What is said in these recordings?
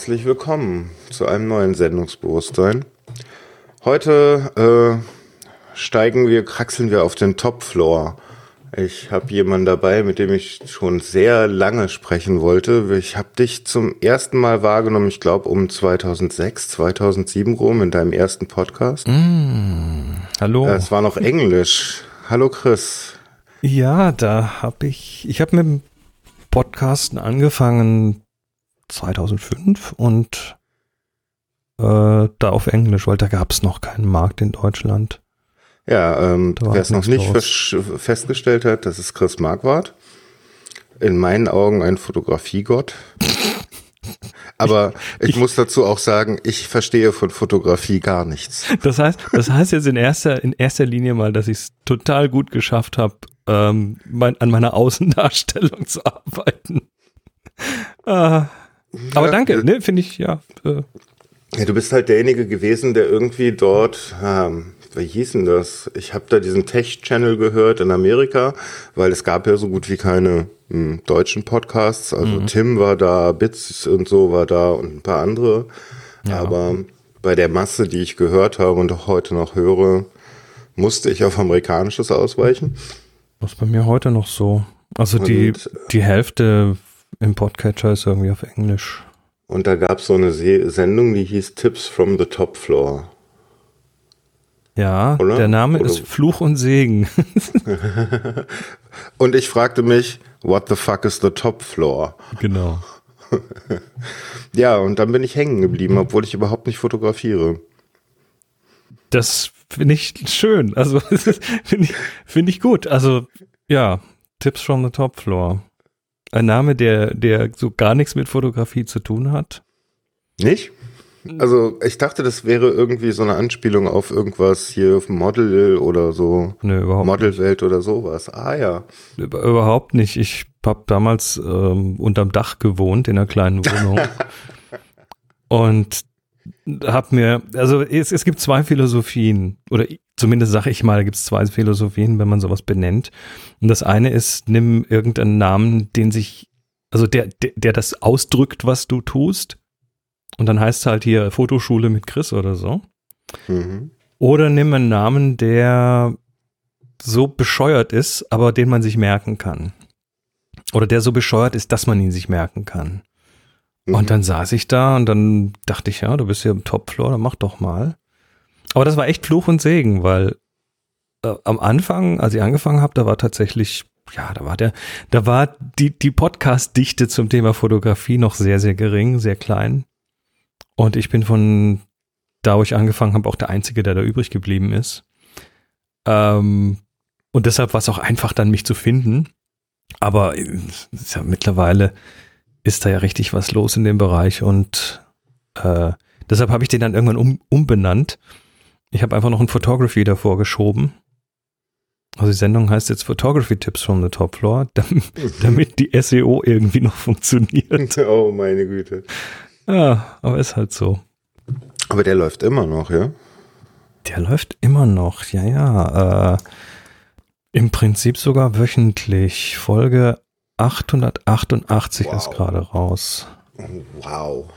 herzlich willkommen zu einem neuen Sendungsbewusstsein. Heute äh, steigen wir, kraxeln wir auf den Topfloor. Ich habe jemanden dabei, mit dem ich schon sehr lange sprechen wollte. Ich habe dich zum ersten Mal wahrgenommen, ich glaube um 2006, 2007 rum in deinem ersten Podcast. Mm, hallo. Es war noch Englisch. Hallo Chris. Ja, da habe ich, ich habe mit dem Podcasten angefangen 2005 und äh, da auf Englisch, weil da gab es noch keinen Markt in Deutschland. Ja, ähm, wer es noch nicht festgestellt hat, das ist Chris Marquardt. In meinen Augen ein Fotografiegott. Aber ich, ich, muss dazu auch sagen, ich verstehe von Fotografie gar nichts. Das heißt, das heißt jetzt in erster, in erster Linie mal, dass ich es total gut geschafft habe, ähm, mein, an meiner Außendarstellung zu arbeiten. Äh, aber ja, danke, äh, ne, finde ich, ja, äh. ja. Du bist halt derjenige gewesen, der irgendwie dort, ähm, wie hieß denn das? Ich habe da diesen Tech-Channel gehört in Amerika, weil es gab ja so gut wie keine hm, deutschen Podcasts. Also mhm. Tim war da, Bits und so war da und ein paar andere. Ja. Aber bei der Masse, die ich gehört habe und auch heute noch höre, musste ich auf amerikanisches ausweichen. Das ist bei mir heute noch so. Also die, und, die Hälfte im Podcatcher ist irgendwie auf Englisch. Und da gab es so eine Sendung, die hieß Tips from the Top Floor. Ja, Oder? der Name Oder? ist Fluch und Segen. und ich fragte mich, what the fuck is the top floor? Genau. ja, und dann bin ich hängen geblieben, obwohl ich überhaupt nicht fotografiere. Das finde ich schön. Also finde ich, find ich gut. Also ja, Tipps from the Top Floor. Ein Name, der, der so gar nichts mit Fotografie zu tun hat. Nicht? Also ich dachte, das wäre irgendwie so eine Anspielung auf irgendwas hier auf Model oder so. Nö, überhaupt Modelwelt oder sowas. Ah ja. Überhaupt nicht. Ich habe damals ähm, unterm Dach gewohnt in einer kleinen Wohnung. und habe mir, also es, es gibt zwei Philosophien, oder zumindest sage ich mal, gibt es zwei Philosophien, wenn man sowas benennt. Und das eine ist, nimm irgendeinen Namen, den sich, also der, der, der das ausdrückt, was du tust und dann heißt es halt hier Fotoschule mit Chris oder so. Mhm. Oder nimm einen Namen, der so bescheuert ist, aber den man sich merken kann. Oder der so bescheuert ist, dass man ihn sich merken kann. Mhm. Und dann saß ich da und dann dachte ich, ja, du bist hier im Topfloor, dann mach doch mal. Aber das war echt Fluch und Segen, weil äh, am Anfang, als ich angefangen habe, da war tatsächlich, ja, da war der, da war die, die Podcast-Dichte zum Thema Fotografie noch sehr, sehr gering, sehr klein. Und ich bin von da, wo ich angefangen habe, auch der Einzige, der da übrig geblieben ist. Ähm, und deshalb war es auch einfach dann, mich zu finden. Aber ja, mittlerweile ist da ja richtig was los in dem Bereich und äh, deshalb habe ich den dann irgendwann um, umbenannt. Ich habe einfach noch ein Photography davor geschoben. Also die Sendung heißt jetzt Photography Tips from the Top Floor, damit, damit die SEO irgendwie noch funktioniert. Oh meine Güte. Ja, aber ist halt so. Aber der läuft immer noch, ja? Der läuft immer noch, ja, ja. Äh, Im Prinzip sogar wöchentlich. Folge 888 wow. ist gerade raus. Wow.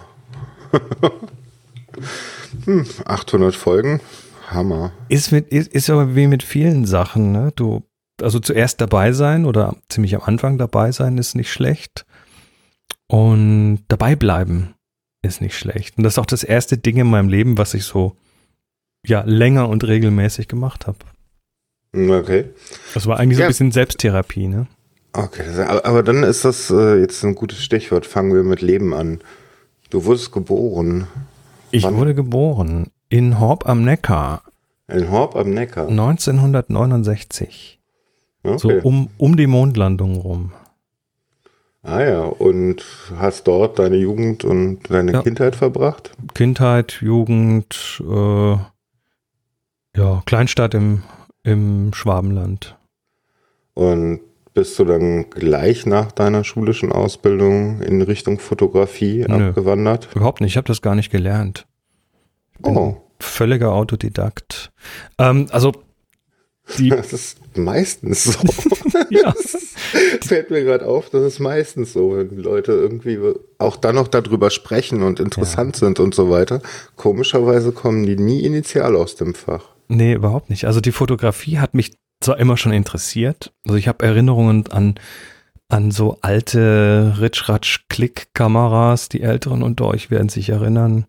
800 hm, Folgen, Hammer. Ist, mit, ist, ist aber wie mit vielen Sachen, ne? Du, also zuerst dabei sein oder ziemlich am Anfang dabei sein ist nicht schlecht. Und dabei bleiben ist nicht schlecht. Und das ist auch das erste Ding in meinem Leben, was ich so ja länger und regelmäßig gemacht habe. Okay. Das war eigentlich so ein bisschen Selbsttherapie, ne? Okay, aber dann ist das äh, jetzt ein gutes Stichwort. Fangen wir mit Leben an. Du wurdest geboren. Ich Wann? wurde geboren in Horb am Neckar. In Horb am Neckar. 1969. Okay. So um, um die Mondlandung rum. Ah ja, und hast dort deine Jugend und deine ja. Kindheit verbracht? Kindheit, Jugend, äh, ja, Kleinstadt im, im Schwabenland. Und bist du dann gleich nach deiner schulischen Ausbildung in Richtung Fotografie Nö, abgewandert? Überhaupt nicht, ich habe das gar nicht gelernt. Oh. völliger Autodidakt. Ähm, also Die, Das ist meistens so. ja. Das fällt mir gerade auf, das ist meistens so, wenn Leute irgendwie auch dann noch darüber sprechen und interessant ja. sind und so weiter. Komischerweise kommen die nie initial aus dem Fach. Nee, überhaupt nicht. Also die Fotografie hat mich zwar immer schon interessiert. Also ich habe Erinnerungen an, an so alte Ritsch-Ratsch-Klick-Kameras. Die Älteren unter euch werden sich erinnern.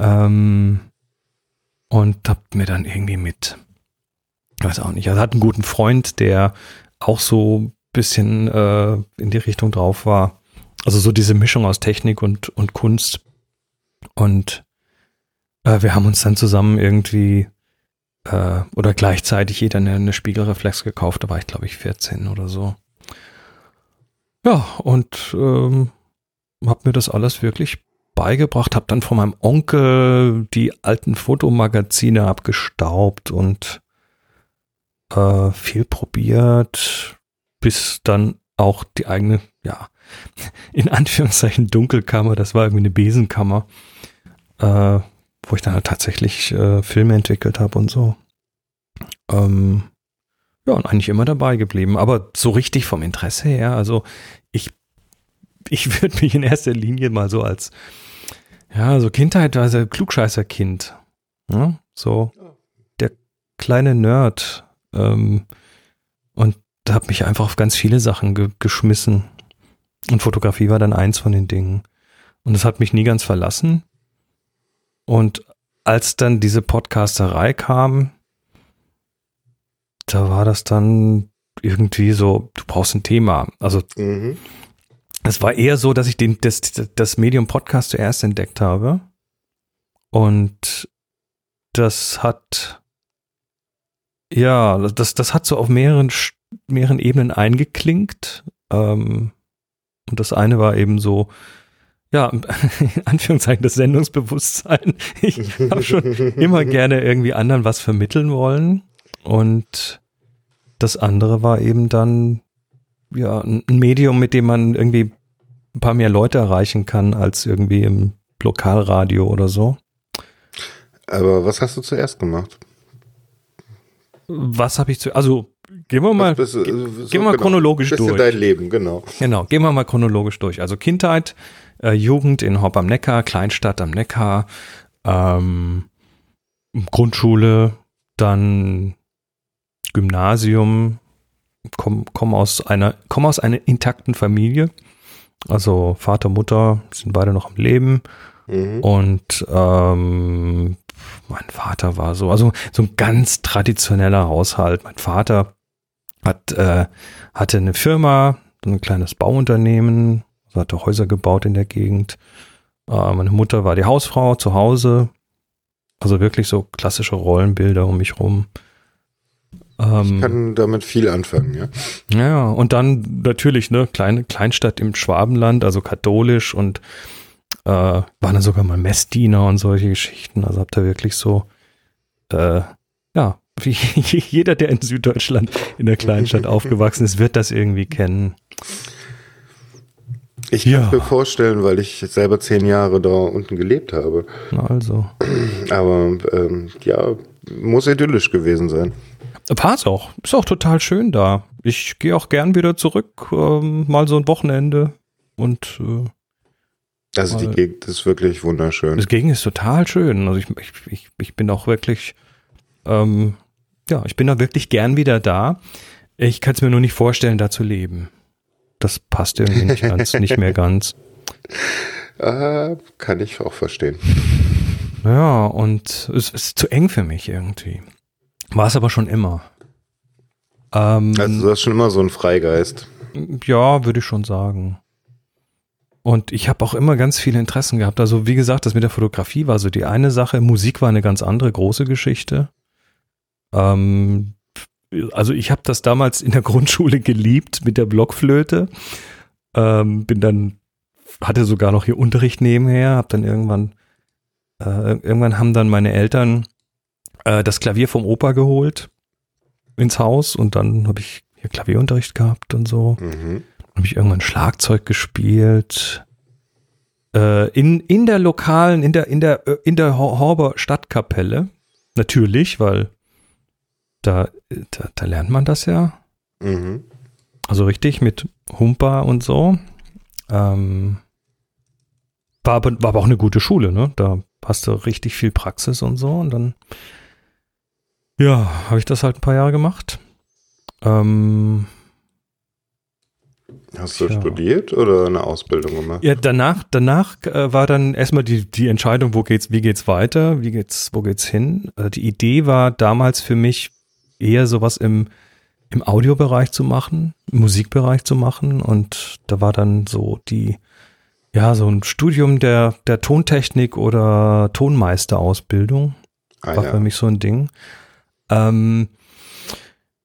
Ähm, und hab mir dann irgendwie mit weiß auch nicht. Er hat einen guten Freund, der auch so ein bisschen äh, in die Richtung drauf war. Also so diese Mischung aus Technik und, und Kunst. Und äh, wir haben uns dann zusammen irgendwie äh, oder gleichzeitig jeder eine, eine Spiegelreflex gekauft. Da war ich, glaube ich, 14 oder so. Ja, und ähm, habe mir das alles wirklich beigebracht, habe dann von meinem Onkel die alten Fotomagazine abgestaubt und äh, viel probiert, bis dann auch die eigene, ja, in Anführungszeichen Dunkelkammer, das war irgendwie eine Besenkammer, äh, wo ich dann halt tatsächlich äh, Filme entwickelt habe und so. Ähm, ja, und eigentlich immer dabei geblieben, aber so richtig vom Interesse her, also ich, ich würde mich in erster Linie mal so als, ja, so Kindheit, also Klugscheißer-Kind, ja, so der kleine Nerd, ähm, und habe mich einfach auf ganz viele Sachen ge geschmissen. Und Fotografie war dann eins von den Dingen. Und es hat mich nie ganz verlassen. Und als dann diese Podcasterei kam, da war das dann irgendwie so, du brauchst ein Thema. Also mhm. es war eher so, dass ich den, das, das Medium Podcast zuerst entdeckt habe. Und das hat ja, das, das hat so auf mehreren, mehreren Ebenen eingeklinkt. Ähm, und das eine war eben so, ja, in Anführungszeichen das Sendungsbewusstsein. Ich habe schon immer gerne irgendwie anderen was vermitteln wollen. Und das andere war eben dann, ja, ein Medium, mit dem man irgendwie ein paar mehr Leute erreichen kann als irgendwie im Lokalradio oder so. Aber was hast du zuerst gemacht? Was habe ich zu, also gehen wir mal, bist, so, gehen wir mal genau, chronologisch durch. dein Leben, genau. Genau, gehen wir mal chronologisch durch. Also Kindheit, äh, Jugend in Hopp am Neckar, Kleinstadt am Neckar, ähm, Grundschule, dann Gymnasium, komm, komm aus einer, komm aus einer intakten Familie. Also Vater, Mutter sind beide noch am Leben. Mhm. Und ähm, mein Vater war so, also so ein ganz traditioneller Haushalt. Mein Vater hat, äh, hatte eine Firma, so ein kleines Bauunternehmen, also hatte Häuser gebaut in der Gegend. Äh, meine Mutter war die Hausfrau zu Hause. Also wirklich so klassische Rollenbilder um mich rum. Ähm, ich kann damit viel anfangen, ja. Ja, und dann natürlich, ne, kleine Kleinstadt im Schwabenland, also katholisch und äh, waren dann sogar mal Messdiener und solche Geschichten. Also habt ihr wirklich so, äh, ja, wie jeder, der in Süddeutschland in der Kleinstadt aufgewachsen ist, wird das irgendwie kennen. Ich kann ja. mir vorstellen, weil ich selber zehn Jahre da unten gelebt habe. Also. Aber ähm, ja, muss idyllisch gewesen sein. War es auch. Ist auch total schön da. Ich gehe auch gern wieder zurück, ähm, mal so ein Wochenende und äh, also die Gegend ist wirklich wunderschön. Das Gegend ist total schön. Also ich, ich, ich bin auch wirklich, ähm, ja, ich bin da wirklich gern wieder da. Ich kann es mir nur nicht vorstellen, da zu leben. Das passt irgendwie nicht ganz, nicht mehr ganz. Äh, kann ich auch verstehen. Ja, und es ist zu eng für mich irgendwie. War es aber schon immer. Ähm, also du hast schon immer so ein Freigeist. Ja, würde ich schon sagen. Und ich habe auch immer ganz viele Interessen gehabt. Also wie gesagt, das mit der Fotografie war so die eine Sache. Musik war eine ganz andere große Geschichte. Ähm, also ich habe das damals in der Grundschule geliebt mit der Blockflöte. Ähm, bin dann hatte sogar noch hier Unterricht nebenher. Habe dann irgendwann äh, irgendwann haben dann meine Eltern äh, das Klavier vom Opa geholt ins Haus und dann habe ich hier Klavierunterricht gehabt und so. Mhm habe ich irgendwann Schlagzeug gespielt. Äh, in, in der lokalen, in der, in der, äh, in der Horber Stadtkapelle. Natürlich, weil da, da, da lernt man das ja. Mhm. Also richtig mit Humpa und so. Ähm, war, aber, war aber auch eine gute Schule, ne? Da hast du richtig viel Praxis und so. Und dann, ja, habe ich das halt ein paar Jahre gemacht. Ähm, Hast du Tja. studiert oder eine Ausbildung gemacht? ja, danach, danach äh, war dann erstmal die, die Entscheidung, wo geht's, wie geht's weiter, wie geht's, wo geht's hin. Äh, die Idee war damals für mich eher sowas im, im Audiobereich zu machen, im Musikbereich zu machen. Und da war dann so die, ja, so ein Studium der, der Tontechnik oder Tonmeisterausbildung. Ah, war ja. für mich so ein Ding. Ähm,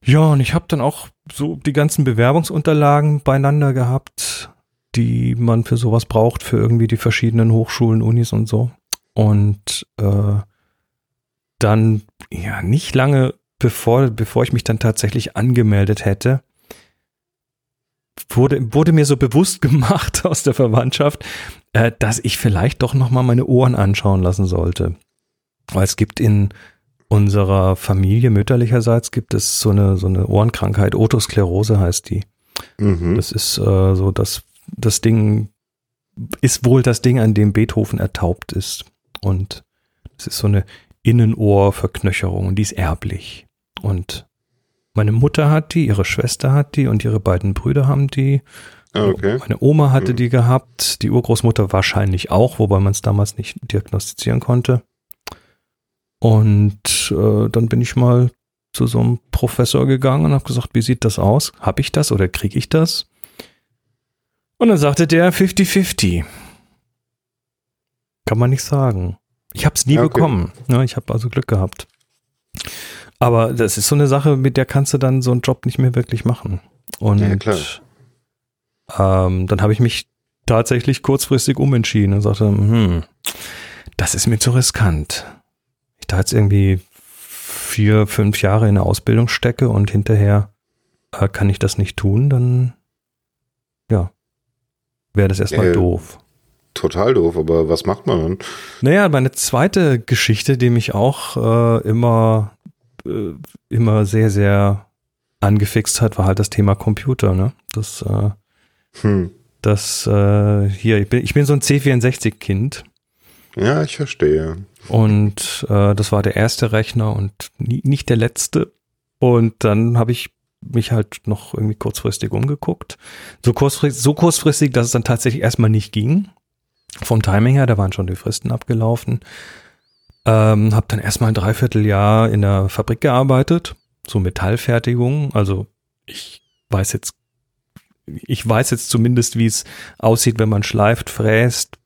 ja, und ich habe dann auch so die ganzen Bewerbungsunterlagen beieinander gehabt, die man für sowas braucht, für irgendwie die verschiedenen Hochschulen, Unis und so. Und äh, dann, ja, nicht lange bevor, bevor ich mich dann tatsächlich angemeldet hätte, wurde, wurde mir so bewusst gemacht aus der Verwandtschaft, äh, dass ich vielleicht doch nochmal meine Ohren anschauen lassen sollte. Weil es gibt in unserer Familie mütterlicherseits gibt es so eine, so eine Ohrenkrankheit, Otosklerose heißt die. Mhm. Das ist äh, so, dass das Ding ist wohl das Ding, an dem Beethoven ertaubt ist. Und es ist so eine Innenohrverknöcherung und die ist erblich. Und meine Mutter hat die, ihre Schwester hat die und ihre beiden Brüder haben die. Ah, okay. Meine Oma hatte Mhm. die gehabt, die Urgroßmutter wahrscheinlich auch, wobei man es damals nicht diagnostizieren konnte. Und äh, dann bin ich mal zu so einem Professor gegangen und habe gesagt, wie sieht das aus? Habe ich das oder kriege ich das? Und dann sagte der 50-50. Kann man nicht sagen. Ich habe es nie okay. bekommen. Ja, ich habe also Glück gehabt. Aber das ist so eine Sache, mit der kannst du dann so einen Job nicht mehr wirklich machen. Und Ja, ähm, dann habe ich mich tatsächlich kurzfristig umentschieden und sagte, hm, das ist mir zu riskant. Ich da jetzt irgendwie vier, fünf Jahre in der Ausbildung stecke und hinterher äh, kann ich das nicht tun, dann ja, wäre das erstmal Äh, doof. Total doof, aber was macht man dann? Naja, meine zweite Geschichte, die mich auch äh, immer, äh, immer sehr, sehr angefixt hat, war halt das Thema Computer. Ne? Das, äh, Hm. das äh, hier, ich bin, ich bin so ein C64-Kind Ja, ich verstehe. und äh, das war der erste Rechner und nie, nicht der letzte. Und dann habe ich mich halt noch irgendwie kurzfristig umgeguckt. So kurzfristig, so kurzfristig, dass es dann tatsächlich erstmal nicht ging. Vom Timing her, da waren schon die Fristen abgelaufen. Ähm, habe dann erstmal ein Dreivierteljahr in der Fabrik gearbeitet, so Metallfertigung. Also ich weiß jetzt, ich weiß jetzt zumindest, wie es aussieht, wenn man schleift, fräst,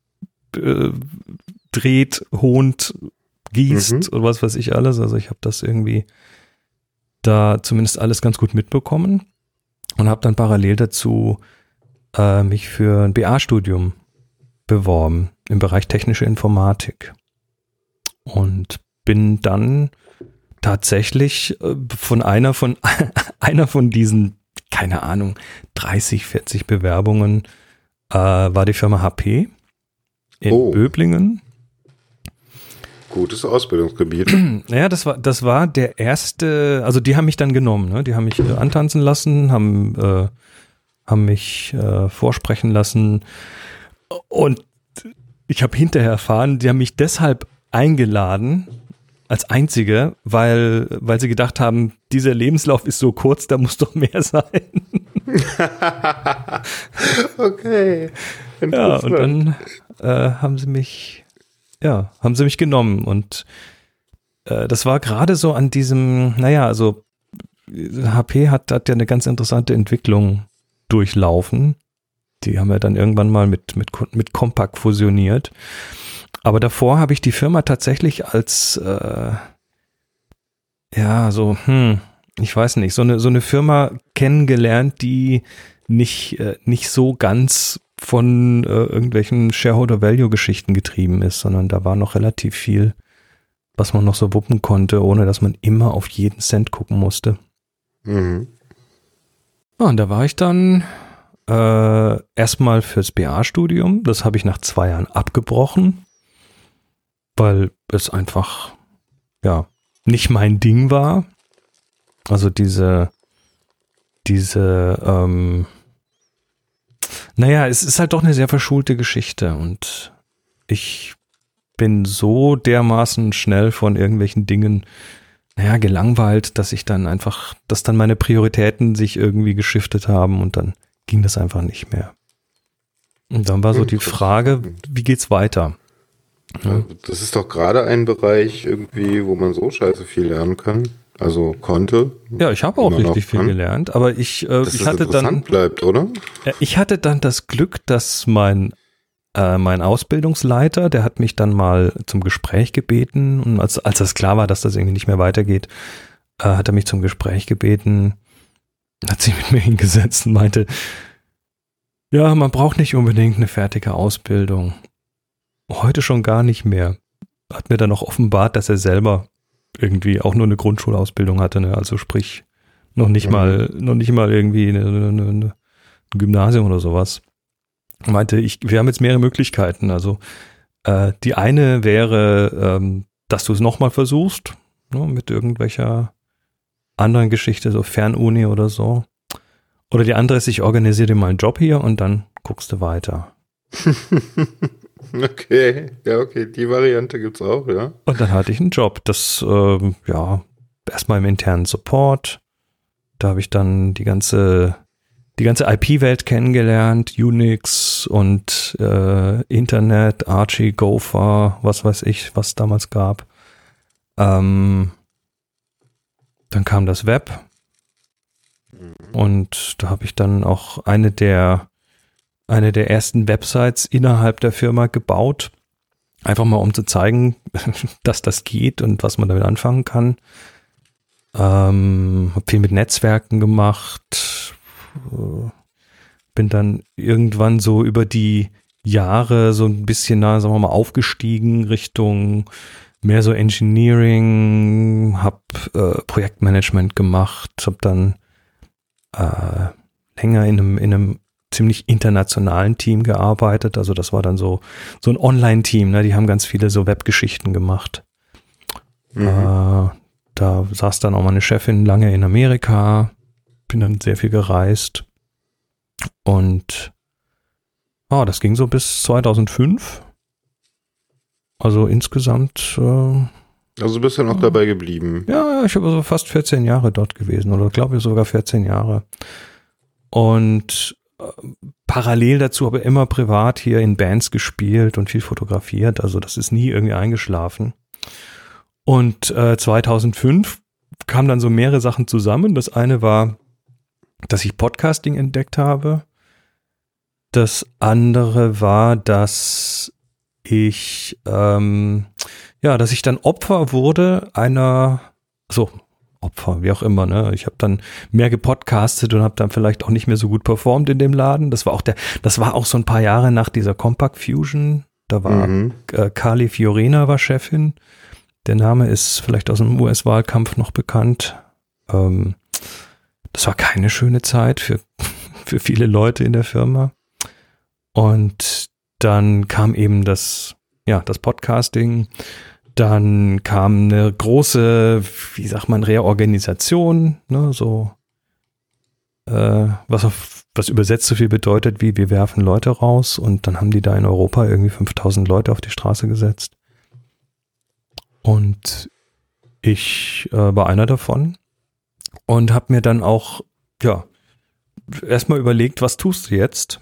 äh, dreht, hohnt, gießt Mhm. und was weiß ich alles. Also ich habe das irgendwie da zumindest alles ganz gut mitbekommen und habe dann parallel dazu äh, mich für ein BA-Studium beworben im Bereich technische Informatik und bin dann tatsächlich äh, von einer von einer von diesen keine Ahnung 30 40 Bewerbungen äh, war die Firma HP in Oh. Böblingen Gutes Ausbildungsgebiet. Naja, das war, das war der erste, also die haben mich dann genommen, ne? Die haben mich äh, antanzen lassen, haben, äh, haben mich äh, vorsprechen lassen und ich habe hinterher erfahren, die haben mich deshalb eingeladen als einzige, weil, weil sie gedacht haben, dieser Lebenslauf ist so kurz, da muss doch mehr sein. okay. Ja, und dann äh, haben sie mich, ja, haben sie mich genommen und äh, das war gerade so an diesem, naja, also HP hat, hat ja eine ganz interessante Entwicklung durchlaufen. Die haben wir dann irgendwann mal mit, mit, mit Compaq fusioniert. Aber davor habe ich die Firma tatsächlich als, äh, ja, so, hm, ich weiß nicht, so eine, so eine Firma kennengelernt, die nicht, äh, nicht so ganz von äh, irgendwelchen Shareholder-Value-Geschichten getrieben ist, sondern da war noch relativ viel, was man noch so wuppen konnte, ohne dass man immer auf jeden Cent gucken musste. Mhm. Ja, und da war ich dann äh, erstmal fürs BA-Studium. Das habe ich nach zwei Jahren abgebrochen, weil es einfach, ja, nicht mein Ding war. Also diese, diese, ähm, naja, es ist halt doch eine sehr verschulte Geschichte und ich bin so dermaßen schnell von irgendwelchen Dingen, naja, gelangweilt, dass ich dann einfach, dass dann meine Prioritäten sich irgendwie geschiftet haben und dann ging das einfach nicht mehr. Und dann war so die Frage, wie geht's weiter? Ja, das ist doch gerade ein Bereich irgendwie, wo man so scheiße viel lernen kann. Also konnte. Ja, ich habe auch richtig viel gelernt, aber ich, äh, ich hatte dann bleibt, oder? Ich hatte dann das Glück, dass mein äh, mein Ausbildungsleiter, der hat mich dann mal zum Gespräch gebeten und als als das klar war, dass das irgendwie nicht mehr weitergeht, äh, hat er mich zum Gespräch gebeten, hat sich mit mir hingesetzt und meinte, ja, man braucht nicht unbedingt eine fertige Ausbildung. Heute schon gar nicht mehr. Hat mir dann auch offenbart, dass er selber irgendwie auch nur eine Grundschulausbildung hatte, ne? also sprich noch nicht mhm. mal, noch nicht mal irgendwie eine, eine, eine, ein Gymnasium oder sowas. Meinte, ich, wir haben jetzt mehrere Möglichkeiten. Also äh, die eine wäre, ähm, dass du es nochmal versuchst, ne, mit irgendwelcher anderen Geschichte, so Fernuni oder so. Oder die andere ist, ich organisiere dir mal einen Job hier und dann guckst du weiter. Okay, ja, okay, die Variante gibt's auch, ja. Und dann hatte ich einen Job, das, ähm, ja, erstmal im internen Support. Da habe ich dann die ganze, die ganze IP-Welt kennengelernt, Unix und äh, Internet, Archie, Gopher, was weiß ich, was damals gab. Ähm, dann kam das Web. Mhm. Und da habe ich dann auch eine der eine der ersten Websites innerhalb der Firma gebaut. Einfach mal, um zu zeigen, dass das geht und was man damit anfangen kann. Ähm, hab viel mit Netzwerken gemacht. Bin dann irgendwann so über die Jahre so ein bisschen, na, sagen wir mal, aufgestiegen Richtung mehr so Engineering, hab äh, Projektmanagement gemacht, hab dann äh, länger in einem, in einem ziemlich internationalen Team gearbeitet. Also das war dann so, so ein Online-Team, ne? Die haben ganz viele so Webgeschichten gemacht. Mhm. Äh, da saß dann auch meine Chefin lange in Amerika, bin dann sehr viel gereist. Und oh, das ging so bis 2005. Also insgesamt. Äh, also bist du noch dabei geblieben. Ja, ich habe so fast 14 Jahre dort gewesen oder glaube ich sogar 14 Jahre. Und parallel dazu aber immer privat hier in Bands gespielt und viel fotografiert. Also das ist nie irgendwie eingeschlafen. Und äh, 2005 kamen dann so mehrere Sachen zusammen. Das eine war, dass ich Podcasting entdeckt habe. Das andere war, dass ich ähm, ja, dass ich dann Opfer wurde einer so Opfer, wie auch immer. Ne? Ich habe dann mehr gepodcastet und habe dann vielleicht auch nicht mehr so gut performt in dem Laden. Das war auch der, das war auch so ein paar Jahre nach dieser Compact Fusion. Da war mhm. äh, Carly Fiorina war Chefin. Der Name ist vielleicht aus dem US-Wahlkampf noch bekannt. Ähm, das war keine schöne Zeit für, für viele Leute in der Firma. Und dann kam eben das, ja, das Podcasting dann kam eine große, wie sagt man, Reorganisation, ne, so, äh, was auf, was übersetzt so viel bedeutet wie wir werfen Leute raus und dann haben die da in Europa irgendwie 5000 Leute auf die Straße gesetzt. Und ich äh, war einer davon und habe mir dann auch, ja, erstmal überlegt, was tust du jetzt?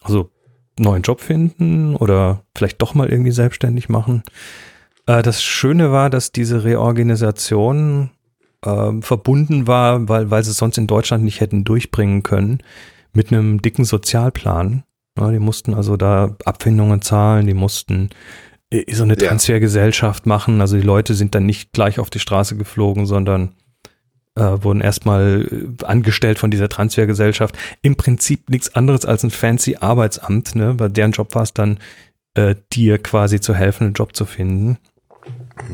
Also neuen Job finden oder vielleicht doch mal irgendwie selbstständig machen. Äh, das Schöne war, dass diese Reorganisation äh, verbunden war, weil, weil sie es sonst in Deutschland nicht hätten durchbringen können, mit einem dicken Sozialplan. Ja, die mussten also da Abfindungen zahlen, die mussten äh, so eine Transfergesellschaft machen. Also die Leute sind dann nicht gleich auf die Straße geflogen, sondern äh, wurden erstmal äh, angestellt von dieser Transfergesellschaft. Im Prinzip nichts anderes als ein fancy Arbeitsamt, ne? Weil deren Job war es dann, äh, dir quasi zu helfen, einen Job zu finden.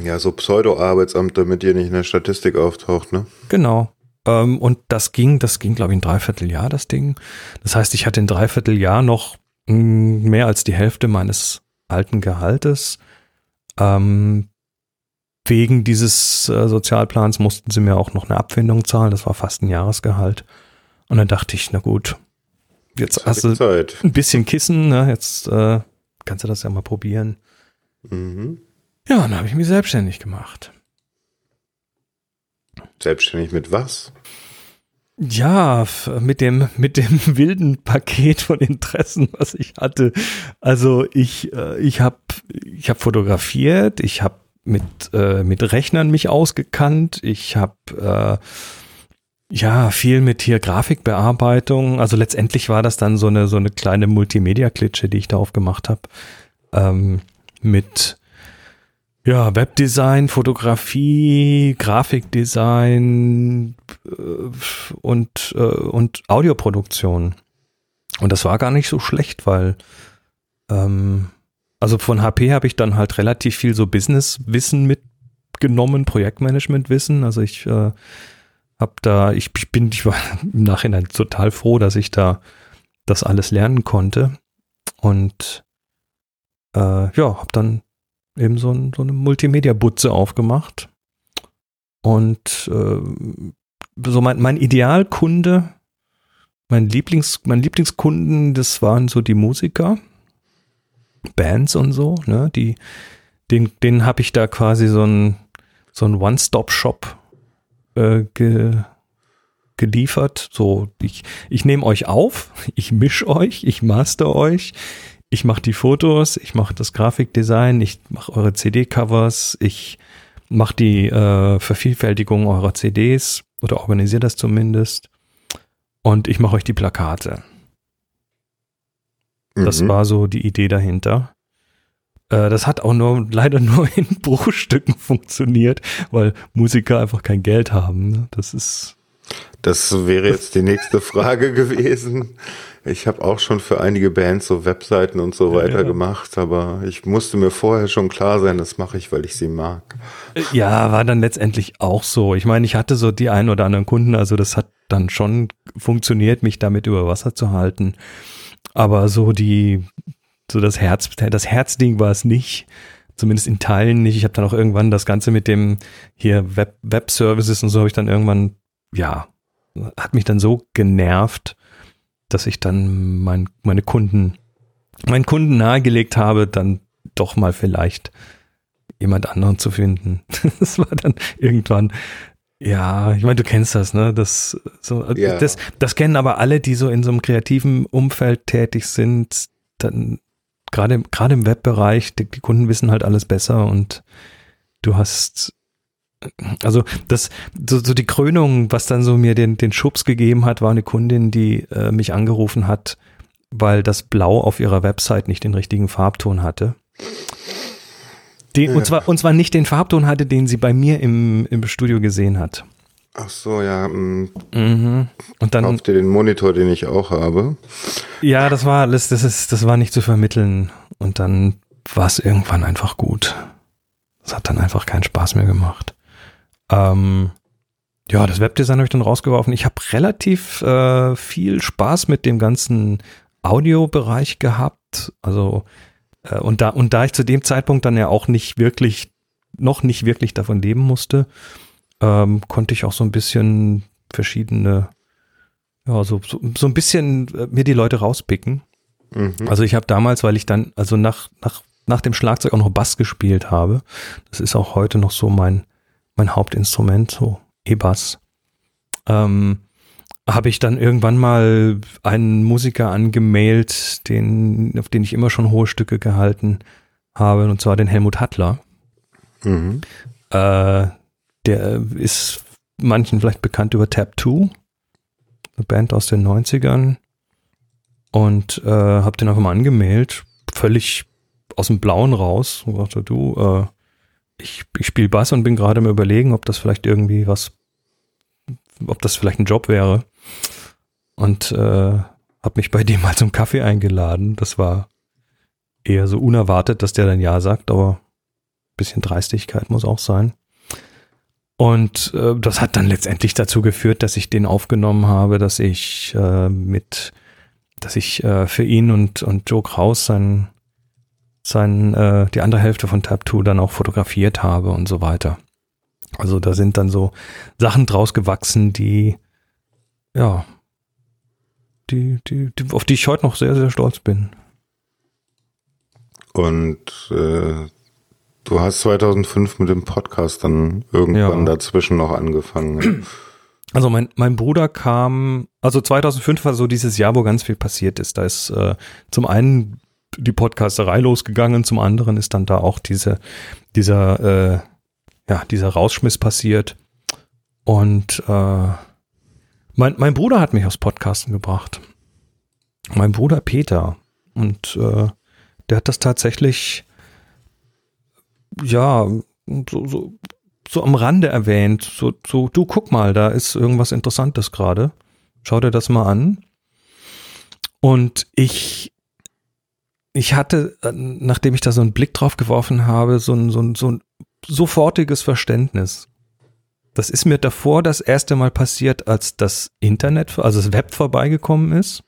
Ja, so Pseudo-Arbeitsamt, damit ihr nicht in der Statistik auftaucht, ne? Genau. Ähm, und das ging, das ging, glaube ich, ein Dreivierteljahr, das Ding. Das heißt, ich hatte ein Dreivierteljahr noch mh, mm, mehr als die Hälfte meines alten Gehaltes. Ähm, wegen dieses äh, Sozialplans mussten sie mir auch noch eine Abfindung zahlen. Das war fast ein Jahresgehalt. Und dann dachte ich, na gut, jetzt, jetzt hast du Zeit. ein bisschen Kissen, ne? jetzt äh, kannst du das ja mal probieren. Mhm. Ja, dann habe ich mich selbstständig gemacht. Selbstständig mit was? Ja, mit dem, mit dem wilden Paket von Interessen, was ich hatte. Also ich, äh, ich habe ich hab fotografiert, ich habe mit, äh, mit Rechnern mich ausgekannt, ich habe äh, ja viel mit hier Grafikbearbeitung. Also letztendlich war das dann so eine, so eine kleine Multimedia-Klitsche, die ich da aufgemacht habe. Ähm, mit ja, Webdesign, Fotografie, Grafikdesign äh, und, äh, und Audioproduktion. Und das war gar nicht so schlecht, weil ähm, also von HP habe ich dann halt relativ viel so Business-Wissen mitgenommen, Projektmanagement-Wissen. Also ich äh, habe da, ich, ich bin, ich war im Nachhinein total froh, dass ich da das alles lernen konnte. Und äh, ja, habe dann eben so, ein, so eine Multimedia-Butze aufgemacht. Und äh, so mein, mein Idealkunde, mein Lieblings, mein Lieblingskunden, das waren so die Musiker, Bands und so, ne? Die, den, den habe ich da quasi so ein, so ein One-Stop-Shop äh, ge, geliefert. So, ich, ich nehme euch auf, ich misch euch, ich master euch, ich mache die Fotos, ich mache das Grafikdesign, ich mache eure CD-Covers, ich mache die äh, Vervielfältigung eurer CDs oder organisiere das zumindest. Und ich mache euch die Plakate. Mhm. Das war so die Idee dahinter. Äh, das hat auch nur leider nur in Bruchstücken funktioniert, weil Musiker einfach kein Geld haben. Ne? Das ist. Das wäre jetzt die nächste Frage gewesen. Ich habe auch schon für einige Bands so Webseiten und so weiter ja. gemacht, aber ich musste mir vorher schon klar sein, das mache ich, weil ich sie mag. Ja, war dann letztendlich auch so. Ich meine, ich hatte so die ein oder anderen Kunden, also das hat dann schon funktioniert, mich damit über Wasser zu halten. Aber so die, so das Herz, das Herzding war es nicht. Zumindest in Teilen nicht. Ich habe dann auch irgendwann das Ganze mit dem hier Web, Web Services und so habe ich dann irgendwann, ja, hat mich dann so genervt, dass ich dann mein, meine Kunden, meinen Kunden nahegelegt habe, dann doch mal vielleicht jemand anderen zu finden. Das war dann irgendwann, ja, ich meine, du kennst das, ne? Das, so, ja. das, das kennen aber alle, die so in so einem kreativen Umfeld tätig sind. Dann gerade gerade im Webbereich, die, die Kunden wissen halt alles besser und du hast also das, so, so die Krönung, was dann so mir den, den Schubs gegeben hat, war eine Kundin, die äh, mich angerufen hat, weil das Blau auf ihrer Website nicht den richtigen Farbton hatte. Den, und, zwar, und zwar nicht den Farbton hatte, den sie bei mir im, im Studio gesehen hat. Ach so, ja. Mm. Mhm. Und dann kaufte den Monitor, den ich auch habe. Ja, das war alles, das ist, das war nicht zu vermitteln. Und dann war es irgendwann einfach gut. Das hat dann einfach keinen Spaß mehr gemacht. Ähm, ja, das Webdesign habe ich dann rausgeworfen. Ich habe relativ äh, viel Spaß mit dem ganzen Audiobereich gehabt. Also und da und da ich zu dem Zeitpunkt dann ja auch nicht wirklich noch nicht wirklich davon leben musste, ähm, konnte ich auch so ein bisschen verschiedene ja, so, so, so ein bisschen äh, mir die Leute rauspicken. Mhm. Also ich habe damals, weil ich dann, also nach, nach, nach dem Schlagzeug auch noch Bass gespielt habe, das ist auch heute noch so mein, mein Hauptinstrument, so E-Bass, ähm, habe ich dann irgendwann mal einen Musiker angemailt, den, auf den ich immer schon hohe Stücke gehalten habe, und zwar den Helmut Hattler. Mhm. Äh, der ist manchen vielleicht bekannt über Tab 2, eine Band aus den 90ern. Und äh, habe den einfach mal angemailt, völlig aus dem Blauen raus. Und dachte, du, äh, ich, ich spiele Bass und bin gerade am überlegen, ob das vielleicht irgendwie was, ob das vielleicht ein Job wäre. Und äh, habe mich bei dem mal zum Kaffee eingeladen. Das war eher so unerwartet, dass der dann Ja sagt, aber bisschen Dreistigkeit muss auch sein. Und äh, das hat dann letztendlich dazu geführt, dass ich den aufgenommen habe, dass ich äh, mit, dass ich äh, für ihn und, und Joe Kraus sein sein, äh, die andere Hälfte von Tab 2 dann auch fotografiert habe und so weiter. Also da sind dann so Sachen draus gewachsen, die, ja, die, die, die auf die ich heute noch sehr, sehr stolz bin. Und äh, du hast 2005 mit dem Podcast dann irgendwann ja. dazwischen noch angefangen. Also mein, mein Bruder kam, also 2005 war so dieses Jahr, wo ganz viel passiert ist. Da ist äh, zum einen die Podcasterei losgegangen, zum anderen ist dann da auch diese, dieser, äh, ja, dieser Rausschmiss passiert. Und äh, mein, mein Bruder hat mich aufs Podcasten gebracht. Mein Bruder Peter. Und äh, der hat das tatsächlich, ja, so, so, so am Rande erwähnt. So, so, du guck mal, da ist irgendwas Interessantes gerade. Schau dir das mal an. Und ich, ich hatte, äh, nachdem ich da so einen Blick drauf geworfen habe, so ein, so ein, so ein sofortiges Verständnis. Das ist mir davor das erste Mal passiert, als das Internet, also das Web vorbeigekommen ist.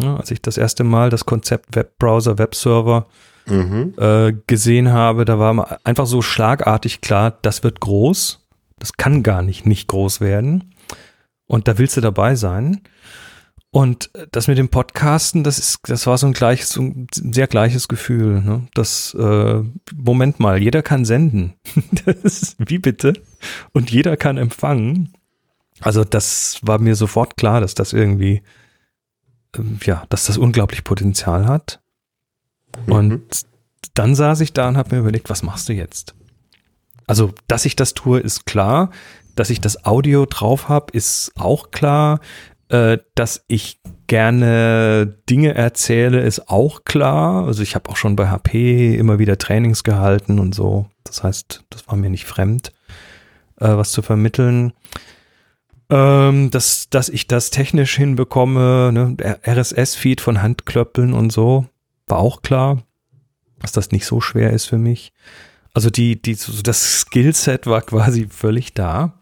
Ja, als ich das erste Mal das Konzept Webbrowser, Webserver mhm. äh, gesehen habe, da war einfach so schlagartig klar, das wird groß. Das kann gar nicht nicht groß werden. Und da willst du dabei sein. Und das mit dem Podcasten, das ist, das war so ein gleiches, so ein sehr gleiches Gefühl. Ne? Das, äh, Moment mal, jeder kann senden. das ist, wie bitte? Und jeder kann empfangen. Also das war mir sofort klar, dass das irgendwie, äh, ja, dass das unglaublich Potenzial hat. Mhm. Und dann saß ich da und habe mir überlegt, was machst du jetzt? Also, dass ich das tue, ist klar. Dass ich das Audio drauf habe, ist auch klar. Äh, dass ich gerne Dinge erzähle, ist auch klar. Also ich habe auch schon bei HP immer wieder Trainings gehalten und so. Das heißt, das war mir nicht fremd, äh, was zu vermitteln. Ähm, dass, dass ich das technisch hinbekomme, ne? RSS-Feed von Handklöppeln und so, war auch klar, dass das nicht so schwer ist für mich. Also die, die, das Skillset war quasi völlig da.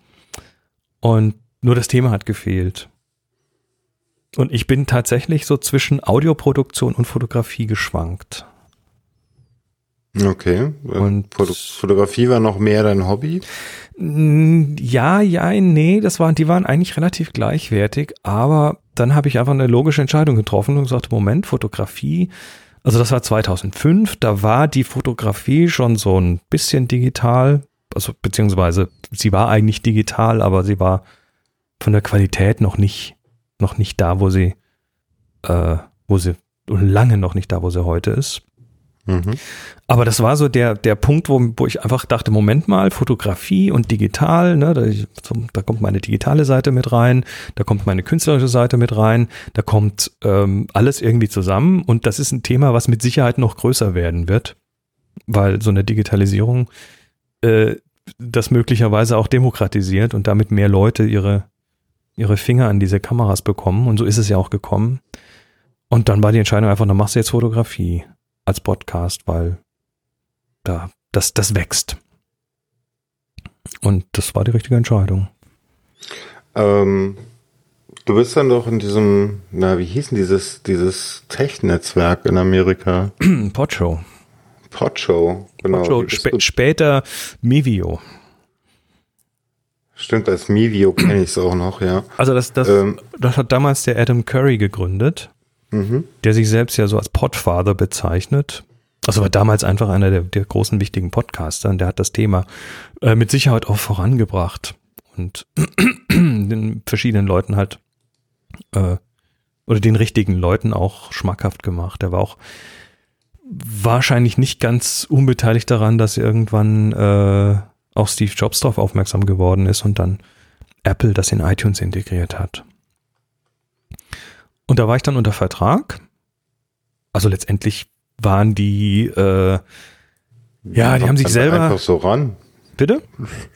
Und nur das Thema hat gefehlt. Und ich bin tatsächlich so zwischen Audioproduktion und Fotografie geschwankt. Okay. Und Fotografie war noch mehr dein Hobby? Ja, ja, nee, das waren, die waren eigentlich relativ gleichwertig, aber dann habe ich einfach eine logische Entscheidung getroffen und gesagt, Moment, Fotografie, also das war 2005, da war die Fotografie schon so ein bisschen digital, also beziehungsweise sie war eigentlich digital, aber sie war von der Qualität noch nicht noch nicht da, wo sie, äh, wo sie, lange noch nicht da, wo sie heute ist. Mhm. Aber das war so der, der Punkt, wo, wo ich einfach dachte, Moment mal, Fotografie und digital, ne, da, da kommt meine digitale Seite mit rein, da kommt meine künstlerische Seite mit rein, da kommt ähm, alles irgendwie zusammen und das ist ein Thema, was mit Sicherheit noch größer werden wird, weil so eine Digitalisierung äh, das möglicherweise auch demokratisiert und damit mehr Leute ihre, ihre Finger an diese Kameras bekommen und so ist es ja auch gekommen. Und dann war die Entscheidung einfach, dann machst du jetzt Fotografie als Podcast, weil da, das, das wächst. Und das war die richtige Entscheidung. Ähm, du bist dann doch in diesem, na, wie hieß denn dieses, dieses Tech-Netzwerk in Amerika? Podshow. Podshow, genau. Podshow, spä später Mivio. Stimmt, als Mivio kenne ich es auch noch, ja. Also das, das, ähm, das hat damals der Adam Curry gegründet, mhm. der sich selbst ja so als Podfather bezeichnet. Also war damals einfach einer der, der großen wichtigen Podcaster und der hat das Thema äh, mit Sicherheit auch vorangebracht und den verschiedenen Leuten halt äh, oder den richtigen Leuten auch schmackhaft gemacht. Er war auch wahrscheinlich nicht ganz unbeteiligt daran, dass irgendwann äh, auch Steve Jobs darauf aufmerksam geworden ist und dann Apple das in iTunes integriert hat. Und da war ich dann unter Vertrag. Also letztendlich waren die, äh, ja, die haben sich selber. Einfach so ran. Bitte?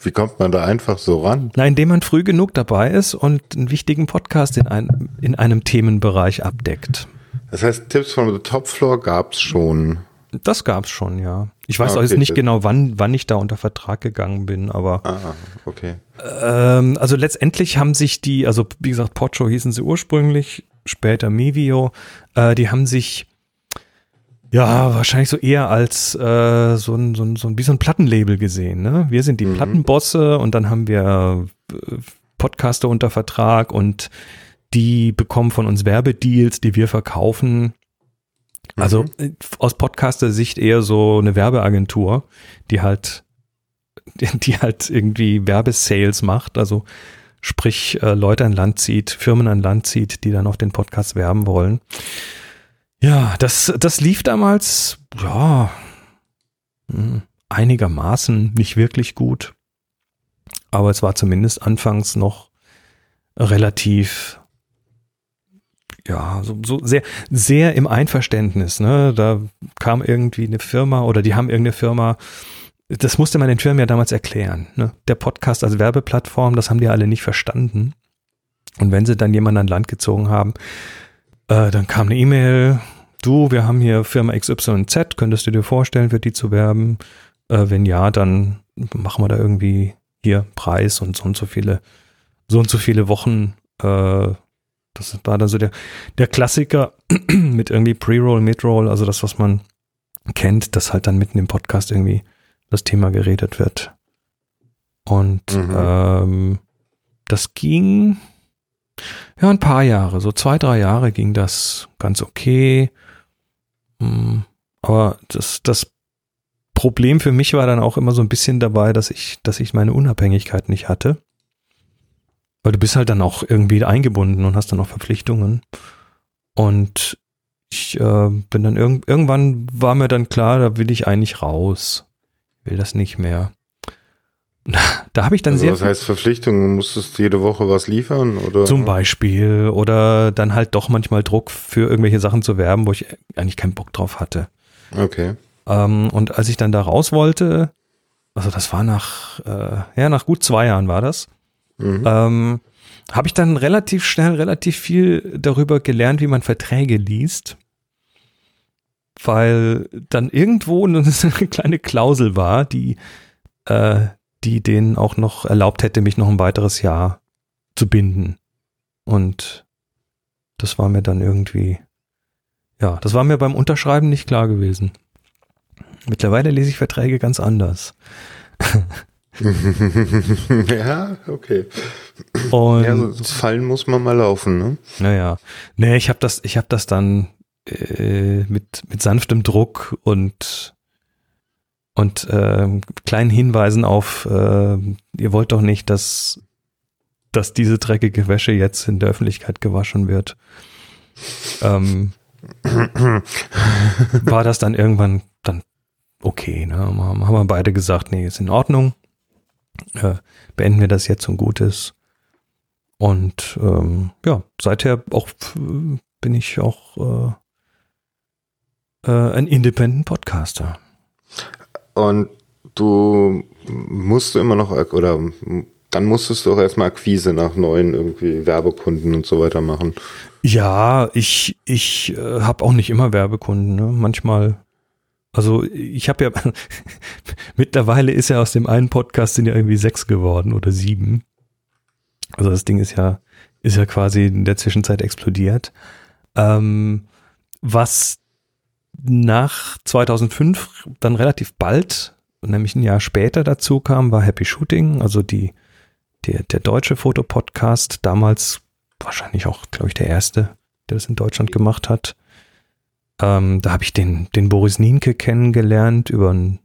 Wie kommt man da einfach so ran? Na, indem man früh genug dabei ist und einen wichtigen Podcast in, ein, in einem Themenbereich abdeckt. Das heißt, Tipps from the Top Floor gab es schon. Das gab's schon, ja. Ich weiß ah, okay. auch jetzt nicht genau, wann, wann ich da unter Vertrag gegangen bin, aber. Ah, okay. Ähm, also letztendlich haben sich die, also wie gesagt, Pocho hießen sie ursprünglich, später Mivio, äh, die haben sich ja, wahrscheinlich so eher als äh, so, ein, so, ein, so ein, wie so ein Plattenlabel gesehen. Ne? Wir sind die mhm. Plattenbosse und dann haben wir äh, Podcaster unter Vertrag und die bekommen von uns Werbedeals, die wir verkaufen. Also mhm. Äh, aus Podcaster-Sicht eher so eine Werbeagentur, die halt, die halt irgendwie Werbesales macht. Also sprich äh, Leute an Land zieht, Firmen an Land zieht, die dann auf den Podcast werben wollen. Ja, das, das lief damals, ja, hm, einigermaßen nicht wirklich gut. Aber es war zumindest anfangs noch relativ, ja, so, so sehr, sehr im Einverständnis. Ne? Da kam irgendwie eine Firma oder die haben irgendeine Firma, das musste man den Firmen ja damals erklären. Ne? Der Podcast als Werbeplattform, das haben die alle nicht verstanden. Und wenn sie dann jemanden an Land gezogen haben, äh, dann kam eine E-Mail, du, wir haben hier Firma XYZ, könntest du dir vorstellen, für die zu werben? Äh, wenn ja, dann machen wir da irgendwie hier Preis und so und so viele, so und so viele Wochen. Äh, das war dann so der, der Klassiker mit irgendwie Pre-Roll, Mid-Roll, also das, was man kennt, dass halt dann mitten im Podcast irgendwie das Thema geredet wird. Und mhm. ähm, das ging ja ein paar Jahre, so zwei, drei Jahre ging das ganz okay. Hm, aber das, das Problem für mich war dann auch immer so ein bisschen dabei, dass ich, dass ich meine Unabhängigkeit nicht hatte. Weil du bist halt dann auch irgendwie eingebunden und hast dann auch Verpflichtungen. Und ich äh, bin dann irg irgendwann war mir dann klar, da will ich eigentlich raus. Will das nicht mehr. Da habe ich dann also sehr. Was heißt Verpflichtungen? Musstest jede Woche was liefern? Oder? Zum Beispiel. Oder dann halt doch manchmal Druck für irgendwelche Sachen zu werben, wo ich eigentlich keinen Bock drauf hatte. Okay. Ähm, und als ich dann da raus wollte, also das war nach, äh, ja, nach gut zwei Jahren war das, mhm. ähm, habe ich dann relativ schnell relativ viel darüber gelernt, wie man Verträge liest. Weil dann irgendwo eine kleine Klausel war, die, äh, die denen auch noch erlaubt hätte, mich noch ein weiteres Jahr zu binden. Und das war mir dann irgendwie, ja, das war mir beim Unterschreiben nicht klar gewesen. Mittlerweile lese ich Verträge ganz anders. ja, okay. Und ja, so fallen muss man mal laufen, ne? Naja. Nee, ich habe das, ich habe das dann äh, mit, mit sanftem Druck und und äh, kleinen Hinweisen auf, äh, ihr wollt doch nicht, dass, dass diese dreckige Wäsche jetzt in der Öffentlichkeit gewaschen wird. Ähm, war das dann irgendwann dann okay. Ne? Haben wir beide gesagt, nee, ist in Ordnung. Äh, beenden wir das jetzt und Gutes. Und ähm, ja, seither auch bin ich auch äh, äh, ein Independent Podcaster. Und du musst du immer noch, oder dann musstest du auch erstmal Akquise nach neuen irgendwie Werbekunden und so weiter machen. Ja, ich, ich äh, habe auch nicht immer Werbekunden. Ne? Manchmal also ich habe ja, mittlerweile ist ja aus dem einen Podcast sind ja irgendwie sechs geworden oder sieben. Also das Ding ist ja, ist ja quasi in der Zwischenzeit explodiert. Ähm, was nach 2005 dann relativ bald, nämlich ein Jahr später dazu kam, war Happy Shooting, also die, der, der deutsche Fotopodcast, damals wahrscheinlich auch, glaube ich, der erste, der das in Deutschland gemacht hat. Ähm, da habe ich den, den Boris Nienke kennengelernt über ein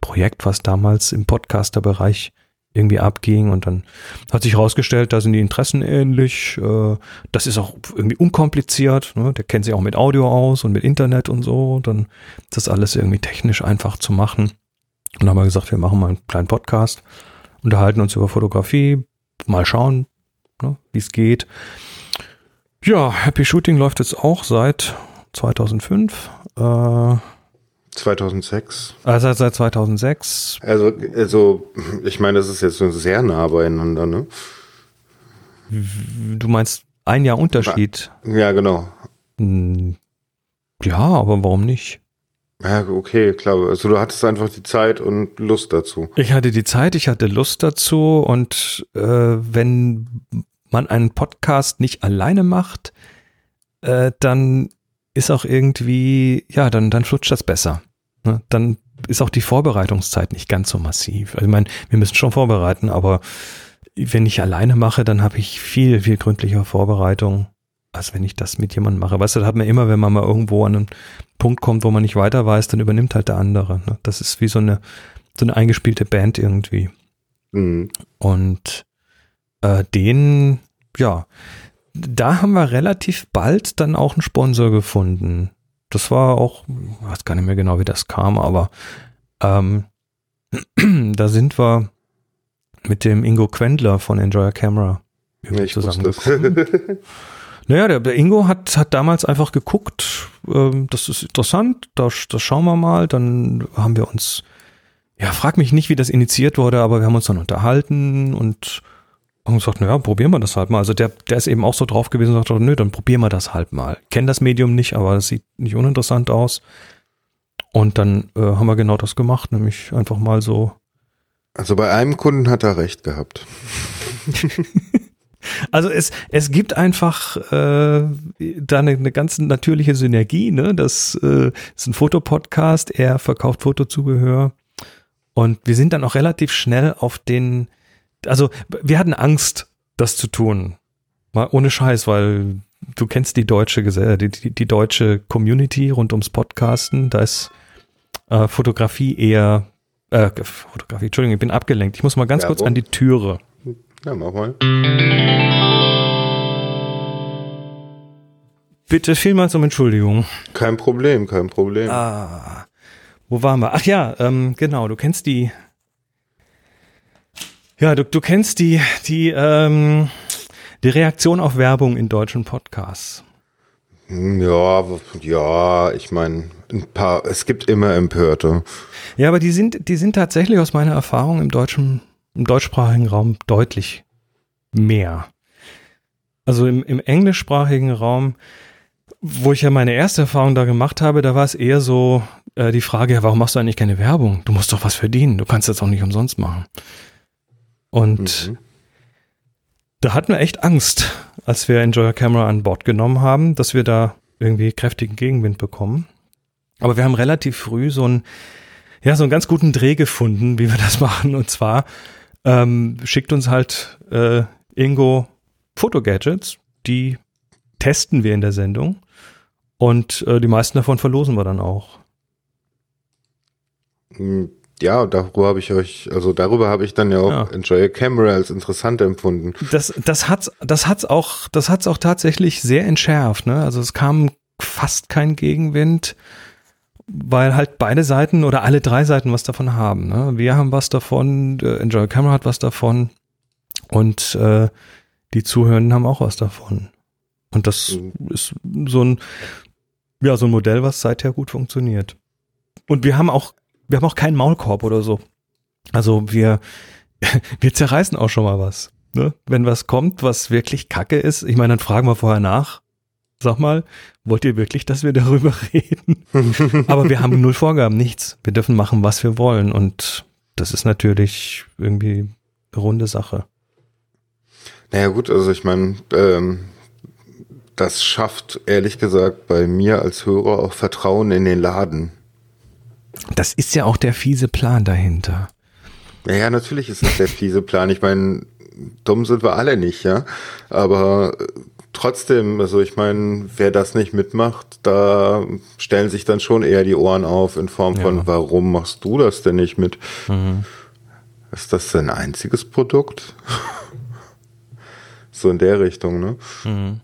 Projekt, was damals im Podcaster-Bereich irgendwie abging und dann hat sich herausgestellt, da sind die Interessen ähnlich. Äh, das ist auch irgendwie unkompliziert. Ne? Der kennt sich auch mit Audio aus und mit Internet und so. Dann ist das alles irgendwie technisch einfach zu machen. Und dann haben wir gesagt, wir machen mal einen kleinen Podcast, unterhalten uns über Fotografie, mal schauen, ne, wie es geht. Ja, Happy Shooting läuft jetzt auch seit 2005. Äh, 2006. Also seit 2006. Also, also, ich meine, das ist jetzt sehr nah beieinander, ne? Du meinst ein Jahr Unterschied? Ja, genau. Hm, ja, aber warum nicht? Ja, okay, klar. Also du hattest einfach die Zeit und Lust dazu. Ich hatte die Zeit, ich hatte Lust dazu und äh, wenn man einen Podcast nicht alleine macht, äh, dann ist auch irgendwie, ja, dann, dann flutscht das besser. Ne? Dann ist auch die Vorbereitungszeit nicht ganz so massiv. Also ich meine, wir müssen schon vorbereiten, aber wenn ich alleine mache, dann habe ich viel, viel gründlicher Vorbereitung, als wenn ich das mit jemandem mache. Weißt du, da hat man immer, wenn man mal irgendwo an einen Punkt kommt, wo man nicht weiter weiß, dann übernimmt halt der andere. Ne? Das ist wie so eine, so eine eingespielte Band irgendwie. Mhm. Und äh, den, ja, da haben wir relativ bald dann auch einen Sponsor gefunden. Das war auch, ich weiß gar nicht mehr genau, wie das kam, aber ähm, da sind wir mit dem Ingo Quendler von Enjoy a Camera ja, ich zusammengekommen. naja, der, der, Ingo hat, hat damals einfach geguckt, ähm, das ist interessant, das, das schauen wir mal. Dann haben wir uns, ja, frag mich nicht, wie das initiiert wurde, aber wir haben uns dann unterhalten und haben gesagt, naja, probieren wir das halt mal. Also der, der ist eben auch so drauf gewesen und sagt, nö, dann probieren wir das halt mal. Kennen das Medium nicht, aber es sieht nicht uninteressant aus. Und dann äh, haben wir genau das gemacht, nämlich einfach mal so. Also bei einem Kunden hat er recht gehabt. also es, es gibt einfach äh, da eine, eine ganz natürliche Synergie, ne? Das äh, ist ein Fotopodcast, er verkauft Fotozubehör. Und wir sind dann auch relativ schnell auf den, also wir hatten Angst, das zu tun. Mal ohne Scheiß, weil du kennst die deutsche, die, die, die deutsche Community rund ums Podcasten. Da ist äh, Fotografie eher, äh, Fotografie, Entschuldigung, ich bin abgelenkt. Ich muss mal ganz ja, kurz wo? an die Türe. Ja, mach mal. Bitte vielmals um Entschuldigung. Kein Problem, kein Problem. Ah, wo waren wir? Ach ja, ähm, genau, du kennst die, ja, du, du kennst die, die, ähm, die Reaktion auf Werbung in deutschen Podcasts. Hm, ja, ja, ich meine, ein paar, es gibt immer Empörte. Ja, aber die sind, die sind tatsächlich aus meiner Erfahrung im deutschen, im deutschsprachigen Raum deutlich mehr. Also im, im englischsprachigen Raum, wo ich ja meine erste Erfahrung da gemacht habe, da war es eher so äh, die Frage, ja, warum machst du eigentlich keine Werbung? Du musst doch was verdienen, du kannst das auch nicht umsonst machen. Und mhm. da hatten wir echt Angst, als wir Enjoy Camera an Bord genommen haben, dass wir da irgendwie kräftigen Gegenwind bekommen. Aber wir haben relativ früh so einen, ja, so einen ganz guten Dreh gefunden, wie wir das machen. Und zwar ähm, schickt uns halt äh, Ingo Fotogadgets, die testen wir in der Sendung. Und äh, die meisten davon verlosen wir dann auch. Ja, darüber habe ich euch, also darüber habe ich dann ja auch ja. Enjoy a Camera als interessant empfunden. Das, das hat's, das hat's auch, das hat's auch tatsächlich sehr entschärft, ne? Also es kam fast kein Gegenwind, weil halt beide Seiten oder alle drei Seiten was davon haben. Ne? Wir haben was davon, äh, Enjoy a Camera hat was davon und äh, die Zuhörenden haben auch was davon. Und das mhm. ist so ein, ja, so ein Modell, was seither gut funktioniert. Und wir haben auch wir haben auch keinen Maulkorb oder so. Also wir, wir zerreißen auch schon mal was. Ne? Wenn was kommt, was wirklich Kacke ist, ich meine, dann fragen wir vorher nach. Sag mal, wollt ihr wirklich, dass wir darüber reden? Aber wir haben null Vorgaben, nichts. Wir dürfen machen, was wir wollen. Und das ist natürlich irgendwie eine runde Sache. Naja gut, also ich meine, ähm, das schafft ehrlich gesagt bei mir als Hörer auch Vertrauen in den Laden. Das ist ja auch der fiese Plan dahinter. Ja, ja, natürlich ist es der fiese Plan. Ich meine, dumm sind wir alle nicht, ja. Aber äh, trotzdem, also ich meine, wer das nicht mitmacht, da stellen sich dann schon eher die Ohren auf in Form von, ja. warum machst du das denn nicht mit? Mhm. Ist das dein einziges Produkt? so in der Richtung, ne? Mhm.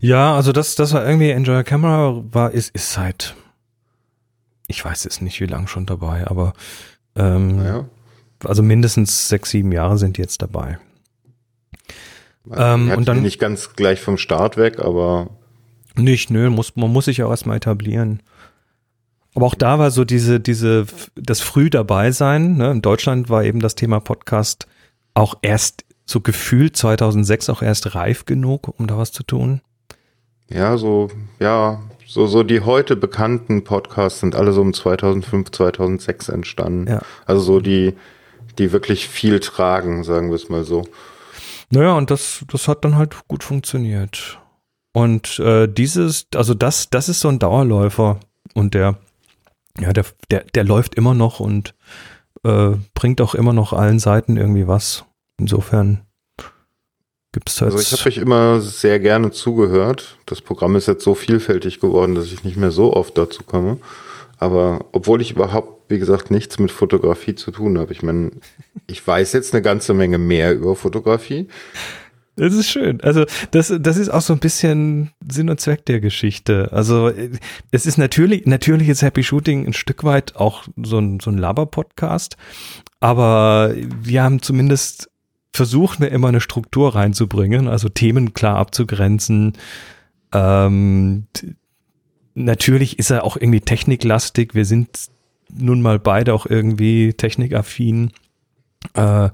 Ja, also das, das war irgendwie Enjoy Camera war, ist, ist seit ich weiß es nicht, wie lange schon dabei, aber ähm, ja. also mindestens sechs, sieben Jahre sind jetzt dabei. Ähm, und dann nicht ganz gleich vom Start weg, aber nicht, nö, muss, man muss sich ja auch erstmal etablieren. Aber auch da war so diese, diese, das früh dabei sein. Ne? In Deutschland war eben das Thema Podcast auch erst so gefühlt 2006 auch erst reif genug, um da was zu tun. Ja, so, ja, so, so die heute bekannten Podcasts sind alle so um 2005, 2006 entstanden. Ja. Also so die, die wirklich viel tragen, sagen wir es mal so. Naja, und das, das hat dann halt gut funktioniert. Und äh, dieses, also das, das ist so ein Dauerläufer und der, ja, der, der, der läuft immer noch und äh, bringt auch immer noch allen Seiten irgendwie was. Insofern gibt es Also ich habe euch immer sehr gerne zugehört. Das Programm ist jetzt so vielfältig geworden, dass ich nicht mehr so oft dazu komme. Aber obwohl ich überhaupt, wie gesagt, nichts mit Fotografie zu tun habe. Ich meine, ich weiß jetzt eine ganze Menge mehr über Fotografie. Das ist schön. Also das, das ist auch so ein bisschen Sinn und Zweck der Geschichte. Also es ist natürlich, natürlich ist Happy Shooting ein Stück weit auch so ein, so ein Laber-Podcast, aber wir haben zumindest versucht, mir immer eine Struktur reinzubringen, also Themen klar abzugrenzen. Ähm, natürlich ist er auch irgendwie techniklastig. Wir sind nun mal beide auch irgendwie technikaffin. Äh,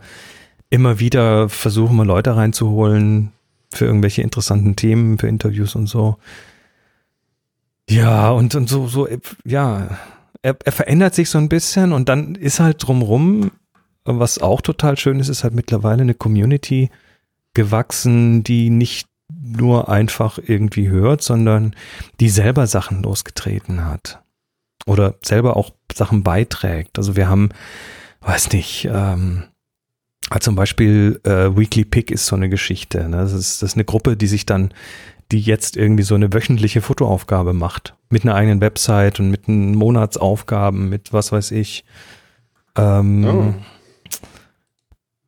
immer wieder versuchen wir Leute reinzuholen für irgendwelche interessanten Themen, für Interviews und so. Ja, und, und so, so, ja, er, er verändert sich so ein bisschen und dann ist halt drumrum, was auch total schön ist, ist halt mittlerweile eine Community gewachsen, die nicht nur einfach irgendwie hört, sondern die selber Sachen losgetreten hat. Oder selber auch Sachen beiträgt. Also wir haben, weiß nicht, ähm, also zum Beispiel äh, Weekly Pick ist so eine Geschichte. Ne? Das, ist, das ist eine Gruppe, die sich dann, die jetzt irgendwie so eine wöchentliche Fotoaufgabe macht. Mit einer eigenen Website und mit einen Monatsaufgaben, mit was weiß ich. Ähm, oh.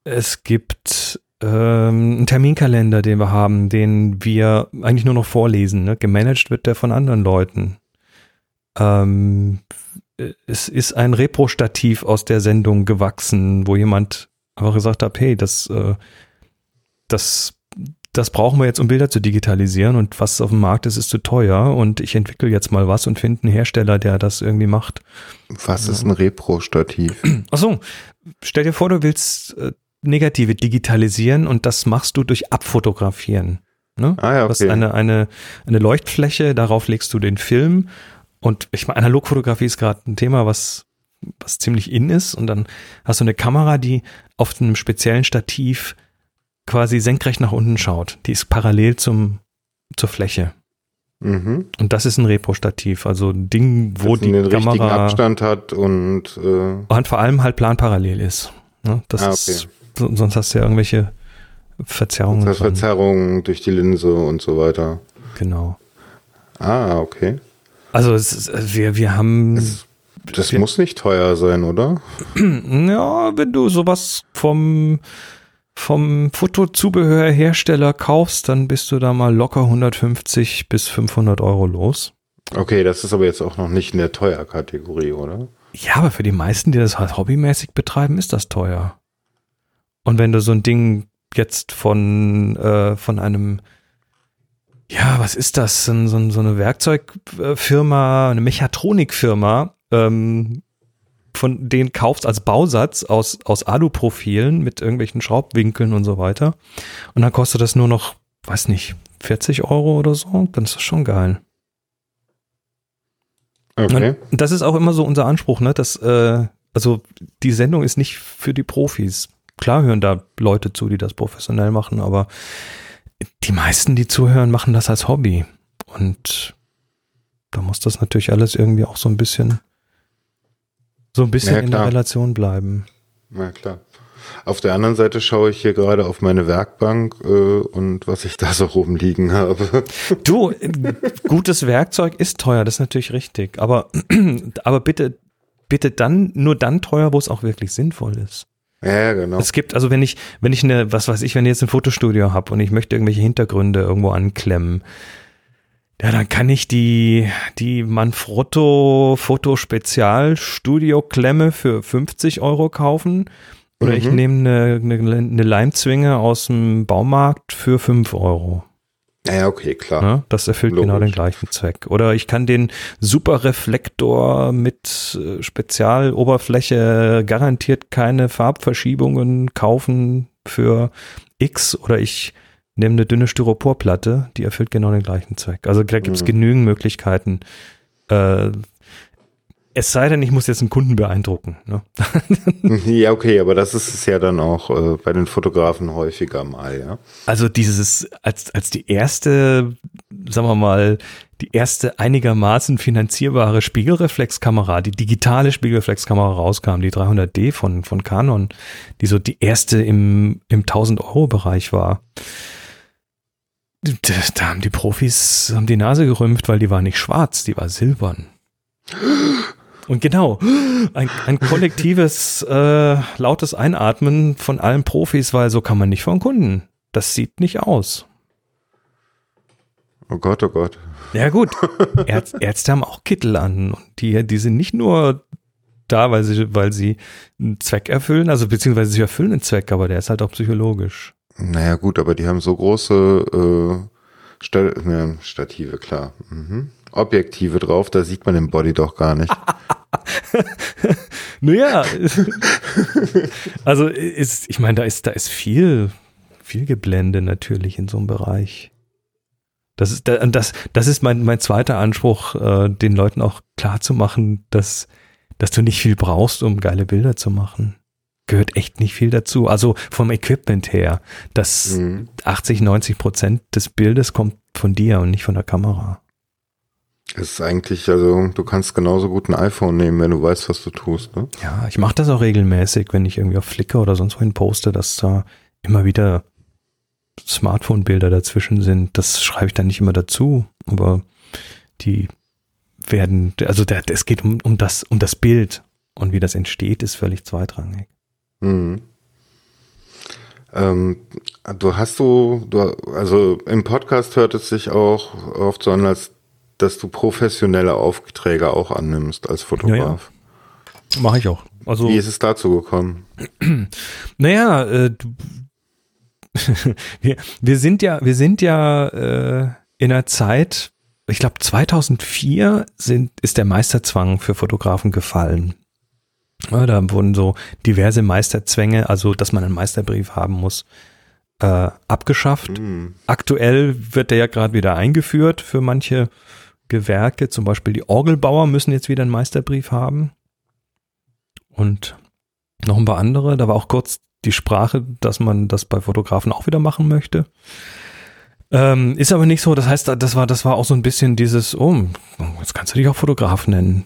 Es gibt ähm, einen Terminkalender, den wir haben, den wir eigentlich nur noch vorlesen. Ne? Gemanagt wird der von anderen Leuten. Ähm, es ist ein Repro-Stativ aus der Sendung gewachsen, wo jemand einfach gesagt hat, hey, das, äh, das, das brauchen wir jetzt, um Bilder zu digitalisieren und was auf dem Markt ist, ist zu teuer und ich entwickle jetzt mal was und finde einen Hersteller, der das irgendwie macht. Was ist ein Repro-Stativ? Achso, stell dir vor, du willst äh, Negative digitalisieren und das machst du durch Abfotografieren. Ne? Ah, ja, okay. Du hast eine, eine, eine Leuchtfläche, darauf legst du den Film und ich meine, Analogfotografie ist gerade ein Thema, was was ziemlich in ist und dann hast du eine Kamera, die auf einem speziellen Stativ quasi senkrecht nach unten schaut. Die ist parallel zum, zur Fläche. Mhm. Und das ist ein Repro-Stativ, also ein Ding, wo die den Kamera Abstand hat und, äh und vor allem halt planparallel ist. Ne? Das ah, okay. ist, sonst hast du ja irgendwelche Verzerrungen. Das Verzerrungen durch die Linse und so weiter. Genau. Ah, okay. Also ist, wir, wir haben es das wir, muss nicht teuer sein, oder? Ja, wenn du sowas vom, vom Fotozubehörhersteller kaufst, dann bist du da mal locker 150 bis 500 Euro los. Okay, das ist aber jetzt auch noch nicht in der Teuerkategorie, oder? Ja, aber für die meisten, die das halt hobbymäßig betreiben, ist das teuer. Und wenn du so ein Ding jetzt von, äh, von einem, ja, was ist das? So, so, so eine Werkzeugfirma, eine Mechatronikfirma ähm, von denen kaufst als Bausatz aus, aus Alu-Profilen mit irgendwelchen Schraubwinkeln und so weiter. Und dann kostet das nur noch, weiß nicht, 40 Euro oder so. Dann ist das schon geil. Okay. Und das ist auch immer so unser Anspruch, ne? Dass, äh, also die Sendung ist nicht für die Profis. Klar hören da Leute zu, die das professionell machen, aber die meisten, die zuhören, machen das als Hobby. Und da muss das natürlich alles irgendwie auch so ein bisschen so ein bisschen ja, in der Relation bleiben. Ja, klar. Auf der anderen Seite schaue ich hier gerade auf meine Werkbank äh, und was ich da so rumliegen habe. Du, gutes Werkzeug ist teuer, das ist natürlich richtig. Aber, aber bitte, bitte dann, nur dann teuer, wo es auch wirklich sinnvoll ist. Ja, genau. Es gibt, also wenn ich, wenn ich eine, was weiß ich, wenn ich jetzt ein Fotostudio habe und ich möchte irgendwelche Hintergründe irgendwo anklemmen, ja, dann kann ich die, die Manfrotto Foto Spezial Studio Klemme für 50 Euro kaufen. Oder mhm. ich nehme eine, eine, eine Leimzwinge aus dem Baumarkt für 5 Euro. Ja, okay, klar. Ja, das erfüllt Logisch. genau den gleichen Zweck. Oder ich kann den Superreflektor mit äh, Spezialoberfläche garantiert keine Farbverschiebungen kaufen für X oder ich nehme eine dünne Styroporplatte, die erfüllt genau den gleichen Zweck. Also da gibt es mhm. genügend Möglichkeiten. Äh, es sei denn, ich muss jetzt einen Kunden beeindrucken. Ne? ja, okay, aber das ist es ja dann auch äh, bei den Fotografen häufiger mal, ja. Also dieses, als, als die erste sagen wir mal, die erste einigermaßen finanzierbare Spiegelreflexkamera, die digitale Spiegelreflexkamera rauskam, die 300D von, von Canon, die so die erste im, im 1000 Euro Bereich war. Da, da haben die Profis haben die Nase gerümpft, weil die war nicht schwarz, die war silbern. Und genau, ein, ein kollektives, äh, lautes Einatmen von allen Profis, weil so kann man nicht von Kunden. Das sieht nicht aus. Oh Gott, oh Gott. Ja gut, Ärz, Ärzte haben auch Kittel an und die, die sind nicht nur da, weil sie, weil sie einen Zweck erfüllen, also beziehungsweise sie erfüllen einen Zweck, aber der ist halt auch psychologisch. Naja gut, aber die haben so große äh, St Stative, klar. Mhm. Objektive drauf, da sieht man den Body doch gar nicht. naja, also ist, ich meine, da ist, da ist viel, viel Geblende natürlich in so einem Bereich. Das ist, das, das ist mein, mein zweiter Anspruch, äh, den Leuten auch klar zu machen, dass, dass du nicht viel brauchst, um geile Bilder zu machen. Gehört echt nicht viel dazu. Also vom Equipment her, dass mhm. 80, 90 Prozent des Bildes kommt von dir und nicht von der Kamera. Es ist eigentlich, also du kannst genauso gut ein iPhone nehmen, wenn du weißt, was du tust. Ne? Ja, ich mache das auch regelmäßig, wenn ich irgendwie auf Flickr oder sonst wohin poste, dass da immer wieder Smartphone-Bilder dazwischen sind, das schreibe ich dann nicht immer dazu, aber die werden, also der, es geht um, um das, um das Bild und wie das entsteht, ist völlig zweitrangig. Mhm. Ähm, du hast du, du, also im Podcast hört es sich auch oft so an, als dass du professionelle Aufträge auch annimmst als Fotograf. Ja, ja. Mache ich auch. Also, Wie ist es dazu gekommen? Naja, äh, du, wir, wir sind ja, wir sind ja äh, in einer Zeit, ich glaube 2004 sind, ist der Meisterzwang für Fotografen gefallen. Ja, da wurden so diverse Meisterzwänge, also dass man einen Meisterbrief haben muss, äh, abgeschafft. Mhm. Aktuell wird der ja gerade wieder eingeführt für manche Gewerke, zum Beispiel die Orgelbauer müssen jetzt wieder einen Meisterbrief haben. Und noch ein paar andere. Da war auch kurz die Sprache, dass man das bei Fotografen auch wieder machen möchte. Ähm, ist aber nicht so. Das heißt, das war, das war auch so ein bisschen dieses, oh, jetzt kannst du dich auch Fotograf nennen.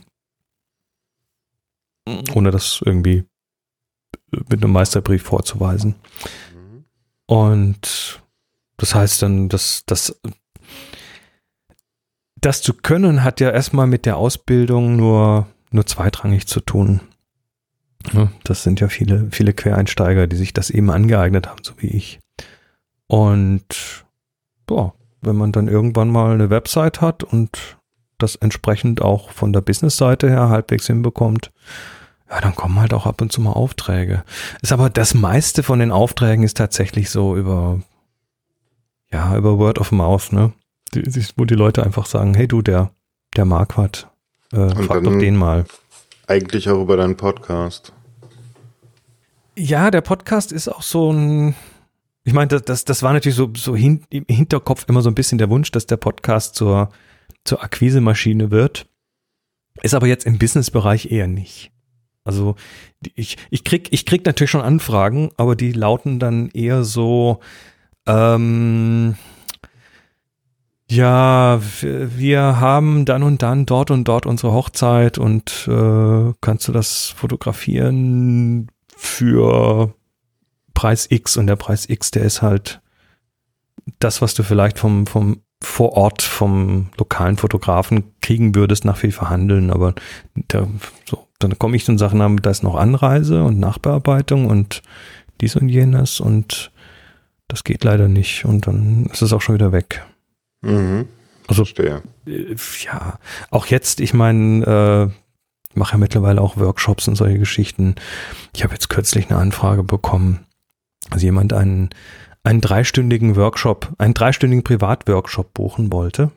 Ohne das irgendwie mit einem Meisterbrief vorzuweisen. Und das heißt dann, dass das, das zu können hat ja erstmal mit der Ausbildung nur, nur zweitrangig zu tun. Das sind ja viele, viele Quereinsteiger, die sich das eben angeeignet haben, so wie ich. Und boah, wenn man dann irgendwann mal eine Website hat und das entsprechend auch von der Business-Seite her halbwegs hinbekommt, ja, dann kommen halt auch ab und zu mal Aufträge. Ist aber das meiste von den Aufträgen ist tatsächlich so über, ja, über Word of Mouth, ne? Die, wo die Leute einfach sagen, hey du, der, der Marquardt, äh, frag doch den mal. Eigentlich auch über deinen Podcast. Ja, der Podcast ist auch so ein, ich meine, das, das, das war natürlich so, so hin, im Hinterkopf immer so ein bisschen der Wunsch, dass der Podcast zur, zur Akquisemaschine wird. Ist aber jetzt im Businessbereich eher nicht. Also ich, ich krieg, ich krieg natürlich schon Anfragen, aber die lauten dann eher so, ähm, ja, wir haben dann und dann dort und dort unsere Hochzeit und äh, kannst du das fotografieren für Preis X und der Preis X, der ist halt das, was du vielleicht vom, vom vor Ort vom lokalen Fotografen kriegen würdest nach viel Verhandeln, aber da, so, dann komme ich zu Sachen haben, da ist noch Anreise und Nachbearbeitung und dies und jenes und das geht leider nicht und dann ist es auch schon wieder weg. Mhm. Also, Verstehe. Äh, ja, auch jetzt, ich meine, äh, mache ja mittlerweile auch Workshops und solche Geschichten. Ich habe jetzt kürzlich eine Anfrage bekommen, also jemand einen, einen dreistündigen Workshop, einen dreistündigen Privatworkshop buchen wollte.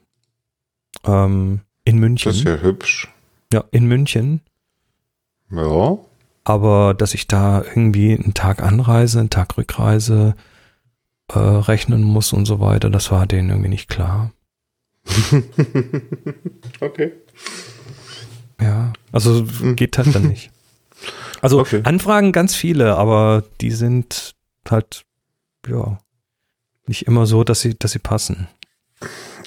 Ähm, in München. Das ist ja hübsch. Ja, in München. Ja. Aber dass ich da irgendwie einen Tag Anreise, einen Tag Rückreise, äh, rechnen muss und so weiter. Das war denen irgendwie nicht klar. okay. Ja, also hm. geht halt dann nicht. Also okay. Anfragen ganz viele, aber die sind halt, ja, nicht immer so, dass sie, dass sie passen.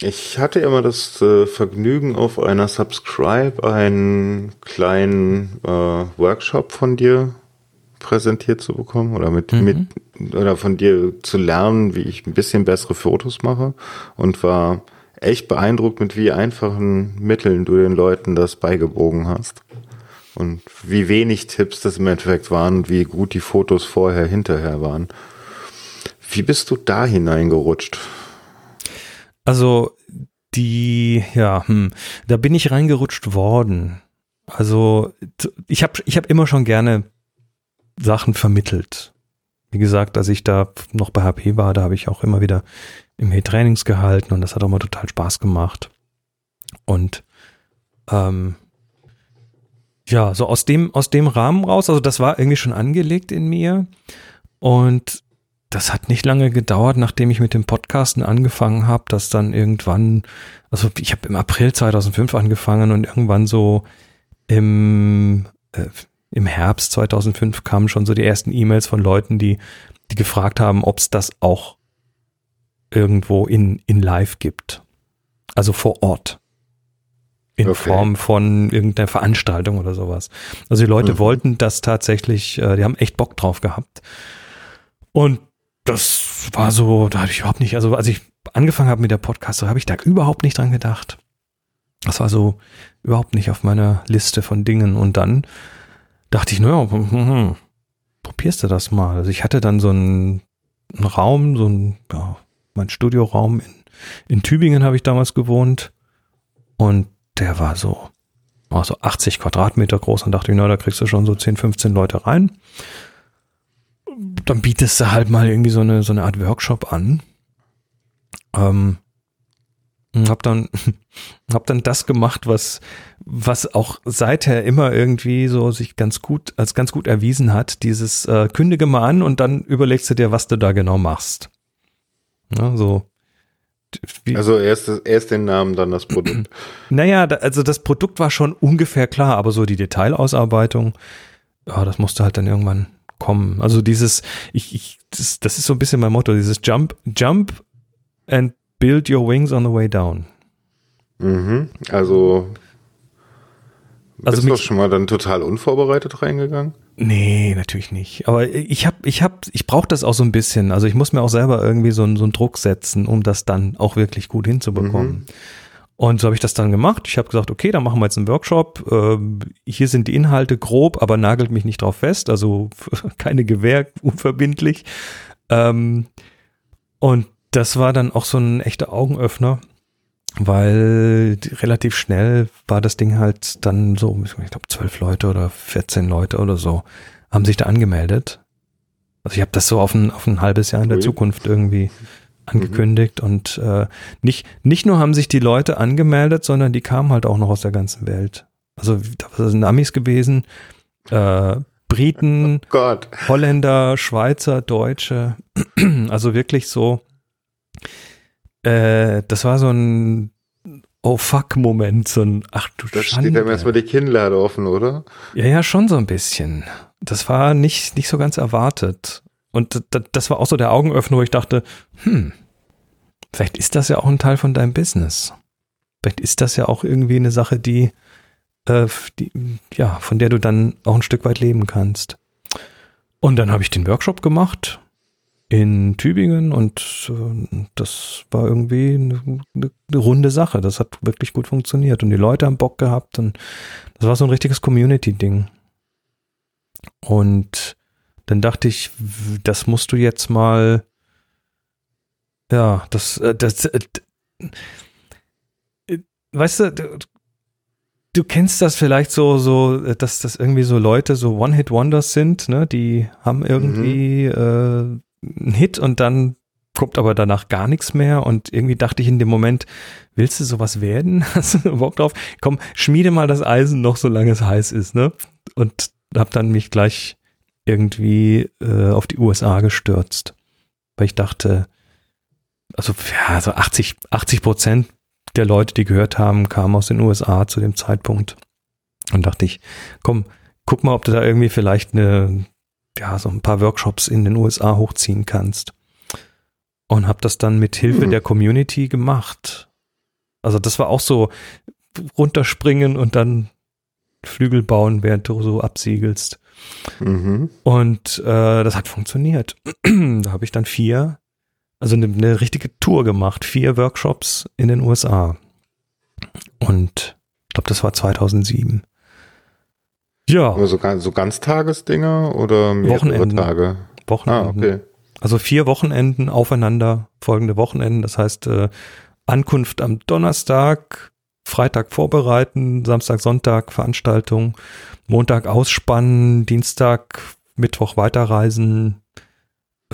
Ich hatte immer das äh, Vergnügen, auf einer Subscribe einen kleinen äh, Workshop von dir präsentiert zu bekommen oder mit, mhm. mit oder von dir zu lernen, wie ich ein bisschen bessere Fotos mache und war echt beeindruckt, mit wie einfachen Mitteln du den Leuten das beigebogen hast. Und wie wenig Tipps das im Endeffekt waren und wie gut die Fotos vorher, hinterher waren. Wie bist du da hineingerutscht? Also die, ja, hm, da bin ich reingerutscht worden. Also ich habe ich hab immer schon gerne Sachen vermittelt. Wie gesagt, als ich da noch bei HP war, da habe ich auch immer wieder im Trainings gehalten und das hat auch mal total Spaß gemacht. Und ähm, ja, so aus dem, aus dem Rahmen raus, also das war irgendwie schon angelegt in mir. Und das hat nicht lange gedauert, nachdem ich mit dem Podcasten angefangen habe, dass dann irgendwann, also ich habe im April 2005 angefangen und irgendwann so im, äh, im Herbst 2005 kamen schon so die ersten E-Mails von Leuten, die, die gefragt haben, ob es das auch irgendwo in, in live gibt. Also vor Ort. In okay. Form von irgendeiner Veranstaltung oder sowas. Also die Leute mhm. wollten das tatsächlich, äh, die haben echt Bock drauf gehabt. Und das war so, da habe ich überhaupt nicht, also als ich angefangen habe mit der Podcast, so habe ich da überhaupt nicht dran gedacht. Das war so überhaupt nicht auf meiner Liste von Dingen. Und dann dachte ich, naja, hm, probierst du das mal. Also ich hatte dann so einen, einen Raum, so ein, ja, mein Studioraum in, in Tübingen habe ich damals gewohnt. Und der war so, war so 80 Quadratmeter groß und dachte ich, na, da kriegst du schon so 10, 15 Leute rein dann bietest du halt mal irgendwie so eine, so eine Art Workshop an. Ähm, hab dann, hab dann das gemacht, was, was auch seither immer irgendwie so sich ganz gut, als ganz gut erwiesen hat. Dieses äh, kündige mal an und dann überlegst du dir, was du da genau machst. Ja, so. Wie, also erst, erst den Namen, dann das Produkt. Naja, da, also das Produkt war schon ungefähr klar, aber so die Detailausarbeitung, ja, das musste halt dann irgendwann kommen. Also dieses, ich, ich, das, das ist so ein bisschen mein Motto, dieses Jump, Jump and build your wings on the way down. Mhm, also, also bist du schon mal dann total unvorbereitet reingegangen? Nee, natürlich nicht. Aber ich habe, ich habe, ich brauche das auch so ein bisschen. Also ich muss mir auch selber irgendwie so, so einen Druck setzen, um das dann auch wirklich gut hinzubekommen. Mhm. Und so habe ich das dann gemacht. Ich habe gesagt, okay, dann machen wir jetzt einen Workshop. Ähm, hier sind die Inhalte grob, aber nagelt mich nicht drauf fest. Also keine Gewähr, unverbindlich. Ähm, und das war dann auch so ein echter Augenöffner, weil relativ schnell war das Ding halt dann so, ich glaube, zwölf Leute oder 14 Leute oder so haben sich da angemeldet. Also ich habe das so auf ein, auf ein halbes Jahr in der Zukunft irgendwie angekündigt mhm. und äh, nicht, nicht nur haben sich die Leute angemeldet, sondern die kamen halt auch noch aus der ganzen Welt. Also da sind Amis gewesen, äh, Briten, oh Holländer, Schweizer, Deutsche, also wirklich so, äh, das war so ein Oh fuck Moment, so ein Ach du Das Schande. steht einem erstmal die Kinnlade offen, oder? Ja, ja, schon so ein bisschen. Das war nicht, nicht so ganz erwartet. Und das war auch so der Augenöffner, wo ich dachte, hm, vielleicht ist das ja auch ein Teil von deinem Business. Vielleicht ist das ja auch irgendwie eine Sache, die, äh, die ja, von der du dann auch ein Stück weit leben kannst. Und dann habe ich den Workshop gemacht in Tübingen und äh, das war irgendwie eine, eine, runde Sache. Das hat wirklich gut funktioniert und die Leute haben Bock gehabt und das war so ein richtiges Community-Ding. Und dann dachte ich, das musst du jetzt mal, ja, das, äh, das, äh, äh, weißt du, du, du kennst das vielleicht so, so, dass das irgendwie so Leute so One-Hit-Wonders sind, ne? Die haben irgendwie mhm. äh, einen Hit und dann kommt aber danach gar nichts mehr und irgendwie dachte ich in dem Moment, willst du sowas werden? Hast du Bock drauf? Komm, schmiede mal das Eisen noch, solange es heiß ist, ne? Und hab dann mich gleich irgendwie äh, auf die USA gestürzt. Weil ich dachte, also ja, so 80, 80 Prozent der Leute, die gehört haben, kamen aus den USA zu dem Zeitpunkt. Und dachte ich, komm, guck mal, ob du da irgendwie vielleicht eine, ja, so ein paar Workshops in den USA hochziehen kannst. Und habe das dann mit Hilfe mhm. der Community gemacht. Also das war auch so runterspringen und dann Flügel bauen, während du so absiegelst. Mhm. Und äh, das hat funktioniert. da habe ich dann vier, also eine, eine richtige Tour gemacht, vier Workshops in den USA. Und ich glaube, das war 2007. Ja. Also so Ganztagesdinger oder mehrere Wochenenden. Tage? Wochenenden. Ah, okay. Also vier Wochenenden aufeinander, folgende Wochenenden. Das heißt, äh, Ankunft am Donnerstag, Freitag vorbereiten, Samstag, Sonntag Veranstaltung, Montag ausspannen, Dienstag, Mittwoch weiterreisen,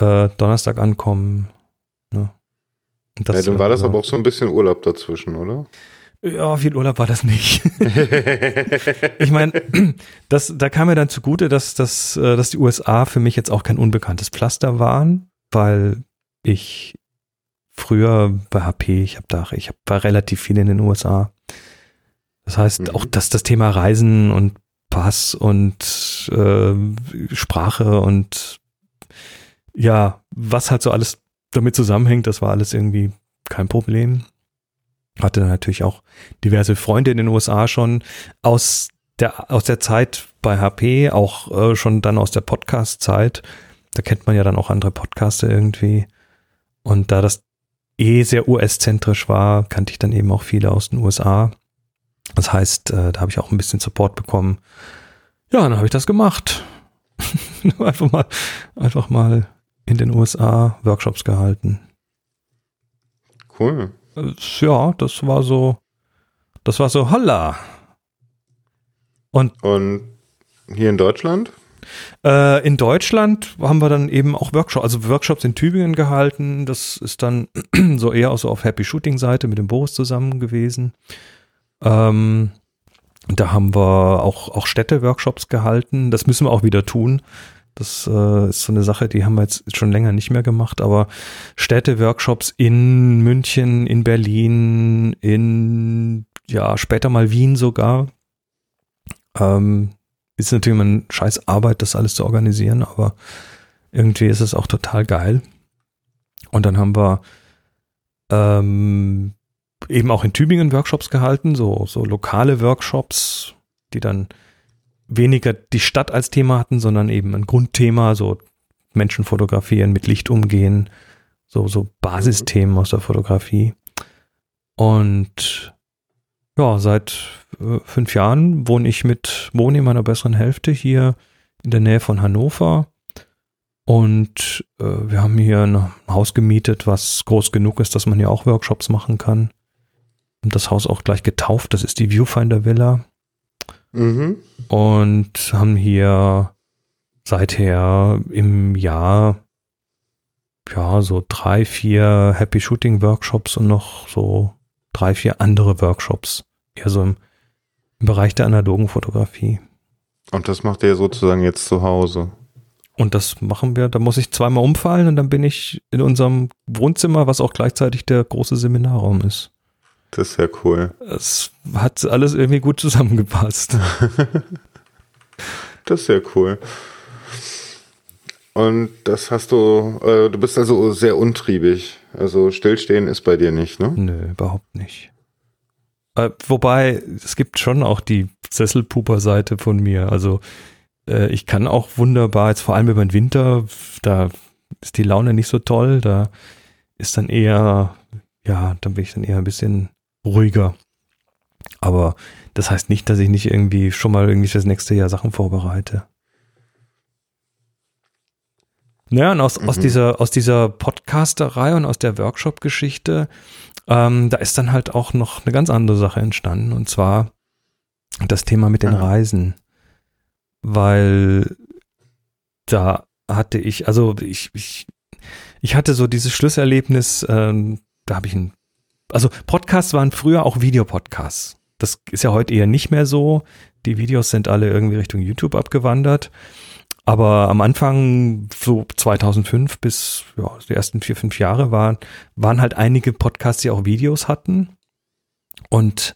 äh, Donnerstag ankommen. Ne? Ja, dann war das aber auch so ein bisschen Urlaub dazwischen, oder? Ja, viel Urlaub war das nicht. ich meine, das, da kam mir dann zugute, dass, dass, äh, dass die USA für mich jetzt auch kein unbekanntes Pflaster waren, weil ich früher bei HP, ich habe da, ich hab, war relativ viel in den USA. Das heißt, Mhm. auch dass das Thema Reisen und Pass und äh, Sprache und ja, was halt so alles damit zusammenhängt, das war alles irgendwie kein Problem. Hatte natürlich auch diverse Freunde in den USA schon aus der, aus der Zeit bei HP, auch äh, schon dann aus der Podcast-Zeit. Da kennt man ja dann auch andere Podcaster irgendwie. Und da das eh sehr US-zentrisch war, kannte ich dann eben auch viele aus den USA. Das heißt, äh, da habe ich auch ein bisschen Support bekommen. Ja, dann habe ich das gemacht. einfach mal, einfach mal in den USA Workshops gehalten. Cool. Äh, Ja, das war so, das war so, holla. Und hier in Deutschland? Äh, in Deutschland haben wir dann eben auch Workshops, also Workshops in Tübingen gehalten. Das ist dann so eher auch so auf Happy Shooting Seite mit dem Boris zusammen gewesen. Ähm, da haben wir auch, auch Städte-Workshops gehalten. Das müssen wir auch wieder tun. Das äh, ist so eine Sache, die haben wir jetzt schon länger nicht mehr gemacht, aber Städte-Workshops in München, in Berlin, in, ja, später mal Wien sogar. Ähm, ist natürlich immer eine scheiß Arbeit, das alles zu organisieren, aber irgendwie ist es auch total geil. Und dann haben wir ähm, eben auch in Tübingen Workshops gehalten, so, so lokale Workshops, die dann weniger die Stadt als Thema hatten, sondern eben ein Grundthema, so Menschen fotografieren, mit Licht umgehen, so, so Basisthemen aus der Fotografie. Und ja, seit äh, fünf Jahren wohne ich mit Moni, meiner besseren Hälfte, hier in der Nähe von Hannover. Und äh, wir haben hier ein Haus gemietet, was groß genug ist, dass man hier auch Workshops machen kann. Und das Haus auch gleich getauft. Das ist die Viewfinder Villa. Mhm. Und haben hier seither im Jahr ja so drei, vier Happy Shooting Workshops und noch so drei, vier andere Workshops. Eher so im, im Bereich der analogen Fotografie. Und das macht ihr sozusagen jetzt zu Hause. Und das machen wir, da muss ich zweimal umfallen und dann bin ich in unserem Wohnzimmer, was auch gleichzeitig der große Seminarraum ist. Das ist ja cool. Es hat alles irgendwie gut zusammengepasst. Das ist ja cool. Und das hast du, äh, du bist also sehr untriebig. Also stillstehen ist bei dir nicht, ne? Nö, überhaupt nicht. Äh, wobei, es gibt schon auch die Sesselpuper-Seite von mir. Also äh, ich kann auch wunderbar, jetzt vor allem über den Winter, da ist die Laune nicht so toll, da ist dann eher, ja, dann bin ich dann eher ein bisschen ruhiger. Aber das heißt nicht, dass ich nicht irgendwie schon mal irgendwie das nächste Jahr Sachen vorbereite. Naja, und aus, aus Mhm. dieser, aus dieser Podcasterei und aus der Workshop-Geschichte, ähm, da ist dann halt auch noch eine ganz andere Sache entstanden, und zwar das Thema mit den Aha. Reisen. Weil da hatte ich, also ich, ich, ich hatte so dieses Schlusserlebnis, ähm, da habe ich ein, also Podcasts waren früher auch Videopodcasts. Das ist ja heute eher nicht mehr so. Die Videos sind alle irgendwie Richtung YouTube abgewandert. Aber am Anfang, so 2005 bis ja, die ersten vier, fünf Jahre, waren, waren halt einige Podcasts, die auch Videos hatten. Und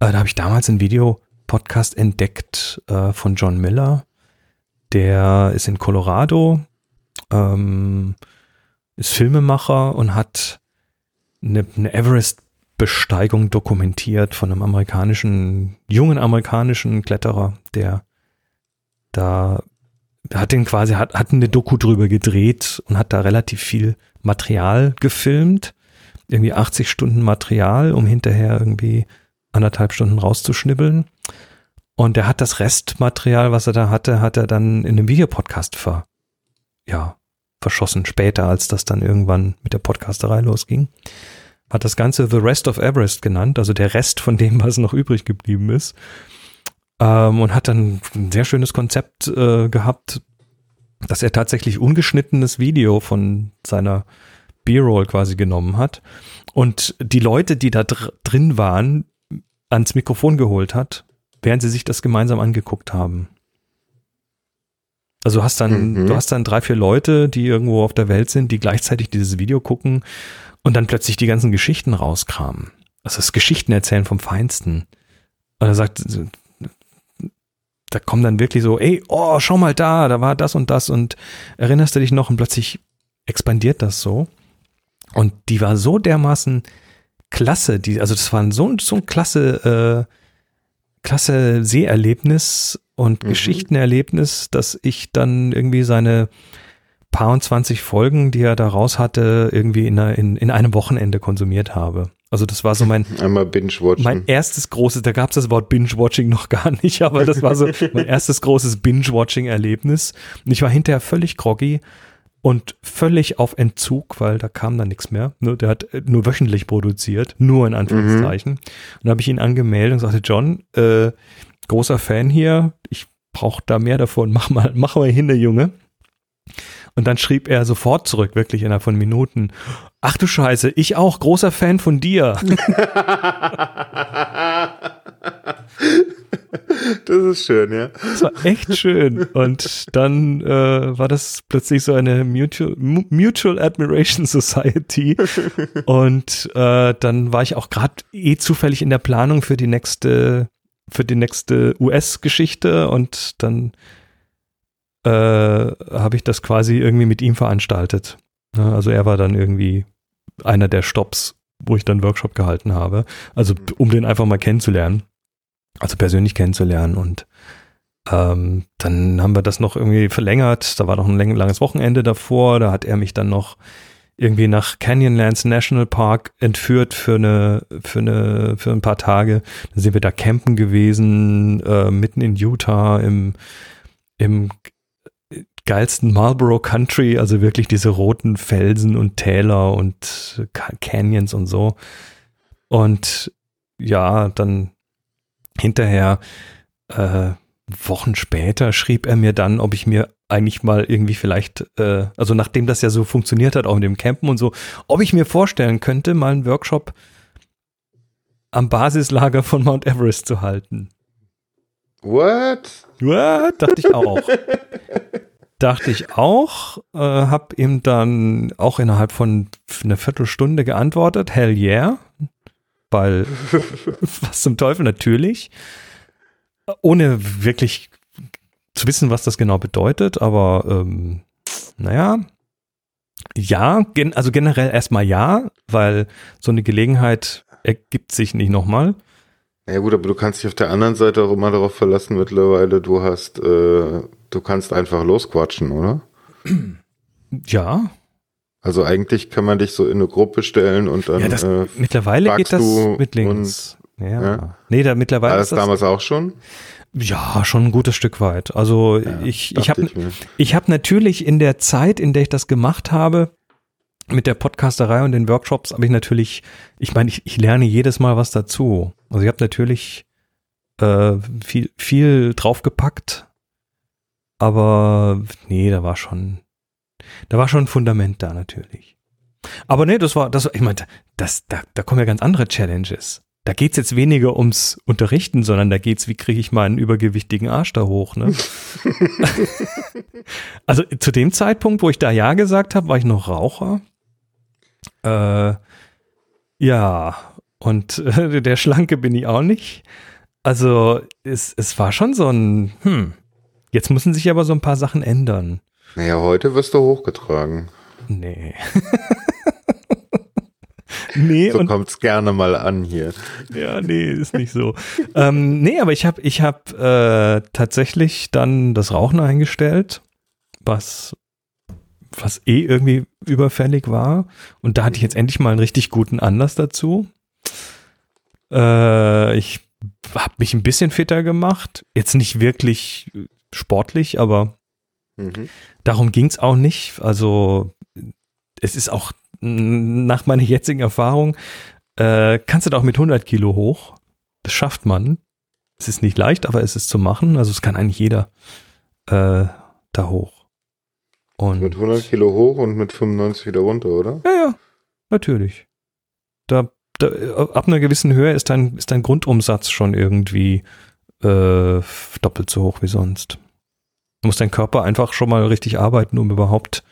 äh, da habe ich damals einen Videopodcast entdeckt äh, von John Miller. Der ist in Colorado, ähm, ist Filmemacher und hat eine, eine Everest Besteigung dokumentiert von einem amerikanischen, jungen amerikanischen Kletterer, der da hat den quasi, hat, hat eine Doku drüber gedreht und hat da relativ viel Material gefilmt. Irgendwie 80 Stunden Material, um hinterher irgendwie anderthalb Stunden rauszuschnibbeln. Und er hat das Restmaterial, was er da hatte, hat er dann in einem Videopodcast ver, ja, verschossen. Später, als das dann irgendwann mit der Podcasterei losging. Hat das Ganze The Rest of Everest genannt, also der Rest von dem, was noch übrig geblieben ist. Ähm, und hat dann ein sehr schönes Konzept äh, gehabt, dass er tatsächlich ungeschnittenes Video von seiner B-Roll quasi genommen hat und die Leute, die da dr drin waren, ans Mikrofon geholt hat, während sie sich das gemeinsam angeguckt haben. Also du hast dann, mhm. du hast dann drei, vier Leute, die irgendwo auf der Welt sind, die gleichzeitig dieses Video gucken und dann plötzlich die ganzen Geschichten rauskramen. Also das Geschichten erzählen vom Feinsten. Und er sagt, da kommen dann wirklich so, ey, oh, schau mal da, da war das und das und erinnerst du dich noch und plötzlich expandiert das so. Und die war so dermaßen klasse, die, also das war so, so ein klasse, äh, klasse Seherlebnis und mhm. Geschichtenerlebnis, dass ich dann irgendwie seine paar und zwanzig Folgen, die er da raus hatte, irgendwie in, in, in einem Wochenende konsumiert habe. Also das war so mein einmal Binge-Watching. Mein erstes großes, da gab es das Wort Binge-Watching noch gar nicht, aber das war so mein erstes großes Binge-Watching-Erlebnis. Und ich war hinterher völlig groggy und völlig auf Entzug, weil da kam dann nichts mehr. Ne, der hat äh, nur wöchentlich produziert, nur in Anführungszeichen. Mhm. Und da habe ich ihn angemeldet und sagte, John, äh, großer Fan hier, ich brauche da mehr davon, mach mal, mach mal hin, der Junge. Und dann schrieb er sofort zurück, wirklich innerhalb von Minuten. Ach du Scheiße, ich auch, großer Fan von dir. Das ist schön, ja. Das war echt schön. Und dann äh, war das plötzlich so eine Mutual, Mutual Admiration Society. Und äh, dann war ich auch gerade eh zufällig in der Planung für die nächste, für die nächste US-Geschichte und dann äh, habe ich das quasi irgendwie mit ihm veranstaltet. Ja, also er war dann irgendwie einer der Stops, wo ich dann Workshop gehalten habe. Also um den einfach mal kennenzulernen. Also persönlich kennenzulernen und ähm, dann haben wir das noch irgendwie verlängert. Da war noch ein langes Wochenende davor. Da hat er mich dann noch irgendwie nach Canyonlands National Park entführt für eine, für eine, für ein paar Tage. Dann sind wir da campen gewesen, äh, mitten in Utah im, im geilsten Marlboro Country, also wirklich diese roten Felsen und Täler und Canyons und so. Und ja, dann hinterher, äh, Wochen später, schrieb er mir dann, ob ich mir eigentlich mal irgendwie vielleicht, äh, also nachdem das ja so funktioniert hat, auch in dem Campen und so, ob ich mir vorstellen könnte, mal einen Workshop am Basislager von Mount Everest zu halten. What? What? Dachte ich auch. Dachte ich auch, äh, habe ihm dann auch innerhalb von einer Viertelstunde geantwortet, hell yeah, weil was zum Teufel natürlich, ohne wirklich zu wissen, was das genau bedeutet, aber ähm, naja, ja, gen also generell erstmal ja, weil so eine Gelegenheit ergibt sich nicht nochmal. Ja gut, aber du kannst dich auf der anderen Seite auch immer darauf verlassen mittlerweile, du hast äh, du kannst einfach losquatschen, oder? Ja. Also eigentlich kann man dich so in eine Gruppe stellen und dann. Ja, das, äh, mittlerweile geht das mit links. Ja. ja. Nee, da mittlerweile. War das, das damals auch schon? Ja, schon ein gutes Stück weit. Also ja, ich, ich habe ich hab natürlich in der Zeit, in der ich das gemacht habe, mit der Podcasterei und den Workshops, habe ich natürlich, ich meine, ich, ich lerne jedes Mal was dazu. Also ich habe natürlich äh, viel, viel draufgepackt, aber nee, da war schon, da war schon ein Fundament da natürlich. Aber nee, das war, das, ich meine, das, da, da kommen ja ganz andere Challenges. Da geht's jetzt weniger ums Unterrichten, sondern da geht's, wie kriege ich meinen übergewichtigen Arsch da hoch, ne? also zu dem Zeitpunkt, wo ich da Ja gesagt habe, war ich noch Raucher. Äh, ja, und äh, der Schlanke bin ich auch nicht. Also es, es war schon so ein, hm, Jetzt müssen sich aber so ein paar Sachen ändern. Naja, heute wirst du hochgetragen. Nee. Nee, so kommt's gerne mal an hier. Ja, nee, ist nicht so. ähm, nee, aber ich habe ich hab, äh, tatsächlich dann das Rauchen eingestellt, was, was eh irgendwie überfällig war. Und da hatte ich jetzt endlich mal einen richtig guten Anlass dazu. Äh, ich habe mich ein bisschen fitter gemacht. Jetzt nicht wirklich sportlich, aber mhm. darum ging's auch nicht. Also es ist auch nach meiner jetzigen Erfahrung, äh, kannst du da auch mit 100 Kilo hoch. Das schafft man. Es ist nicht leicht, aber es ist zu machen. Also es kann eigentlich jeder äh, da hoch. Und mit 100 Kilo hoch und mit 95 wieder runter, oder? Ja, ja, natürlich. Da, da ab einer gewissen Höhe ist dein, ist dein Grundumsatz schon irgendwie äh, doppelt so hoch wie sonst. Du musst dein Körper einfach schon mal richtig arbeiten, um überhaupt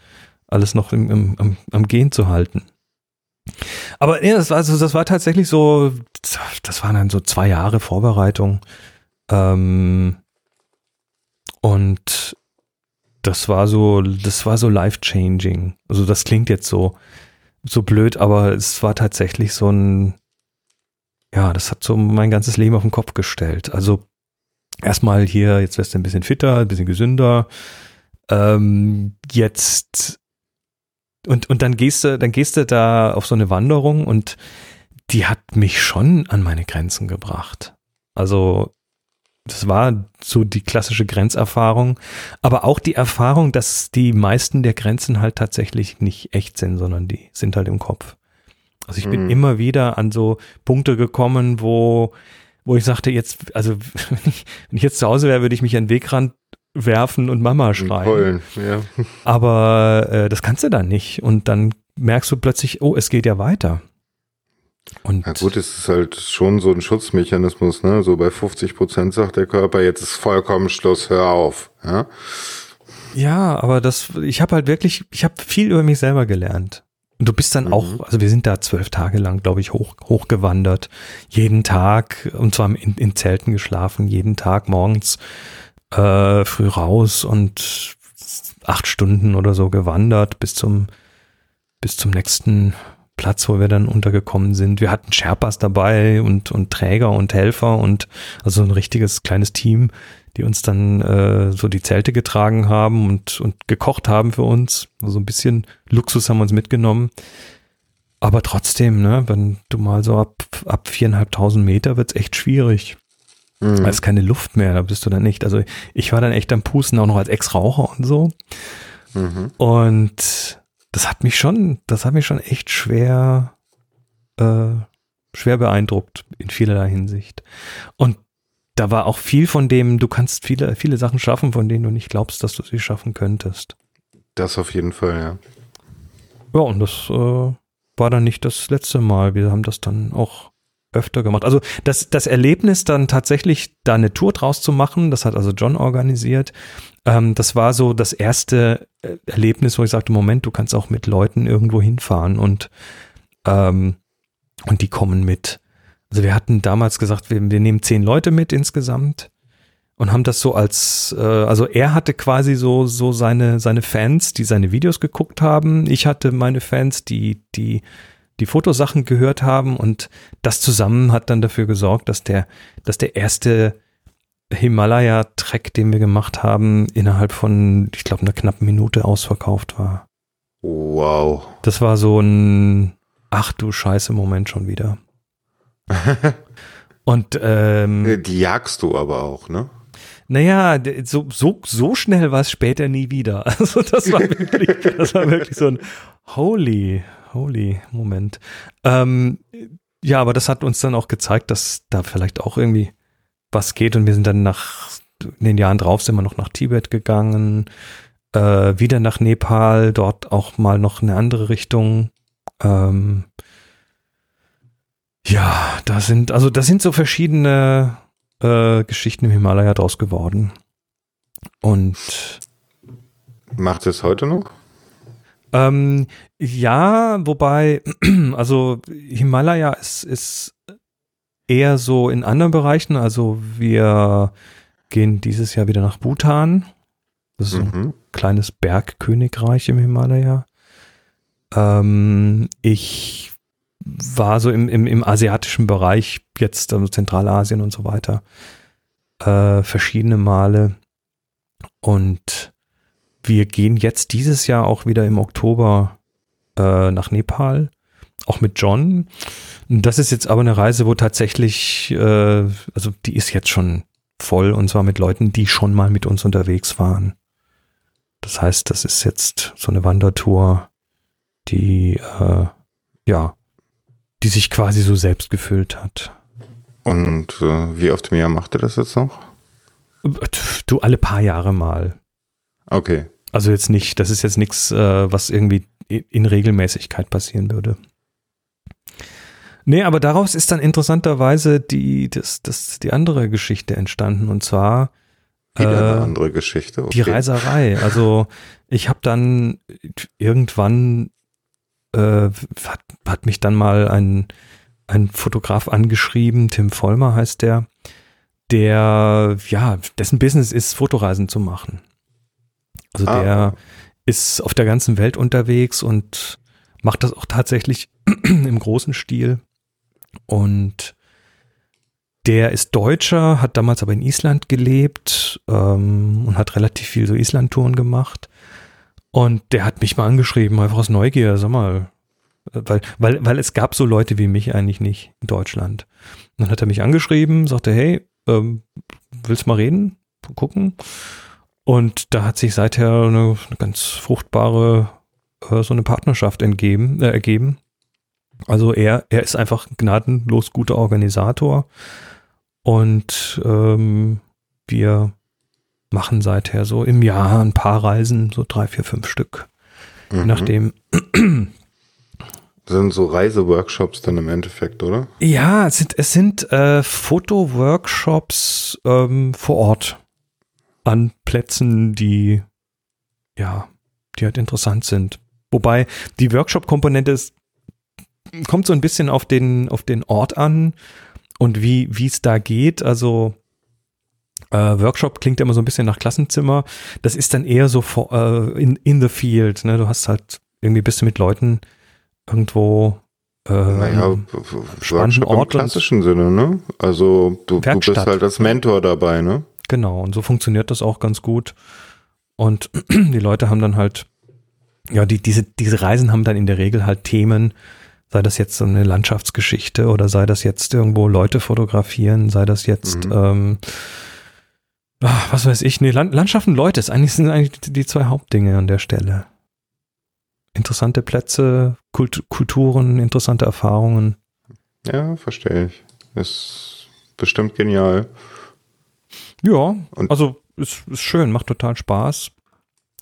alles noch im, im, am, am Gehen zu halten. Aber ja, das war, also, das war tatsächlich so, das waren dann so zwei Jahre Vorbereitung. Ähm, und das war so, das war so life-changing. Also das klingt jetzt so, so blöd, aber es war tatsächlich so ein, ja, das hat so mein ganzes Leben auf den Kopf gestellt. Also erstmal hier, jetzt wirst du ein bisschen fitter, ein bisschen gesünder. Ähm, jetzt und, und dann gehst du, dann gehst du da auf so eine Wanderung und die hat mich schon an meine Grenzen gebracht. Also, das war so die klassische Grenzerfahrung, aber auch die Erfahrung, dass die meisten der Grenzen halt tatsächlich nicht echt sind, sondern die sind halt im Kopf. Also ich bin mhm. immer wieder an so Punkte gekommen, wo, wo ich sagte, jetzt, also wenn ich, wenn ich jetzt zu Hause wäre, würde ich mich an den Wegrand werfen und Mama schreien. Heulen, ja. Aber äh, das kannst du dann nicht. Und dann merkst du plötzlich, oh, es geht ja weiter. Und Na gut, es ist halt schon so ein Schutzmechanismus, ne? So bei 50 Prozent sagt der Körper, jetzt ist vollkommen Schluss, hör auf. Ja, ja aber das, ich habe halt wirklich, ich habe viel über mich selber gelernt. Und du bist dann mhm. auch, also wir sind da zwölf Tage lang, glaube ich, hoch, hochgewandert. Jeden Tag, und zwar in, in Zelten geschlafen, jeden Tag morgens äh, früh raus und acht Stunden oder so gewandert bis zum, bis zum nächsten Platz, wo wir dann untergekommen sind. Wir hatten Sherpas dabei und, und Träger und Helfer und also ein richtiges kleines Team, die uns dann äh, so die Zelte getragen haben und, und gekocht haben für uns. Also ein bisschen Luxus haben wir uns mitgenommen. Aber trotzdem, ne, wenn du mal so ab, ab viereinhalbtausend Meter wird's echt schwierig. Mhm. Da ist keine Luft mehr, da bist du dann nicht. Also ich war dann echt am Pusten, auch noch als Ex-Raucher und so. Mhm. Und das hat mich schon, das hat mich schon echt schwer, äh, schwer beeindruckt in vielerlei Hinsicht. Und da war auch viel von dem, du kannst viele, viele Sachen schaffen, von denen du nicht glaubst, dass du sie schaffen könntest. Das auf jeden Fall, ja. Ja, und das äh, war dann nicht das letzte Mal. Wir haben das dann auch öfter gemacht. Also das, das Erlebnis dann tatsächlich da eine Tour draus zu machen, das hat also John organisiert. Ähm, das war so das erste äh, Erlebnis, wo ich sagte, Moment, du kannst auch mit Leuten irgendwo hinfahren und, ähm, und die kommen mit. Also wir hatten damals gesagt, wir, wir nehmen zehn Leute mit insgesamt und haben das so als, äh, also er hatte quasi so, so seine, seine Fans, die seine Videos geguckt haben. Ich hatte meine Fans, die, die die Fotosachen gehört haben und das zusammen hat dann dafür gesorgt, dass der, dass der erste Himalaya-Trek, den wir gemacht haben, innerhalb von, ich glaube, einer knappen Minute ausverkauft war. Wow. Das war so ein Ach du Scheiße Moment schon wieder. und ähm, die jagst du aber auch, ne? Naja, so, so, so schnell war es später nie wieder. Also das war wirklich, das war wirklich so ein Holy, holy Moment. Ähm, ja, aber das hat uns dann auch gezeigt, dass da vielleicht auch irgendwie was geht und wir sind dann nach in den Jahren drauf sind wir noch nach Tibet gegangen, äh, wieder nach Nepal, dort auch mal noch eine andere Richtung. Ähm, ja, da sind, also da sind so verschiedene äh, Geschichten im Himalaya draus geworden. Und macht es heute noch? Ähm, ja, wobei, also Himalaya ist, ist eher so in anderen Bereichen. Also wir gehen dieses Jahr wieder nach Bhutan. Das ist mhm. ein kleines Bergkönigreich im Himalaya. Ähm, ich war so im, im, im asiatischen Bereich, jetzt also Zentralasien und so weiter, äh, verschiedene Male. Und wir gehen jetzt dieses Jahr auch wieder im Oktober äh, nach Nepal, auch mit John. Das ist jetzt aber eine Reise, wo tatsächlich, äh, also die ist jetzt schon voll und zwar mit Leuten, die schon mal mit uns unterwegs waren. Das heißt, das ist jetzt so eine Wandertour, die äh, ja, die sich quasi so selbst gefüllt hat. Und äh, wie oft im Jahr macht ihr das jetzt noch? Du alle paar Jahre mal. Okay. Also jetzt nicht, das ist jetzt nichts, äh, was irgendwie in Regelmäßigkeit passieren würde. Nee, aber daraus ist dann interessanterweise die, das, das, die andere Geschichte entstanden und zwar Wieder äh, eine andere Geschichte. Okay. Die Reiserei. Also ich habe dann irgendwann äh, hat, hat mich dann mal ein, ein Fotograf angeschrieben, Tim Vollmer heißt der, der, ja, dessen Business ist, Fotoreisen zu machen. Also ah. der ist auf der ganzen Welt unterwegs und macht das auch tatsächlich im großen Stil. Und der ist Deutscher, hat damals aber in Island gelebt ähm, und hat relativ viel so Island-Touren gemacht. Und der hat mich mal angeschrieben, einfach aus Neugier, sag mal, weil, weil, weil es gab so Leute wie mich eigentlich nicht in Deutschland. Und dann hat er mich angeschrieben, sagte, hey, ähm, willst mal reden, gucken? Und da hat sich seither eine, eine ganz fruchtbare, äh, so eine Partnerschaft entgeben, äh, ergeben. Also er, er ist einfach gnadenlos guter Organisator und ähm, wir machen seither so im Jahr ein paar Reisen, so drei, vier, fünf Stück. Mhm. Nachdem. Das sind so Reiseworkshops dann im Endeffekt, oder? Ja, es sind, es sind äh, Fotoworkshops ähm, vor Ort an Plätzen, die ja, die halt interessant sind. Wobei die Workshop-Komponente kommt so ein bisschen auf den, auf den Ort an und wie, wie es da geht. Also äh, Workshop klingt ja immer so ein bisschen nach Klassenzimmer. Das ist dann eher so for, äh, in, in the field. Ne? Du hast halt irgendwie bist du mit Leuten irgendwo äh, naja, Workshop Ort im klassischen Sinne, ne? Also du, du bist halt als Mentor dabei, ne? Genau, und so funktioniert das auch ganz gut. Und die Leute haben dann halt, ja, die, diese, diese Reisen haben dann in der Regel halt Themen, sei das jetzt so eine Landschaftsgeschichte oder sei das jetzt irgendwo Leute fotografieren, sei das jetzt mhm. ähm, ach, was weiß ich, nee, Land, Landschaften, Leute, ist eigentlich, sind eigentlich die zwei Hauptdinge an der Stelle. Interessante Plätze, Kult, Kulturen, interessante Erfahrungen. Ja, verstehe ich. Ist bestimmt genial. Ja, Und also ist, ist schön, macht total Spaß.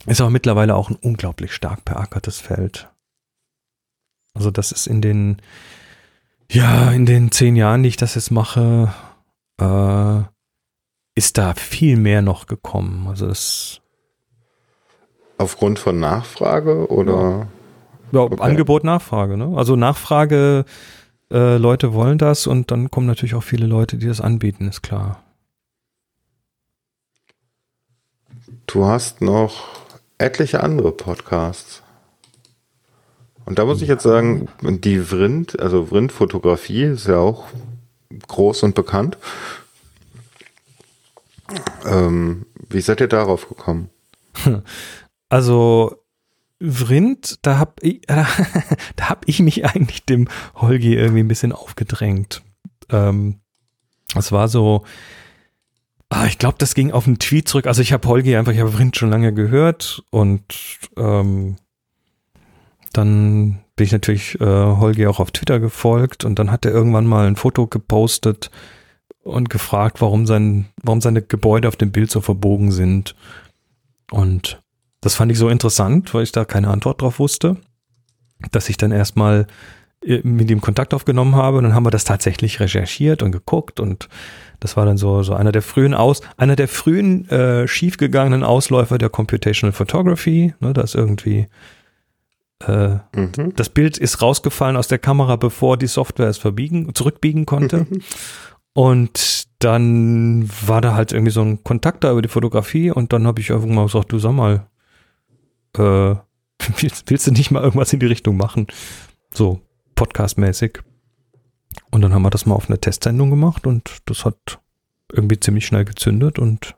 Ist auch mittlerweile auch ein unglaublich stark beackertes Feld. Also das ist in den, ja, in den zehn Jahren, die ich das jetzt mache, äh, ist da viel mehr noch gekommen. Also es Aufgrund von Nachfrage oder? Ja, ja okay. Angebot, Nachfrage. Ne? Also Nachfrage, äh, Leute wollen das und dann kommen natürlich auch viele Leute, die das anbieten, ist klar. Du hast noch etliche andere Podcasts. Und da muss ich jetzt sagen, die Vrind, also Vrind-Fotografie ist ja auch groß und bekannt. Ähm, wie seid ihr darauf gekommen? Also Vrind, da hab ich, äh, da hab ich mich eigentlich dem Holgi irgendwie ein bisschen aufgedrängt. Ähm, es war so, ah, ich glaube, das ging auf einen Tweet zurück. Also ich habe Holgi einfach, ich habe Vrind schon lange gehört und ähm, dann bin ich natürlich äh, Holgi auch auf Twitter gefolgt und dann hat er irgendwann mal ein Foto gepostet und gefragt, warum sein, warum seine Gebäude auf dem Bild so verbogen sind. Und das fand ich so interessant, weil ich da keine Antwort drauf wusste, dass ich dann erstmal äh, mit ihm Kontakt aufgenommen habe. Und dann haben wir das tatsächlich recherchiert und geguckt und das war dann so, so einer der frühen Aus, einer der frühen äh, schiefgegangenen Ausläufer der Computational Photography. Ne, da ist irgendwie äh, mhm. das Bild ist rausgefallen aus der Kamera, bevor die Software es verbiegen, zurückbiegen konnte. und dann war da halt irgendwie so ein Kontakt da über die Fotografie und dann habe ich irgendwann mal gesagt, du sag mal, äh, willst, willst, du nicht mal irgendwas in die Richtung machen? So, podcastmäßig. Und dann haben wir das mal auf eine Testsendung gemacht und das hat irgendwie ziemlich schnell gezündet und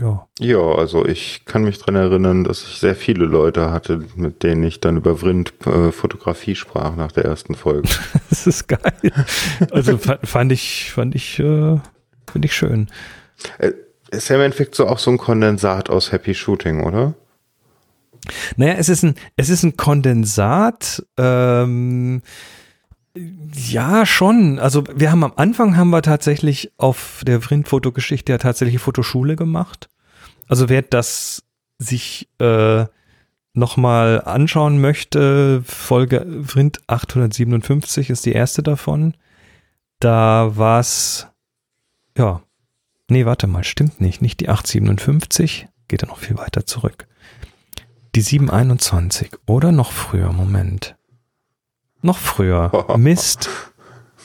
ja. Ja, also ich kann mich dran erinnern, dass ich sehr viele Leute hatte, mit denen ich dann über Vrind äh, Fotografie sprach nach der ersten Folge. das ist geil. Also fand ich, fand ich, äh, finde ich schön. Äh, ist ja im Endeffekt so auch so ein Kondensat aus Happy Shooting, oder? Naja, es ist ein, es ist ein Kondensat, ähm, ja, schon. Also wir haben am Anfang haben wir tatsächlich auf der Vrind-Fotogeschichte ja tatsächlich Fotoschule gemacht. Also wer das sich äh, nochmal anschauen möchte, Folge Vrind 857 ist die erste davon. Da war es, ja, nee, warte mal, stimmt nicht, nicht die 857, geht ja noch viel weiter zurück. Die 721 oder noch früher, Moment. Noch früher. Mist.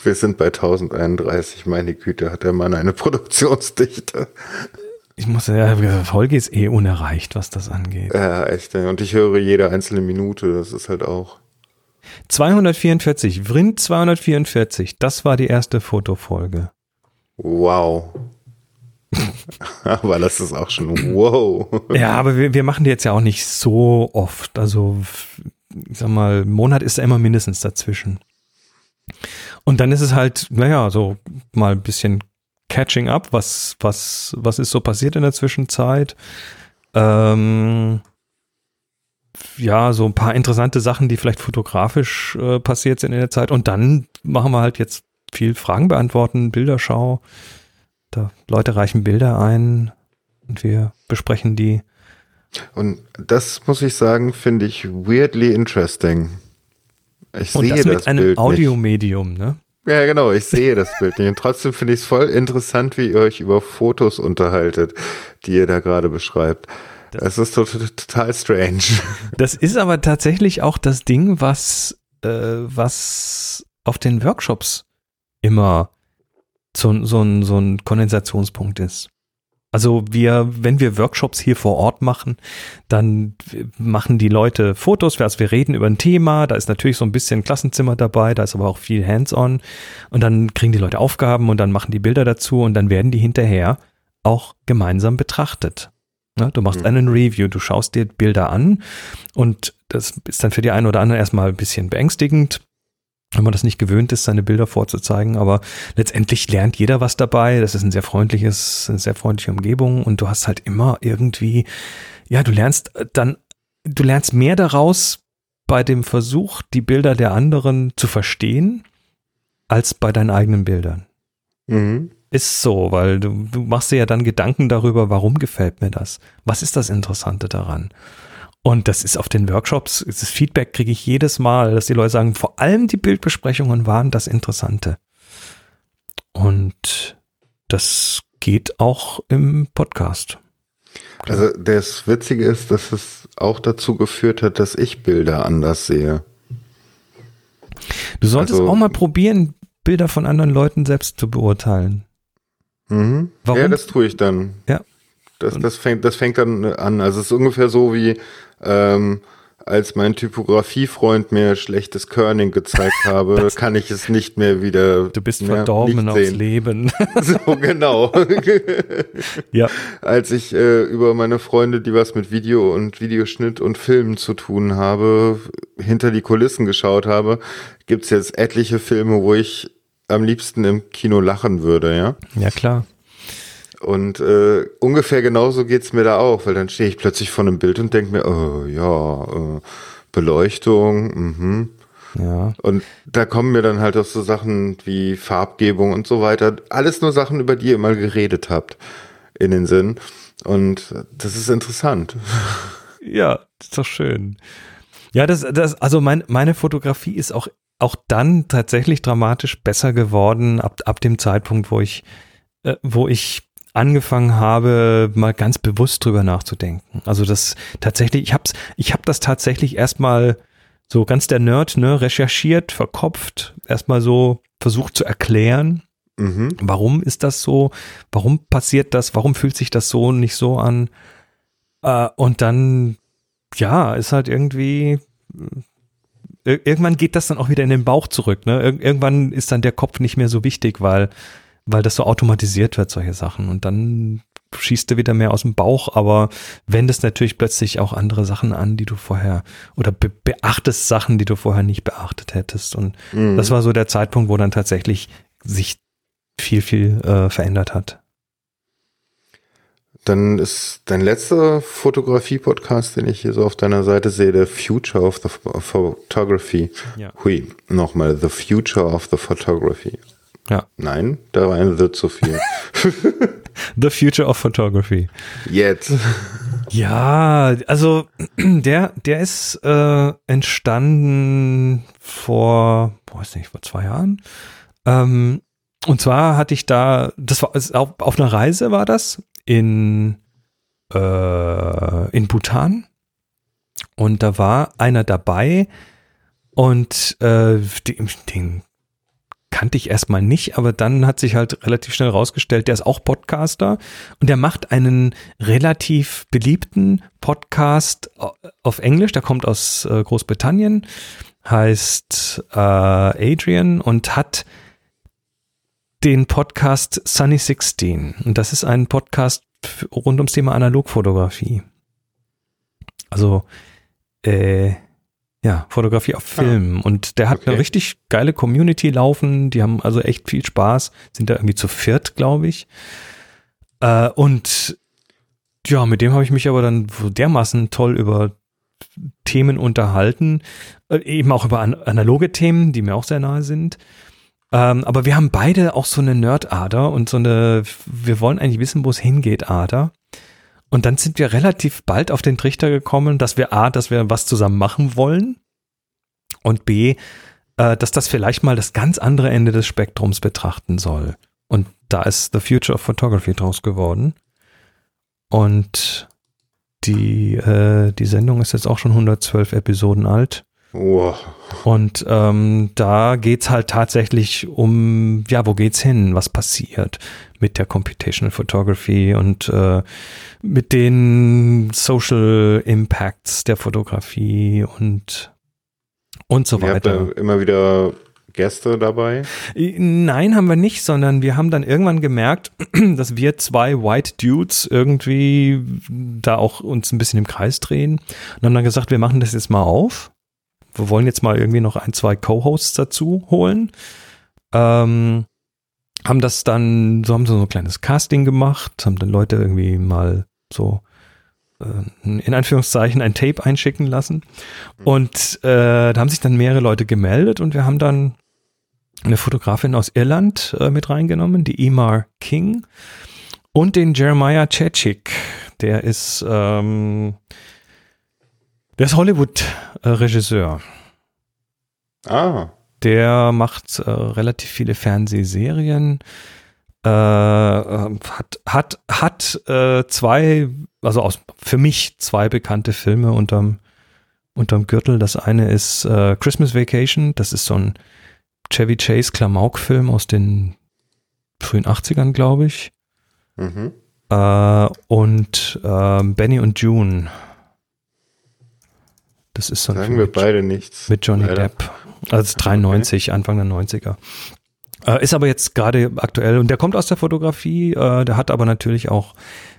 Wir sind bei 1031. Meine Güte, hat der Mann eine Produktionsdichte. Ich muss ja, Folge ist eh unerreicht, was das angeht. Ja, echt. Und ich höre jede einzelne Minute. Das ist halt auch. 244, Vrind 244, das war die erste Fotofolge. Wow. aber das ist auch schon wow. Ja, aber wir, wir machen die jetzt ja auch nicht so oft. Also ich sag mal, Monat ist ja immer mindestens dazwischen. Und dann ist es halt, naja, so mal ein bisschen catching up, was, was, was ist so passiert in der Zwischenzeit. Ähm, ja, so ein paar interessante Sachen, die vielleicht fotografisch äh, passiert sind in der Zeit. Und dann machen wir halt jetzt viel Fragen beantworten, Bilderschau. Da Leute reichen Bilder ein und wir besprechen die. Und das muss ich sagen, finde ich weirdly interesting. Ich Und sehe das mit das einem Bild Audiomedium, ne? Ja, genau, ich sehe das Bild nicht. Und trotzdem finde ich es voll interessant, wie ihr euch über Fotos unterhaltet, die ihr da gerade beschreibt. Das, das ist total, total strange. Das ist aber tatsächlich auch das Ding, was, äh, was auf den Workshops immer so, so, ein, so ein Kondensationspunkt ist. Also wir, wenn wir Workshops hier vor Ort machen, dann machen die Leute Fotos, also wir reden über ein Thema, da ist natürlich so ein bisschen Klassenzimmer dabei, da ist aber auch viel Hands-on und dann kriegen die Leute Aufgaben und dann machen die Bilder dazu und dann werden die hinterher auch gemeinsam betrachtet. Ja, du machst mhm. einen Review, du schaust dir Bilder an und das ist dann für die einen oder anderen erstmal ein bisschen beängstigend, wenn man das nicht gewöhnt ist, seine Bilder vorzuzeigen, aber letztendlich lernt jeder was dabei. Das ist ein sehr freundliches, eine sehr freundliche Umgebung und du hast halt immer irgendwie, ja, du lernst dann, du lernst mehr daraus bei dem Versuch, die Bilder der anderen zu verstehen, als bei deinen eigenen Bildern. Mhm. Ist so, weil du, du machst dir ja dann Gedanken darüber, warum gefällt mir das? Was ist das Interessante daran? Und das ist auf den Workshops, das Feedback kriege ich jedes Mal, dass die Leute sagen, vor allem die Bildbesprechungen waren das Interessante. Und das geht auch im Podcast. Also das Witzige ist, dass es auch dazu geführt hat, dass ich Bilder anders sehe. Du solltest also, auch mal probieren, Bilder von anderen Leuten selbst zu beurteilen. Mhm. Warum? Ja, das tue ich dann. Ja. Das, das, fängt, das fängt dann an. Also es ist ungefähr so wie, ähm, als mein Typografiefreund mir schlechtes Kerning gezeigt habe, das kann ich es nicht mehr wieder. Du bist verdorben aufs Leben. so genau. ja. Als ich äh, über meine Freunde, die was mit Video und Videoschnitt und Filmen zu tun habe, hinter die Kulissen geschaut habe, gibt's jetzt etliche Filme, wo ich am liebsten im Kino lachen würde, ja? Ja, klar. Und äh, ungefähr genauso geht's mir da auch, weil dann stehe ich plötzlich vor einem Bild und denke mir, oh ja, äh, Beleuchtung, mhm. Ja. Und da kommen mir dann halt auch so Sachen wie Farbgebung und so weiter. Alles nur Sachen, über die ihr mal geredet habt in den Sinn. Und das ist interessant. Ja, das ist doch schön. Ja, das, das, also mein, meine Fotografie ist auch, auch dann tatsächlich dramatisch besser geworden ab, ab dem Zeitpunkt, wo ich, äh, wo ich angefangen habe, mal ganz bewusst drüber nachzudenken. Also das tatsächlich, ich hab's, ich hab das tatsächlich erstmal so ganz der Nerd, ne, recherchiert, verkopft, erstmal so versucht zu erklären. Mhm. Warum ist das so? Warum passiert das? Warum fühlt sich das so nicht so an? Äh, und dann, ja, ist halt irgendwie, irgendwann geht das dann auch wieder in den Bauch zurück. Ne? Ir irgendwann ist dann der Kopf nicht mehr so wichtig, weil, weil das so automatisiert wird, solche Sachen. Und dann schießt du wieder mehr aus dem Bauch, aber wendest natürlich plötzlich auch andere Sachen an, die du vorher oder be beachtest Sachen, die du vorher nicht beachtet hättest. Und mhm. das war so der Zeitpunkt, wo dann tatsächlich sich viel, viel äh, verändert hat. Dann ist dein letzter Fotografie-Podcast, den ich hier so auf deiner Seite sehe, The Future of the Photography. Ja. Hui, nochmal, The Future of the Photography. Ja. Nein, da war ein The zu viel. the Future of Photography. Jetzt. Ja, also der, der ist äh, entstanden vor, weiß nicht, vor zwei Jahren. Ähm, und zwar hatte ich da, das war auf, auf einer Reise war das in, äh, in Bhutan. Und da war einer dabei und äh, den, den kannte ich erstmal nicht, aber dann hat sich halt relativ schnell rausgestellt, der ist auch Podcaster und der macht einen relativ beliebten Podcast auf Englisch, der kommt aus äh, Großbritannien, heißt äh, Adrian und hat den Podcast Sunny 16. Und das ist ein Podcast rund ums Thema Analogfotografie. Also, äh, ja, Fotografie auf ah. Film. Ah, und der hat okay. eine richtig geile Community laufen. Die haben also echt viel Spaß. Sind da irgendwie zu viert, glaube ich. Äh, und ja, mit dem habe ich mich aber dann dermaßen toll über Themen unterhalten. Äh, eben auch über an analoge Themen, die mir auch sehr nahe sind. Ähm, aber wir haben beide auch so eine Nerd-Ader und so eine, wir wollen eigentlich wissen, wo es hingeht, Ader. Und dann sind wir relativ bald auf den Trichter gekommen, dass wir A, dass wir was zusammen machen wollen und B, äh, dass das vielleicht mal das ganz andere Ende des Spektrums betrachten soll. Und da ist The Future of Photography draus geworden. Und die, äh, die Sendung ist jetzt auch schon 112 Episoden alt. Wow. Und ähm, da geht's halt tatsächlich um, ja, wo geht's hin? Was passiert mit der Computational Photography und äh, mit den Social Impacts der Fotografie und und so weiter. Ihr habt immer wieder Gäste dabei? Nein, haben wir nicht, sondern wir haben dann irgendwann gemerkt, dass wir zwei White Dudes irgendwie da auch uns ein bisschen im Kreis drehen und haben dann gesagt, wir machen das jetzt mal auf wir wollen jetzt mal irgendwie noch ein, zwei Co-Hosts dazu holen. Ähm, haben das dann, so haben sie so ein kleines Casting gemacht, haben dann Leute irgendwie mal so äh, in Anführungszeichen ein Tape einschicken lassen. Und äh, da haben sich dann mehrere Leute gemeldet und wir haben dann eine Fotografin aus Irland äh, mit reingenommen, die Emar King und den Jeremiah Chechik. Der ist ähm, der ist Hollywood-Regisseur. Ah. Der macht äh, relativ viele Fernsehserien. Äh, äh, hat hat hat äh, zwei, also aus, für mich zwei bekannte Filme unterm unterm Gürtel. Das eine ist äh, Christmas Vacation. Das ist so ein Chevy Chase Klamauk-Film aus den frühen 80ern, glaube ich. Mhm. Äh, und ähm, Benny und June das ist so ein Sagen wir beide nichts. Mit Johnny leider. Depp. Also 93, okay. Anfang der 90er. Äh, ist aber jetzt gerade aktuell und der kommt aus der Fotografie, äh, der hat aber natürlich auch,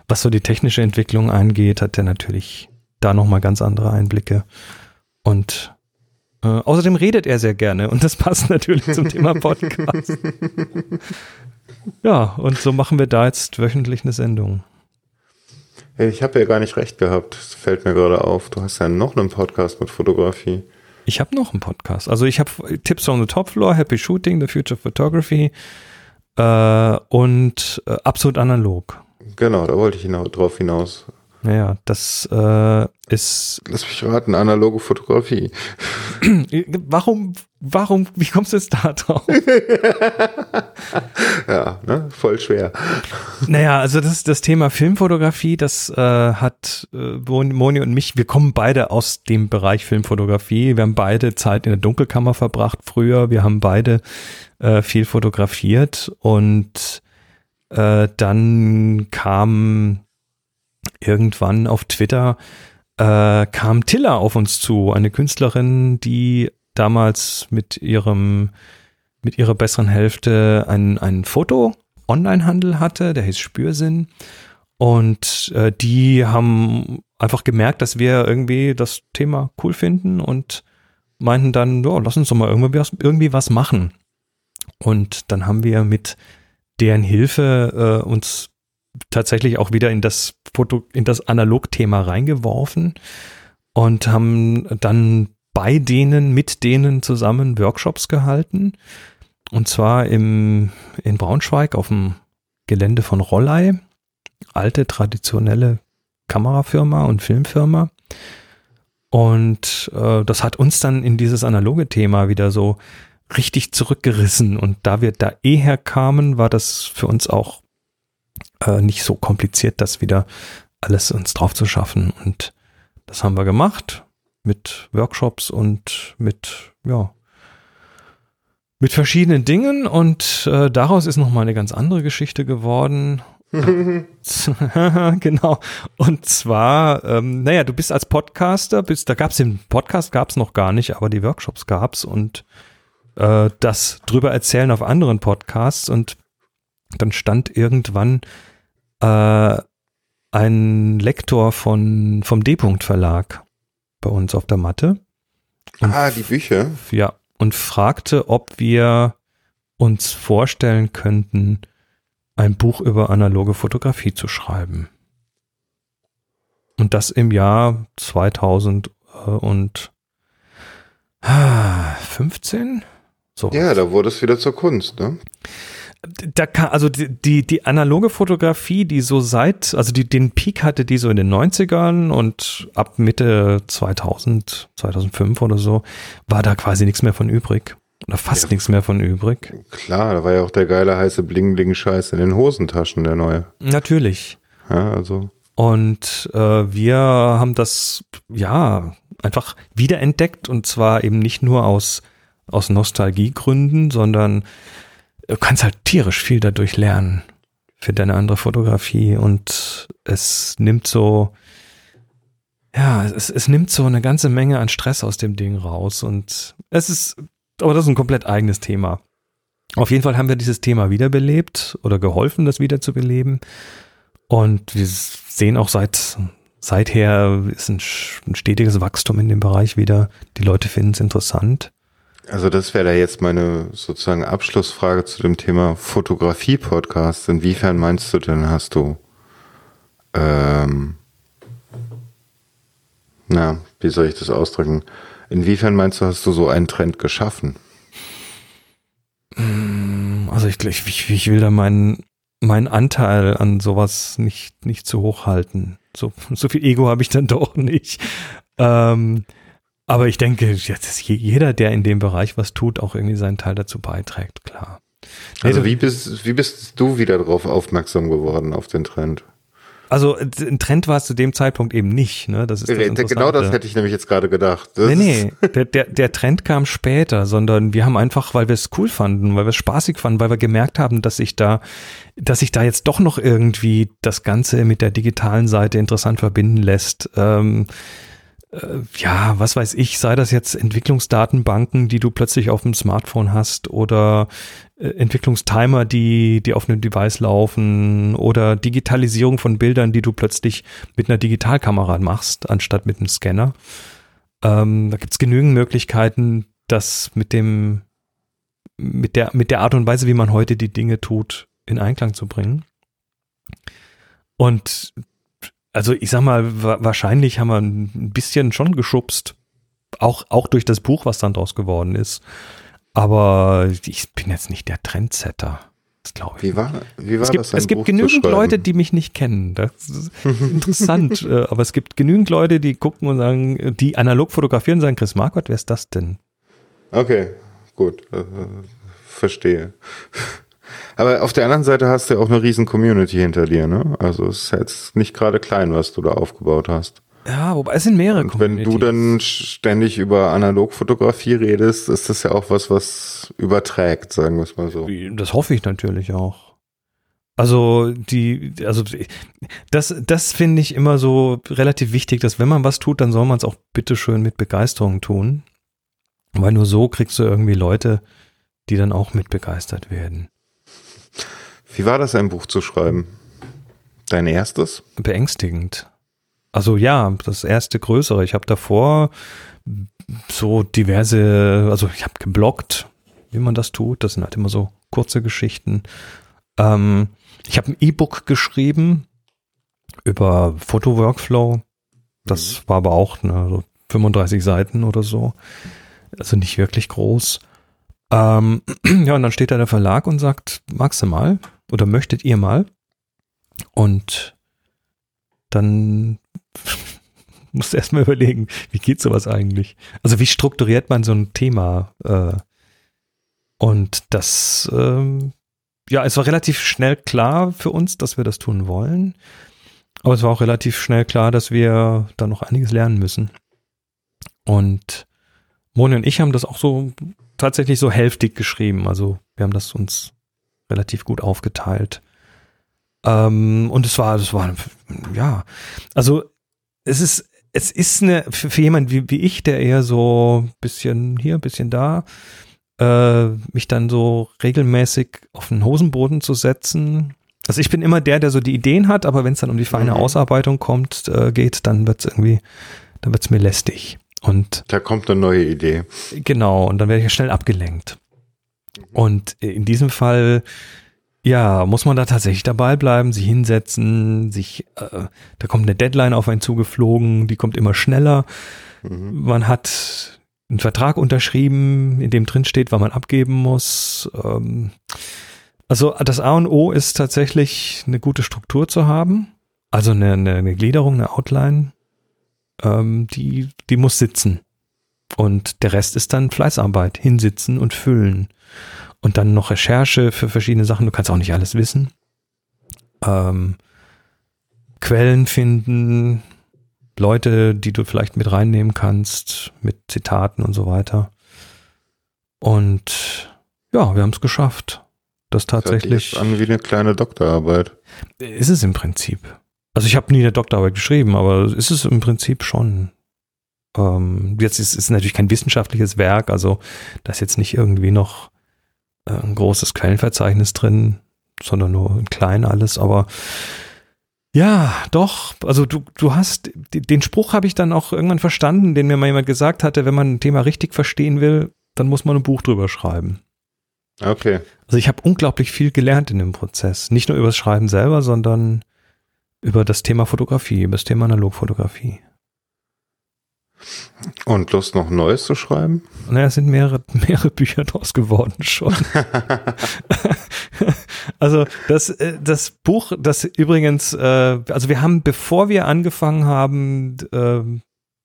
was so die technische Entwicklung angeht, hat der natürlich da nochmal ganz andere Einblicke. Und äh, außerdem redet er sehr gerne und das passt natürlich zum Thema Podcast. ja, und so machen wir da jetzt wöchentlich eine Sendung. Ich habe ja gar nicht recht gehabt. Das fällt mir gerade auf. Du hast ja noch einen Podcast mit Fotografie. Ich habe noch einen Podcast. Also ich habe Tipps on the Top Floor, Happy Shooting, The Future Photography äh, und äh, absolut analog. Genau, da wollte ich hina drauf hinaus. Naja, das äh, ist. Lass mich raten, analoge Fotografie. warum, warum, wie kommst du jetzt da drauf? ja, ne, voll schwer. Naja, also das, das Thema Filmfotografie, das äh, hat äh, Moni und mich, wir kommen beide aus dem Bereich Filmfotografie. Wir haben beide Zeit in der Dunkelkammer verbracht früher. Wir haben beide äh, viel fotografiert und äh, dann kam irgendwann auf Twitter äh, kam Tilla auf uns zu, eine Künstlerin, die damals mit ihrem, mit ihrer besseren Hälfte ein, ein Foto-Online-Handel hatte, der hieß Spürsinn. Und äh, die haben einfach gemerkt, dass wir irgendwie das Thema cool finden und meinten dann, ja, lass uns doch mal irgendwie was, irgendwie was machen. Und dann haben wir mit deren Hilfe äh, uns tatsächlich auch wieder in das Foto, in das Analogthema reingeworfen und haben dann bei denen, mit denen zusammen Workshops gehalten. Und zwar im, in Braunschweig auf dem Gelände von Rollei. Alte, traditionelle Kamerafirma und Filmfirma. Und äh, das hat uns dann in dieses analoge Thema wieder so richtig zurückgerissen. Und da wir da eh herkamen, war das für uns auch äh, nicht so kompliziert, das wieder alles uns drauf zu schaffen. Und das haben wir gemacht mit Workshops und mit, ja, mit verschiedenen Dingen. Und äh, daraus ist nochmal eine ganz andere Geschichte geworden. genau. Und zwar, ähm, naja, du bist als Podcaster, bist, da gab es den Podcast, gab es noch gar nicht, aber die Workshops gab es und äh, das drüber erzählen auf anderen Podcasts und dann stand irgendwann äh, ein Lektor von, vom D-Punkt Verlag bei uns auf der Matte. ah, die Bücher. Ja, und fragte, ob wir uns vorstellen könnten, ein Buch über analoge Fotografie zu schreiben. Und das im Jahr 2015? So. Ja, da wurde es wieder zur Kunst, ne? Da kann, also die, die, die analoge Fotografie, die so seit, also die, den Peak hatte die so in den 90ern und ab Mitte 2000, 2005 oder so, war da quasi nichts mehr von übrig. Oder fast ja, nichts mehr von übrig. Klar, da war ja auch der geile heiße Bling-Bling-Scheiß in den Hosentaschen, der neue. Natürlich. Ja, also. Und äh, wir haben das, ja, einfach wiederentdeckt und zwar eben nicht nur aus, aus Nostalgiegründen, sondern du kannst halt tierisch viel dadurch lernen für deine andere Fotografie und es nimmt so, ja, es, es nimmt so eine ganze Menge an Stress aus dem Ding raus und es ist aber das ist ein komplett eigenes Thema. Auf jeden Fall haben wir dieses Thema wiederbelebt oder geholfen, das wiederzubeleben. Und wir sehen auch seit, seither ist ein, ein stetiges Wachstum in dem Bereich wieder. Die Leute finden es interessant. Also das wäre da jetzt meine sozusagen Abschlussfrage zu dem Thema Fotografie-Podcast. Inwiefern meinst du denn, hast du, ähm, na, wie soll ich das ausdrücken? Inwiefern meinst du, hast du so einen Trend geschaffen? Mm, also ich, ich, ich will da meinen meinen Anteil an sowas nicht, nicht zu hoch halten. So, so viel Ego habe ich dann doch nicht. Ähm, aber ich denke, jetzt jeder, der in dem Bereich was tut, auch irgendwie seinen Teil dazu beiträgt, klar. Also wie bist, wie bist du wieder darauf aufmerksam geworden, auf den Trend? Also ein Trend war es zu dem Zeitpunkt eben nicht. Ne? Das ist das genau das hätte ich nämlich jetzt gerade gedacht. Das nee, nee, der, der, der Trend kam später, sondern wir haben einfach, weil wir es cool fanden, weil wir es spaßig fanden, weil wir gemerkt haben, dass sich da, dass sich da jetzt doch noch irgendwie das Ganze mit der digitalen Seite interessant verbinden lässt. Ähm, äh, ja, was weiß ich, sei das jetzt Entwicklungsdatenbanken, die du plötzlich auf dem Smartphone hast oder äh, Entwicklungstimer, die, die auf einem Device laufen oder Digitalisierung von Bildern, die du plötzlich mit einer Digitalkamera machst, anstatt mit einem Scanner. Ähm, da gibt's genügend Möglichkeiten, das mit dem, mit der, mit der Art und Weise, wie man heute die Dinge tut, in Einklang zu bringen. Und also ich sag mal, wahrscheinlich haben wir ein bisschen schon geschubst. Auch, auch durch das Buch, was dann draus geworden ist. Aber ich bin jetzt nicht der Trendsetter. Das glaube ich. Wie war, wie war es gibt, das? Es gibt genügend Leute, die mich nicht kennen. Das ist interessant. Äh, aber es gibt genügend Leute, die gucken und sagen, die analog fotografieren und sagen, Chris Marquardt, wer ist das denn? Okay, gut. Äh, verstehe. Aber auf der anderen Seite hast du ja auch eine riesen Community hinter dir, ne? Also es ist jetzt nicht gerade klein, was du da aufgebaut hast. Ja, wobei es sind mehrere Und wenn du dann ständig über Analogfotografie redest, ist das ja auch was, was überträgt, sagen wir es mal so. Das hoffe ich natürlich auch. Also die, also das, das finde ich immer so relativ wichtig, dass wenn man was tut, dann soll man es auch bitteschön mit Begeisterung tun. Weil nur so kriegst du irgendwie Leute, die dann auch mit begeistert werden. Wie war das, ein Buch zu schreiben? Dein erstes? Beängstigend. Also ja, das erste größere. Ich habe davor so diverse, also ich habe geblockt, wie man das tut. Das sind halt immer so kurze Geschichten. Ähm, ich habe ein E-Book geschrieben über Foto-Workflow. Das mhm. war aber auch ne, so 35 Seiten oder so. Also nicht wirklich groß. Ähm, ja, und dann steht da der Verlag und sagt, magst du mal oder möchtet ihr mal? Und dann musst du erstmal überlegen, wie geht sowas eigentlich? Also wie strukturiert man so ein Thema? Äh, und das, ähm, ja, es war relativ schnell klar für uns, dass wir das tun wollen. Aber es war auch relativ schnell klar, dass wir da noch einiges lernen müssen. Und Moni und ich haben das auch so tatsächlich so hälftig geschrieben. Also wir haben das uns relativ gut aufgeteilt. Ähm, und es war, es war, ja, also es ist, es ist eine, für, für jemand wie, wie ich, der eher so ein bisschen hier, ein bisschen da, äh, mich dann so regelmäßig auf den Hosenboden zu setzen. Also ich bin immer der, der so die Ideen hat, aber wenn es dann um die feine mhm. Ausarbeitung kommt, äh, geht, dann wird es irgendwie, dann wird es mir lästig. Und da kommt eine neue Idee. Genau, und dann werde ich schnell abgelenkt. Und in diesem Fall, ja, muss man da tatsächlich dabei bleiben, sich hinsetzen, sich, äh, da kommt eine Deadline auf einen zugeflogen, die kommt immer schneller. Mhm. Man hat einen Vertrag unterschrieben, in dem drin steht, wann man abgeben muss. Ähm, also das A und O ist tatsächlich eine gute Struktur zu haben, also eine, eine, eine Gliederung, eine Outline, ähm, die, die muss sitzen. Und der Rest ist dann Fleißarbeit, hinsitzen und füllen. Und dann noch Recherche für verschiedene Sachen. Du kannst auch nicht alles wissen. Ähm, Quellen finden, Leute, die du vielleicht mit reinnehmen kannst, mit Zitaten und so weiter. Und ja, wir haben es geschafft. Das tatsächlich. Das an wie eine kleine Doktorarbeit. Ist es im Prinzip. Also ich habe nie eine Doktorarbeit geschrieben, aber ist es im Prinzip schon. Ähm, jetzt ist es natürlich kein wissenschaftliches Werk, also da ist jetzt nicht irgendwie noch äh, ein großes Quellenverzeichnis drin, sondern nur in klein alles, aber ja, doch. Also du, du hast, den Spruch habe ich dann auch irgendwann verstanden, den mir mal jemand gesagt hatte, wenn man ein Thema richtig verstehen will, dann muss man ein Buch drüber schreiben. Okay. Also ich habe unglaublich viel gelernt in dem Prozess. Nicht nur über das Schreiben selber, sondern über das Thema Fotografie, über das Thema Analogfotografie. Und Lust noch Neues zu schreiben? Naja, es sind mehrere, mehrere Bücher draus geworden schon. also das, äh, das Buch, das übrigens, äh, also wir haben, bevor wir angefangen haben, äh,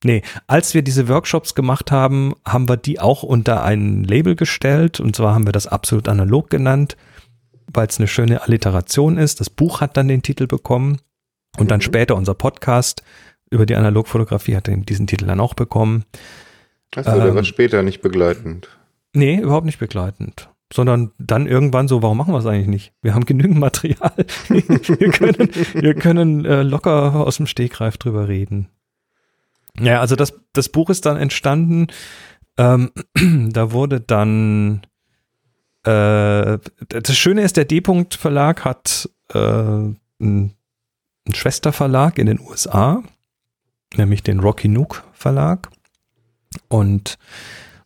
nee, als wir diese Workshops gemacht haben, haben wir die auch unter ein Label gestellt. Und zwar haben wir das absolut analog genannt, weil es eine schöne Alliteration ist. Das Buch hat dann den Titel bekommen. Und dann mhm. später unser Podcast über die Analogfotografie hat diesen Titel dann auch bekommen. Achso, ähm, der war später nicht begleitend. Nee, überhaupt nicht begleitend. Sondern dann irgendwann so, warum machen wir es eigentlich nicht? Wir haben genügend Material. wir können, wir können äh, locker aus dem Stegreif drüber reden. Ja, also das, das Buch ist dann entstanden. Ähm, da wurde dann äh, das Schöne ist, der D-Punkt Verlag hat äh, ein einen Schwesterverlag in den USA, nämlich den Rocky Nook Verlag. Und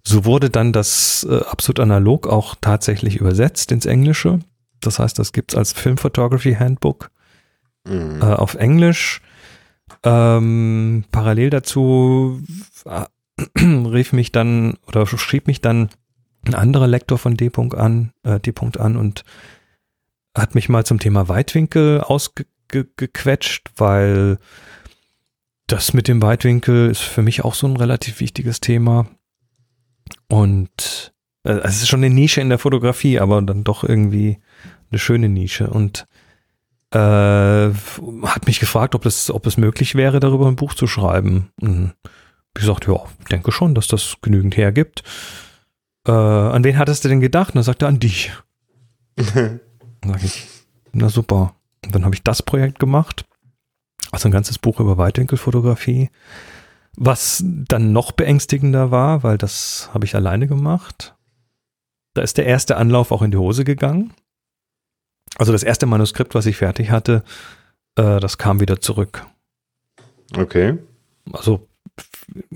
so wurde dann das äh, absolut analog auch tatsächlich übersetzt ins Englische. Das heißt, das gibt's als Film Photography Handbook mhm. äh, auf Englisch. Ähm, parallel dazu äh, rief mich dann oder schrieb mich dann ein anderer Lektor von D. an, äh, D. an und hat mich mal zum Thema Weitwinkel ausge ge gequetscht, weil das mit dem Weitwinkel ist für mich auch so ein relativ wichtiges Thema. Und äh, es ist schon eine Nische in der Fotografie, aber dann doch irgendwie eine schöne Nische. Und äh, hat mich gefragt, ob es, ob es möglich wäre, darüber ein Buch zu schreiben. Und ich gesagt, ja, ich denke schon, dass das genügend hergibt. Äh, an wen hattest du denn gedacht? Und dann sagte er, an dich. sag ich, na super. Und dann habe ich das Projekt gemacht, also ein ganzes Buch über Weitwinkelfotografie. Was dann noch beängstigender war, weil das habe ich alleine gemacht. Da ist der erste Anlauf auch in die Hose gegangen. Also das erste Manuskript, was ich fertig hatte, äh, das kam wieder zurück. Okay. Also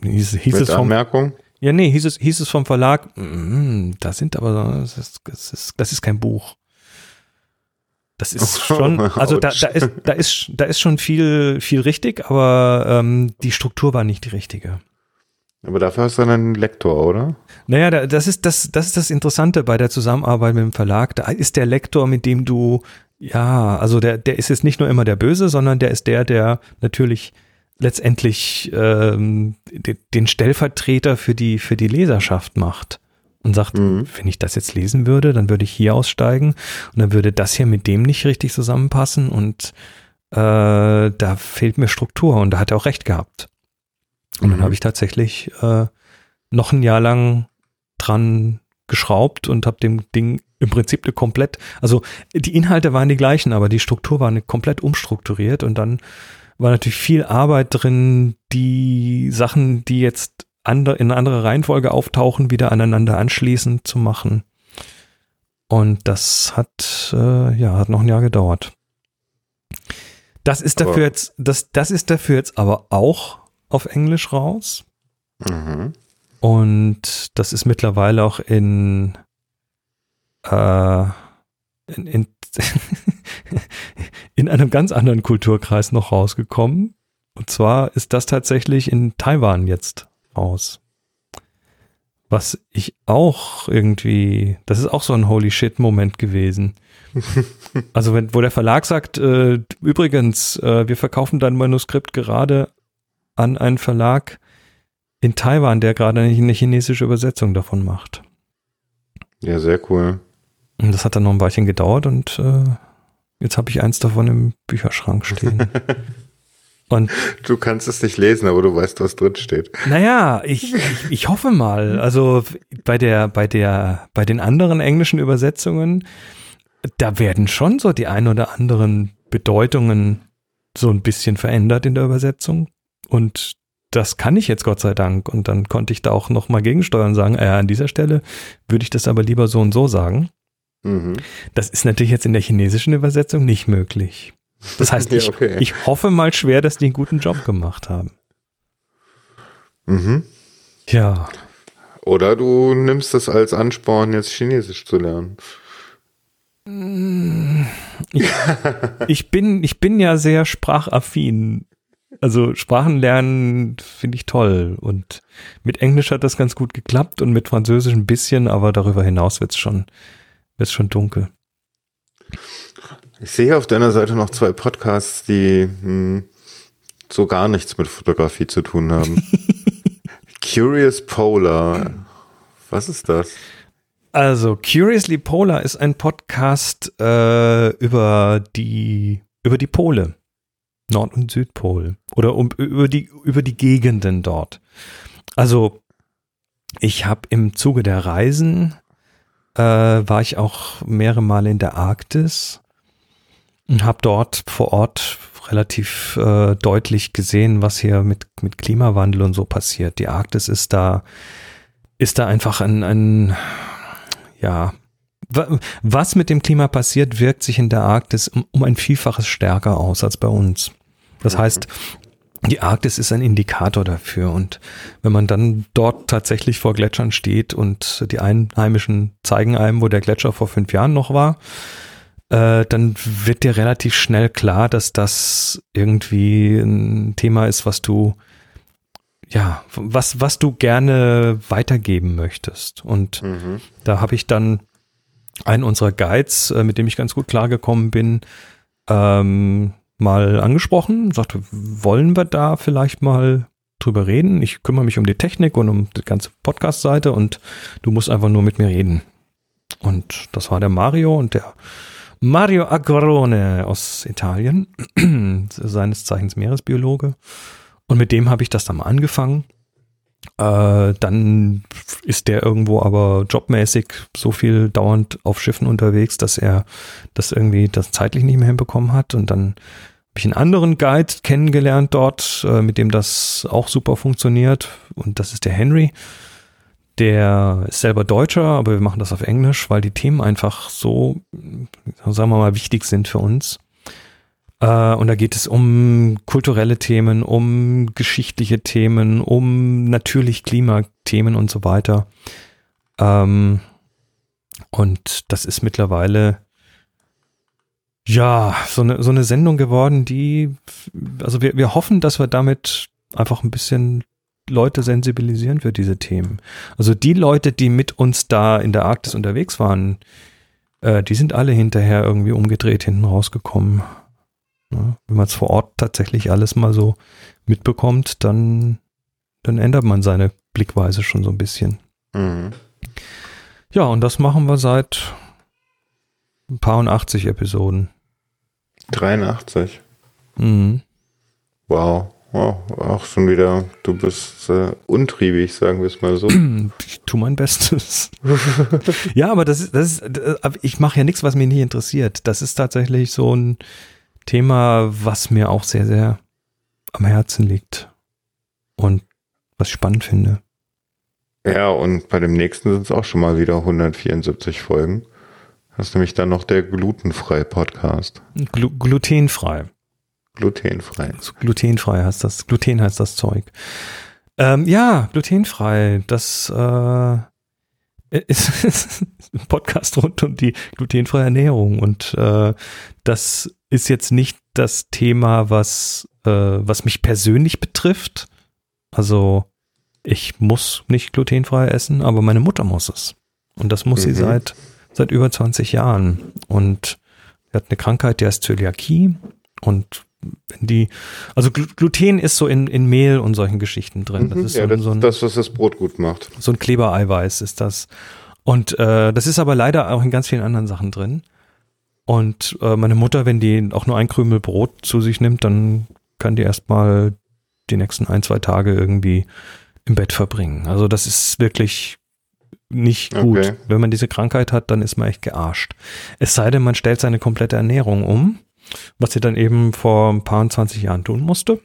hieß, hieß Mit es vom, Anmerkung? ja nee, hieß es, hieß es vom Verlag, mm, da sind aber, das ist, das ist, das ist kein Buch. Das ist schon, also da, da ist, da ist, da ist schon viel, viel richtig, aber ähm, die Struktur war nicht die richtige. Aber dafür hast du dann einen Lektor, oder? Naja, da- das ist das, das ist das Interessante bei der Zusammenarbeit mit dem Verlag. Da ist der Lektor, mit dem du, ja, also der, der ist jetzt nicht nur immer der Böse, sondern der ist der, der natürlich letztendlich ähm, de- den Stellvertreter für die, für die Leserschaft macht. Und sagt, Mhm. wenn ich das jetzt lesen würde, dann würde ich hier aussteigen und dann würde das hier mit dem nicht richtig zusammenpassen und äh, da fehlt mir Struktur und da hat er auch recht gehabt. Und dann Mhm. habe ich tatsächlich äh, noch ein Jahr lang dran geschraubt und habe dem Ding im Prinzip eine komplett, also die Inhalte waren die gleichen, aber die Struktur war eine komplett umstrukturiert und dann war natürlich viel Arbeit drin, die Sachen, die jetzt ander, in eine andere Reihenfolge auftauchen, wieder aneinander anschließend zu machen. Und das hat, äh, ja, hat noch ein Jahr gedauert. Das ist Aber- dafür jetzt, das, das ist dafür jetzt aber auch auf Englisch raus. Mhm. Und das ist mittlerweile auch in, äh, in, in, in einem ganz anderen Kulturkreis noch rausgekommen. Und zwar ist das tatsächlich in Taiwan jetzt raus. Was ich auch irgendwie, das ist auch so ein Holy Shit-Moment gewesen. Also wenn, wo der Verlag sagt, äh, übrigens, äh, wir verkaufen dein Manuskript gerade an einen Verlag in Taiwan, der gerade eine eine chinesische Übersetzung davon macht. Ja, sehr cool. Und das hat dann noch ein Weilchen gedauert und äh, jetzt habe ich eins davon im Bücherschrank stehen. und Du kannst es nicht lesen, aber du weißt, was drin steht. naja, ich, ich, ich hoffe mal. Also bei der, bei der, bei den anderen englischen Übersetzungen, da werden schon so die ein oder anderen Bedeutungen so ein bisschen verändert in der Übersetzung. Und das kann ich jetzt Gott sei Dank. Und dann konnte ich da auch nochmal gegensteuern und sagen, äh, an dieser Stelle würde ich das aber lieber so und so sagen. Mhm. Das ist natürlich jetzt in der chinesischen Übersetzung nicht möglich. Das heißt, Ja, ich, okay. ich hoffe mal schwer, dass die einen guten Job gemacht haben. Mhm. Ja. Oder du nimmst es als Ansporn, jetzt Chinesisch zu lernen. Ich bin, ich bin ja sehr sprachaffin. Also Sprachen lernen finde ich toll. Und mit Englisch hat das ganz gut geklappt und mit Französisch ein bisschen, aber darüber hinaus wird's schon, wird's schon dunkel. Ich sehe auf deiner Seite noch zwei Podcasts, die hm, so gar nichts mit Fotografie zu tun haben. Curious Polar. Was ist das? Also, Curiously Polar ist ein Podcast äh, über die über die Pole, Nord- und Südpol oder um, über die über die Gegenden dort. Also, ich habe im Zuge der Reisen äh, war ich auch mehrere Male in der Arktis und habe dort vor Ort relativ äh, deutlich gesehen, was hier mit mit Klimawandel und so passiert. Die Arktis ist da ist da einfach ein, ein ja, wa- was mit dem Klima passiert, wirkt sich in der Arktis um, um ein Vielfaches stärker aus als bei uns. Das heißt, die Arktis ist ein Indikator dafür. Und wenn man dann dort tatsächlich vor Gletschern steht und die Einheimischen zeigen einem, wo der Gletscher vor fünf Jahren noch war, äh, dann wird dir relativ schnell klar, dass das irgendwie ein Thema ist, was du ja, was, was du gerne weitergeben möchtest. Und Mhm. da habe ich dann einen unserer Guides, äh, mit dem ich ganz gut klargekommen bin, ähm, mal angesprochen, sagte, wollen wir da vielleicht mal drüber reden? Ich kümmere mich um die Technik und um die ganze Podcast-Seite und du musst einfach nur mit mir reden. Und das war der Mario und der Mario Agrone aus Italien, seines Zeichens Meeresbiologe. Und mit dem habe ich das dann mal angefangen. Äh, dann ist der irgendwo aber jobmäßig so viel dauernd auf Schiffen unterwegs, dass er das irgendwie das zeitlich nicht mehr hinbekommen hat. Und dann ich einen anderen Guide kennengelernt dort, äh, mit dem das auch super funktioniert. Und das ist der Henry. Der ist selber Deutscher, aber wir machen das auf Englisch, weil die Themen einfach so, sagen wir mal, wichtig sind für uns. Äh, und da geht es um kulturelle Themen, um geschichtliche Themen, um natürlich Klimathemen und so weiter. Ähm, und das ist mittlerweile ja, so eine, so eine Sendung geworden, die, also wir, wir hoffen, dass wir damit einfach ein bisschen Leute sensibilisieren für diese Themen. Also die Leute, die mit uns da in der Arktis unterwegs waren, äh, die sind alle hinterher irgendwie umgedreht hinten rausgekommen. Ja, wenn man es vor Ort tatsächlich alles mal so mitbekommt, dann, dann ändert man seine Blickweise schon so ein bisschen. Mhm. Ja, und das machen wir seit ein paar und 80 Episoden. 83. Mhm. Wow. Wow. Auch schon wieder, du bist äh, untriebig, sagen wir es mal so. Ich tue mein Bestes. ja, aber das ist, das ist, äh, ich mache ja nichts, was mich nicht interessiert. Das ist tatsächlich so ein Thema, was mir auch sehr, sehr am Herzen liegt. Und was ich spannend finde. Ja, und bei dem nächsten sind es auch schon mal wieder 174 Folgen. Das ist nämlich dann noch der glutenfrei Podcast. Glu glutenfrei. Glutenfrei. Glutenfrei heißt das. Gluten heißt das Zeug. Ähm, ja, glutenfrei. Das äh, ist, ist ein Podcast rund um die glutenfreie Ernährung. Und äh, das ist jetzt nicht das Thema, was, äh, was mich persönlich betrifft. Also ich muss nicht glutenfrei essen, aber meine Mutter muss es. Und das muss mhm. sie seit seit über 20 Jahren. Und er hat eine Krankheit, die heißt Zöliakie. Und wenn die, also Gluten ist so in, in Mehl und solchen Geschichten drin. Das mhm. ist ja, so, das, so ein, das, was das Brot gut macht. So ein Klebereiweiß ist das. Und äh, das ist aber leider auch in ganz vielen anderen Sachen drin. Und äh, meine Mutter, wenn die auch nur ein Krümel Brot zu sich nimmt, dann kann die erstmal die nächsten ein, zwei Tage irgendwie im Bett verbringen. Also das ist wirklich nicht gut. Okay. Wenn man diese Krankheit hat, dann ist man echt gearscht. Es sei denn, man stellt seine komplette Ernährung um, was sie dann eben vor ein paar 20 Jahren tun musste.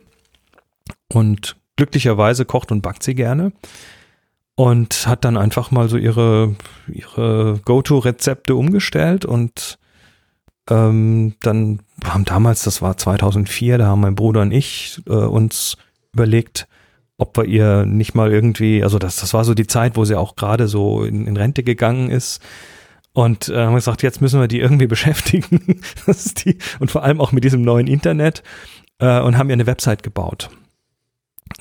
Und glücklicherweise kocht und backt sie gerne und hat dann einfach mal so ihre, ihre Go-To-Rezepte umgestellt und ähm, dann haben damals, das war 2004, da haben mein Bruder und ich äh, uns überlegt, ob wir ihr nicht mal irgendwie, also das, das war so die Zeit, wo sie auch gerade so in, in Rente gegangen ist. Und äh, haben gesagt, jetzt müssen wir die irgendwie beschäftigen. das ist die, und vor allem auch mit diesem neuen Internet. Äh, und haben ihr eine Website gebaut.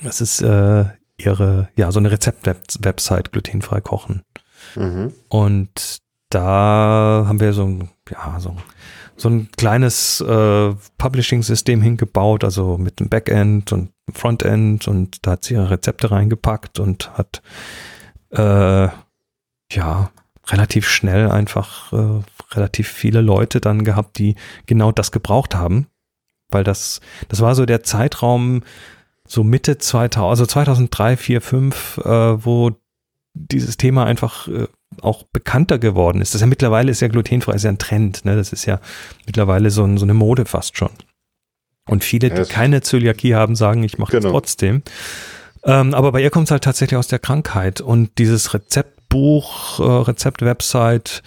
Das ist äh, ihre, ja, so eine Rezept-Website, glutenfrei kochen. Mhm. Und da haben wir so ein, ja, so, so ein kleines äh, Publishing-System hingebaut, also mit einem Backend und Frontend und da hat sie ihre Rezepte reingepackt und hat äh, ja relativ schnell einfach äh, relativ viele Leute dann gehabt, die genau das gebraucht haben, weil das das war so der Zeitraum so Mitte 2000, also 2003, 4, 5, äh, wo dieses Thema einfach äh, auch bekannter geworden ist. Das ist ja mittlerweile ist ja glutenfrei, ist ja ein Trend, ne? Das ist ja mittlerweile so, ein, so eine Mode fast schon. Und viele, die keine Zöliakie haben, sagen, ich mache genau. trotzdem. Ähm, aber bei ihr kommt es halt tatsächlich aus der Krankheit. Und dieses Rezeptbuch, äh, Rezeptwebsite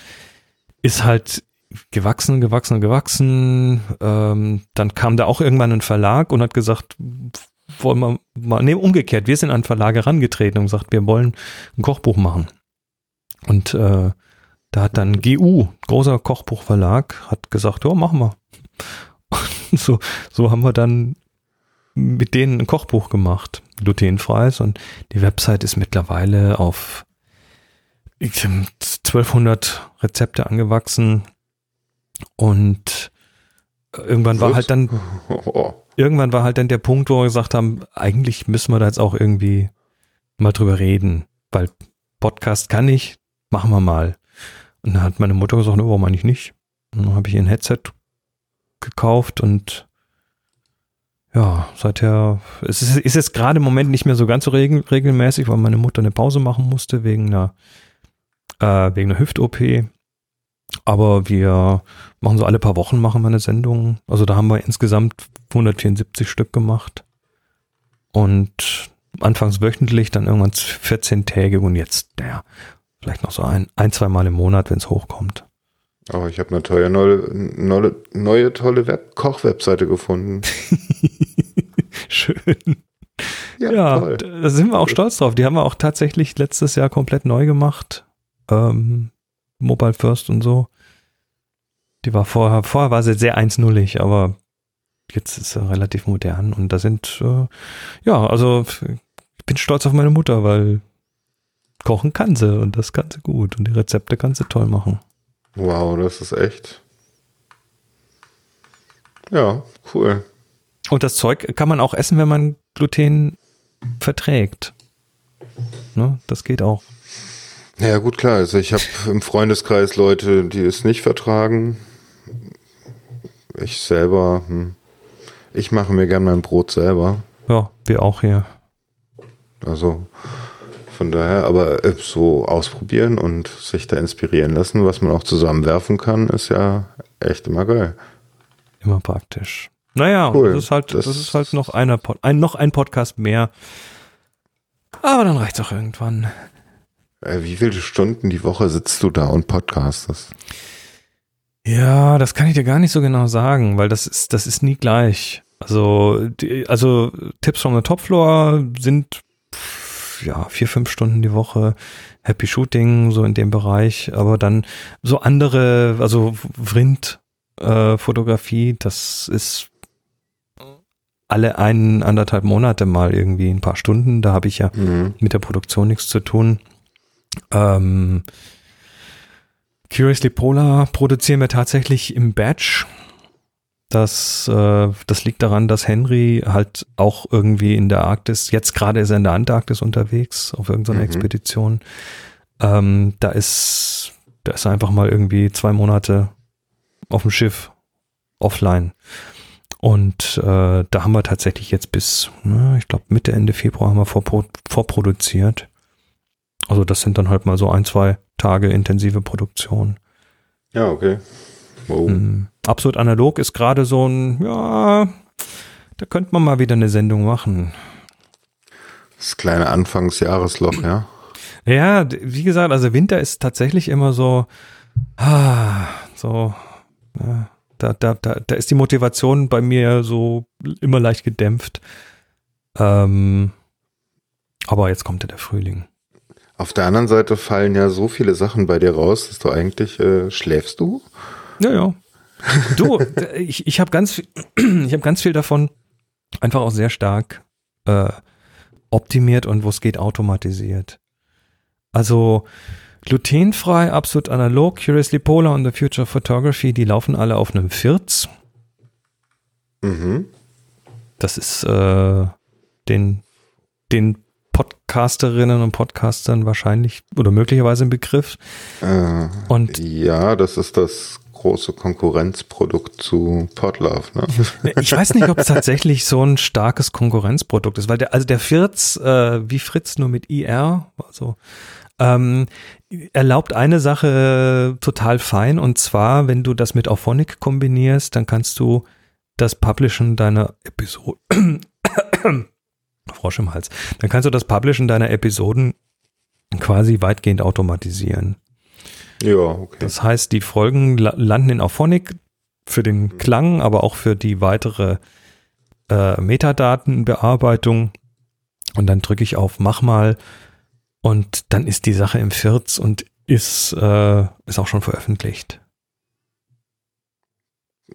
ist halt gewachsen, gewachsen, gewachsen. Ähm, dann kam da auch irgendwann ein Verlag und hat gesagt, wollen wir mal, nee, umgekehrt, wir sind an Verlage herangetreten und gesagt, wir wollen ein Kochbuch machen. Und äh, da hat dann GU, großer Kochbuchverlag, hat gesagt, ja, machen wir. so, so haben wir dann mit denen ein Kochbuch gemacht, glutenfreies und die Website ist mittlerweile auf 1200 Rezepte angewachsen und irgendwann war halt dann irgendwann war halt dann der Punkt, wo wir gesagt haben, eigentlich müssen wir da jetzt auch irgendwie mal drüber reden, weil Podcast kann ich, machen wir mal. Und dann hat meine Mutter gesagt, ne, warum eigentlich nicht? Und dann habe ich ihr ein Headset gekauft und ja, seither, es ist, ist jetzt gerade im Moment nicht mehr so ganz so regel, regelmäßig, weil meine Mutter eine Pause machen musste wegen einer, äh, wegen einer Hüft-OP. Aber wir machen so alle paar Wochen machen wir eine Sendung. Also da haben wir insgesamt 174 Stück gemacht. Und anfangs wöchentlich, dann irgendwann 14 Tage und jetzt, naja, vielleicht noch so ein, ein zwei Mal im Monat, wenn es hochkommt. Aber ich habe eine tolle, neue, neue, neue tolle Web Koch-Webseite gefunden. Schön. Ja, ja da sind wir auch stolz drauf. Die haben wir auch tatsächlich letztes Jahr komplett neu gemacht. Ähm, Mobile First und so. Die war vorher, vorher war sie sehr 1-0ig, aber jetzt ist sie relativ modern und da sind, äh, ja, also ich bin stolz auf meine Mutter, weil kochen kann sie und das kann sie gut und die Rezepte kann sie toll machen. Wow, das ist echt. Ja, cool. Und das Zeug kann man auch essen, wenn man Gluten verträgt. Ne? Das geht auch. Ja, gut, klar. Also ich habe im Freundeskreis Leute, die es nicht vertragen. Ich selber, hm. ich mache mir gern mein Brot selber. Ja, wir auch hier. Also von daher, aber äh, so ausprobieren und sich da inspirieren lassen, was man auch zusammenwerfen kann, ist ja echt immer geil. Immer praktisch. Naja, cool. das ist halt, das, das ist halt noch einer ein, noch ein Podcast mehr. Aber dann reicht's auch irgendwann. Äh, wie viele Stunden die Woche sitzt du da und podcastest? Ja, das kann ich dir gar nicht so genau sagen, weil das ist, das ist nie gleich. Also, die, also Tipps from the Top Floor sind ja vier, fünf Stunden die Woche. Happy Shooting, so in dem Bereich, aber dann so andere, also Vrind äh, Fotografie, das ist alle ein, anderthalb Monate mal irgendwie ein paar Stunden. Da habe ich ja mhm. mit der Produktion nichts zu tun. Ähm, Curiously Polar produzieren wir tatsächlich im Batch. Das, äh, das liegt daran, dass Henry halt auch irgendwie in der Arktis, jetzt gerade ist er in der Antarktis unterwegs, auf irgendeiner mhm. Expedition. Ähm, da ist, da ist er einfach mal irgendwie zwei Monate auf dem Schiff offline. Und äh, da haben wir tatsächlich jetzt bis, na, ich glaube Mitte, Ende Februar haben wir vorpro vorproduziert. Also das sind dann halt mal so ein, zwei Tage intensive Produktion. Ja, okay. Wow. Mhm. Absolut analog ist gerade so ein, ja, da könnte man mal wieder eine Sendung machen. Das kleine Anfangsjahresloch, ja. Ja, wie gesagt, also Winter ist tatsächlich immer so, ah, so, ja, da, da, da, da ist die Motivation bei mir so immer leicht gedämpft. Ähm, aber jetzt kommt ja der Frühling. Auf der anderen Seite fallen ja so viele Sachen bei dir raus, dass du eigentlich äh, schläfst du? Ja, ja. Du, ich, ich habe ganz, ich habe ganz viel davon einfach auch sehr stark äh, optimiert und wo es geht automatisiert. Also glutenfrei, absolut analog, Curiously Polar und The Future of Photography, die laufen alle auf einem Firz. Mhm. Das ist äh, den, den Podcasterinnen und Podcastern wahrscheinlich oder möglicherweise ein Begriff. Äh, und ja, das ist das große Konkurrenzprodukt zu Podlove. Ne? Ich weiß nicht, ob es tatsächlich so ein starkes Konkurrenzprodukt ist, weil der, also der Fritz, äh, wie Fritz nur mit IR, also ähm, erlaubt eine Sache total fein und zwar, wenn du das mit Auphonic kombinierst, dann kannst du das Publishen deiner Episode Frosch im Hals. Dann kannst du das Publishen deiner Episoden quasi weitgehend automatisieren. Ja, okay. Das heißt, die Folgen landen in Auphonic für den mhm. Klang, aber auch für die weitere äh, Metadatenbearbeitung. Und dann drücke ich auf Mach mal und dann ist die Sache im Firz und ist, äh, ist auch schon veröffentlicht.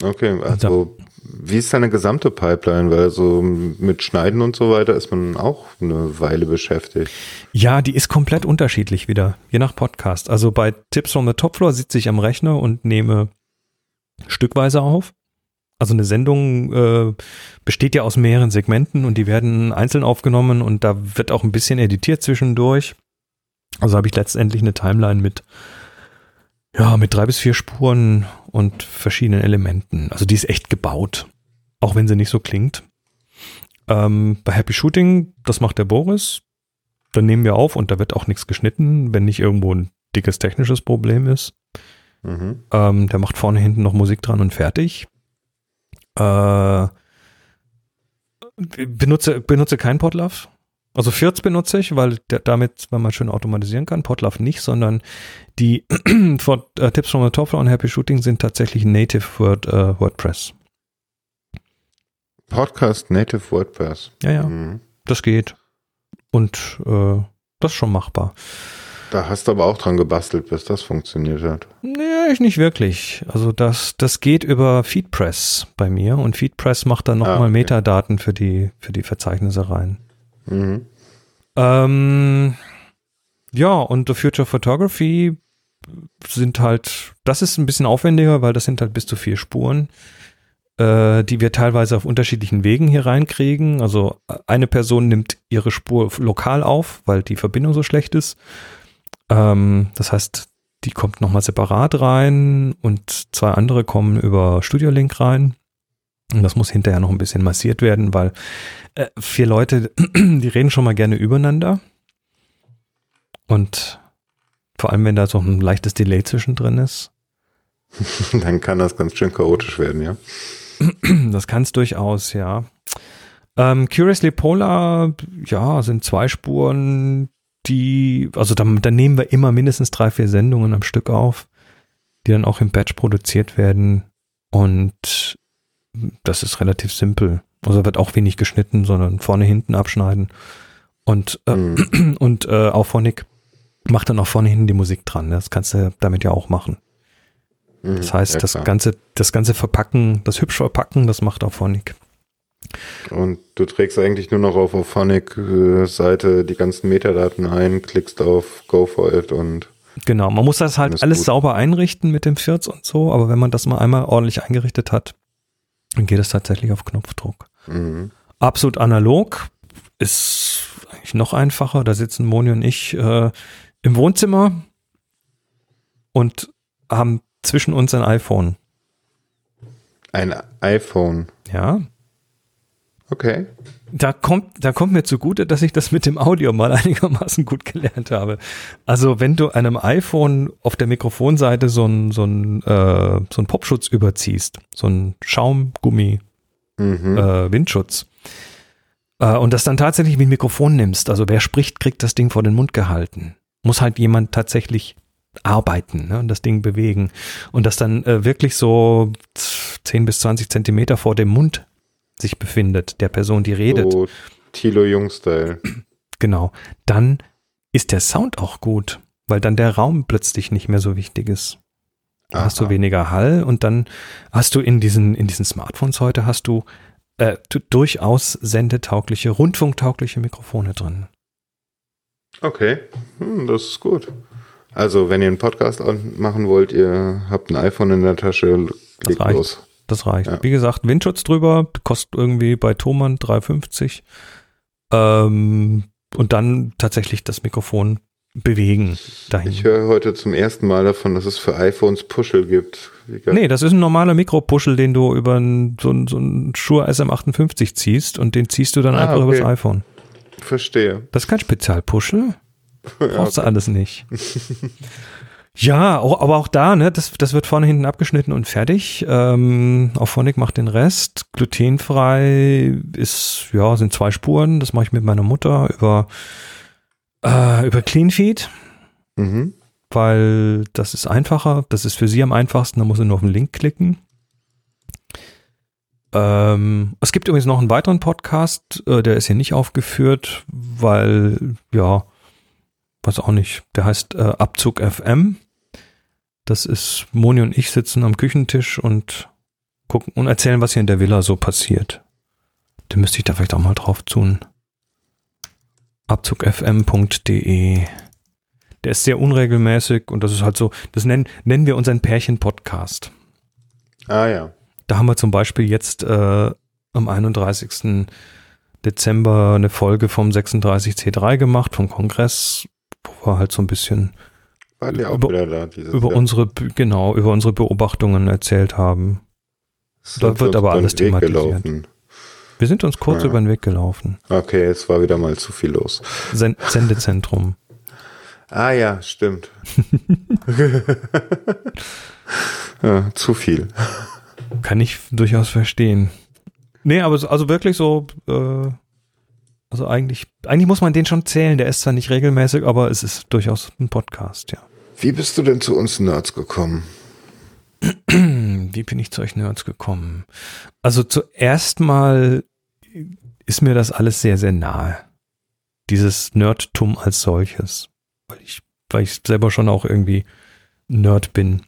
Okay, also wie ist deine gesamte Pipeline? Weil so mit Schneiden und so weiter ist man auch eine Weile beschäftigt. Ja, die ist komplett unterschiedlich wieder, je nach Podcast. Also bei Tips from the Top Floor sitze ich am Rechner und nehme stückweise auf. Also eine Sendung äh, besteht ja aus mehreren Segmenten und die werden einzeln aufgenommen und da wird auch ein bisschen editiert zwischendurch. Also habe ich letztendlich eine Timeline mit ja, mit drei bis vier Spuren und verschiedenen Elementen. Also die ist echt gebaut. Auch wenn sie nicht so klingt. Ähm, bei Happy Shooting, das macht der Boris. Dann nehmen wir auf und da wird auch nichts geschnitten, wenn nicht irgendwo ein dickes technisches Problem ist. Mhm. Ähm, der macht vorne hinten noch Musik dran und fertig. Äh, benutze, benutze kein Podlove. Also Firz benutze ich, weil damit, wenn man schön automatisieren kann, Podlove nicht, sondern die for, uh, Tipps from the Top und Happy Shooting sind tatsächlich Native Word, uh, WordPress. Podcast Native WordPress. Ja, ja. Mhm. Das geht. Und äh, das ist schon machbar. Da hast du aber auch dran gebastelt, bis das funktioniert hat. Nee, ich nicht wirklich. Also das, das geht über FeedPress bei mir und FeedPress macht dann nochmal ah, okay. Metadaten für die, für die Verzeichnisse rein. Mhm. Ähm, ja, und The Future Photography sind halt, das ist ein bisschen aufwendiger, weil das sind halt bis zu vier Spuren, äh, die wir teilweise auf unterschiedlichen Wegen hier reinkriegen. Also eine Person nimmt ihre Spur lokal auf, weil die Verbindung so schlecht ist. Ähm, das heißt, die kommt nochmal separat rein und zwei andere kommen über Studio Link rein. Und das muss hinterher noch ein bisschen massiert werden, weil äh, vier Leute, die reden schon mal gerne übereinander. Und vor allem, wenn da so ein leichtes Delay zwischendrin ist. Dann kann das ganz schön chaotisch werden, ja. Das kann es durchaus, ja. Ähm, Curiously Polar, ja, sind zwei Spuren, die, also da, da nehmen wir immer mindestens drei, vier Sendungen am Stück auf, die dann auch im Batch produziert werden. Und das ist relativ simpel. Also wird auch wenig geschnitten, sondern vorne, hinten abschneiden. Und, äh, mhm. und äh, Auphonic macht dann auch vorne hinten die Musik dran. Das kannst du damit ja auch machen. Mhm, das heißt, ja, das ganze, das ganze Verpacken, das hübsch Verpacken, das macht Auphonic. Und du trägst eigentlich nur noch auf Auphonic-Seite äh, die ganzen Metadaten ein, klickst auf Go for it und. Genau, man muss das halt alles gut. sauber einrichten mit dem Firz und so, aber wenn man das mal einmal ordentlich eingerichtet hat, dann geht es tatsächlich auf Knopfdruck. Mhm. Absolut analog ist eigentlich noch einfacher. Da sitzen Moni und ich äh, im Wohnzimmer und haben zwischen uns ein iPhone. Ein iPhone? Ja. Okay. Da kommt, da kommt mir zugute, dass ich das mit dem Audio mal einigermaßen gut gelernt habe. Also wenn du einem iPhone auf der Mikrofonseite so einen so ein, äh, so ein Popschutz überziehst, so ein Schaumgummi mhm. äh, Windschutz, äh, und das dann tatsächlich wie ein Mikrofon nimmst, also wer spricht, kriegt das Ding vor den Mund gehalten. Muss halt jemand tatsächlich arbeiten ne, und das Ding bewegen. Und das dann äh, wirklich so 10 bis 20 Zentimeter vor dem Mund sich befindet, der Person, die redet. So Thilo Jung-Style. Genau. Dann ist der Sound auch gut, weil dann der Raum plötzlich nicht mehr so wichtig ist. Da hast du weniger Hall und dann hast du in diesen, in diesen Smartphones heute hast du äh, durchaus sendetaugliche, rundfunktaugliche Mikrofone drin. Okay, hm, das ist gut. Also, wenn ihr einen Podcast machen wollt, ihr habt ein iPhone in der Tasche, klickt los. Das reicht. Ja. Wie gesagt, Windschutz drüber, kostet irgendwie bei Thomann 3,50. Ähm, und dann tatsächlich das Mikrofon bewegen dahin. Ich höre heute zum ersten Mal davon, dass es für iPhones Puschel gibt. Nee, das ist ein normaler Mikropuschel, den du über ein, so, ein, so ein Shure SM58 ziehst und den ziehst du dann ah, einfach okay. übers iPhone. Verstehe. Das ist kein Spezialpuschel. Brauchst ja, okay. du alles nicht. Ja, auch, aber auch da, ne, das, das wird vorne hinten abgeschnitten und fertig. Ähm, Auphonic macht den Rest. Glutenfrei ist, ja, sind zwei Spuren. Das mache ich mit meiner Mutter über, äh, über CleanFeed. Mhm. Weil das ist einfacher. Das ist für sie am einfachsten. Da muss sie nur auf den Link klicken. Ähm, es gibt übrigens noch einen weiteren Podcast, äh, der ist hier nicht aufgeführt, weil, ja, weiß auch nicht, der heißt äh, Abzug FM. Das ist Moni und ich sitzen am Küchentisch und gucken und erzählen, was hier in der Villa so passiert. Da müsste ich da vielleicht auch mal drauf tun. Abzugfm.de. Der ist sehr unregelmäßig und das ist halt so, das nennen, nennen wir unseren Pärchen-Podcast. Ah ja. Da haben wir zum Beispiel jetzt äh, am 31. Dezember eine Folge vom 36C3 gemacht, vom Kongress, wo wir halt so ein bisschen waren ja auch über, wieder da. über unsere, genau, über unsere Beobachtungen erzählt haben. Da wird aber alles thematisiert. Wir sind uns kurz ja. über den Weg gelaufen. Okay, es war wieder mal zu viel los. Send Sendezentrum. Ah ja, stimmt. ja, zu viel. Kann ich durchaus verstehen. Nee, aber so, also wirklich so, äh, also eigentlich, eigentlich muss man den schon zählen. Der ist zwar nicht regelmäßig, aber es ist durchaus ein Podcast, ja. Wie bist du denn zu uns Nerds gekommen? Wie bin ich zu euch Nerds gekommen? Also zuerst mal ist mir das alles sehr, sehr nahe. Dieses Nerdtum als solches. Weil ich, weil ich selber schon auch irgendwie Nerd bin.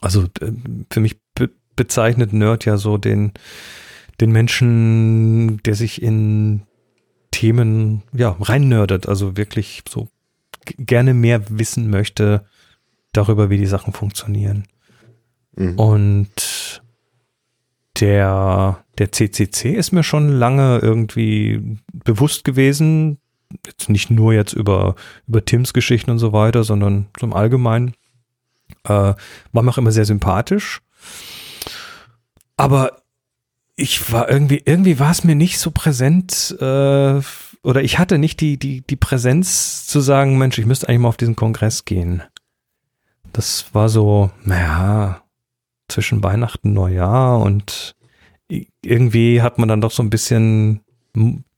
Also äh, für mich be bezeichnet Nerd ja so den, den Menschen, der sich in Themen ja reinnördet, also wirklich so gerne mehr wissen möchte darüber, wie die Sachen funktionieren. Mhm. Und der, der CCC ist mir schon lange irgendwie bewusst gewesen. Jetzt nicht nur jetzt über, über Tims Geschichten und so weiter, sondern so im Allgemeinen. Äh, war mir auch immer sehr sympathisch. Aber ich war irgendwie, irgendwie war es mir nicht so präsent, äh, oder ich hatte nicht die, die, die Präsenz zu sagen, Mensch, ich müsste eigentlich mal auf diesen Kongress gehen. Das war so, naja, zwischen Weihnachten, Neujahr und irgendwie hat man dann doch so ein bisschen,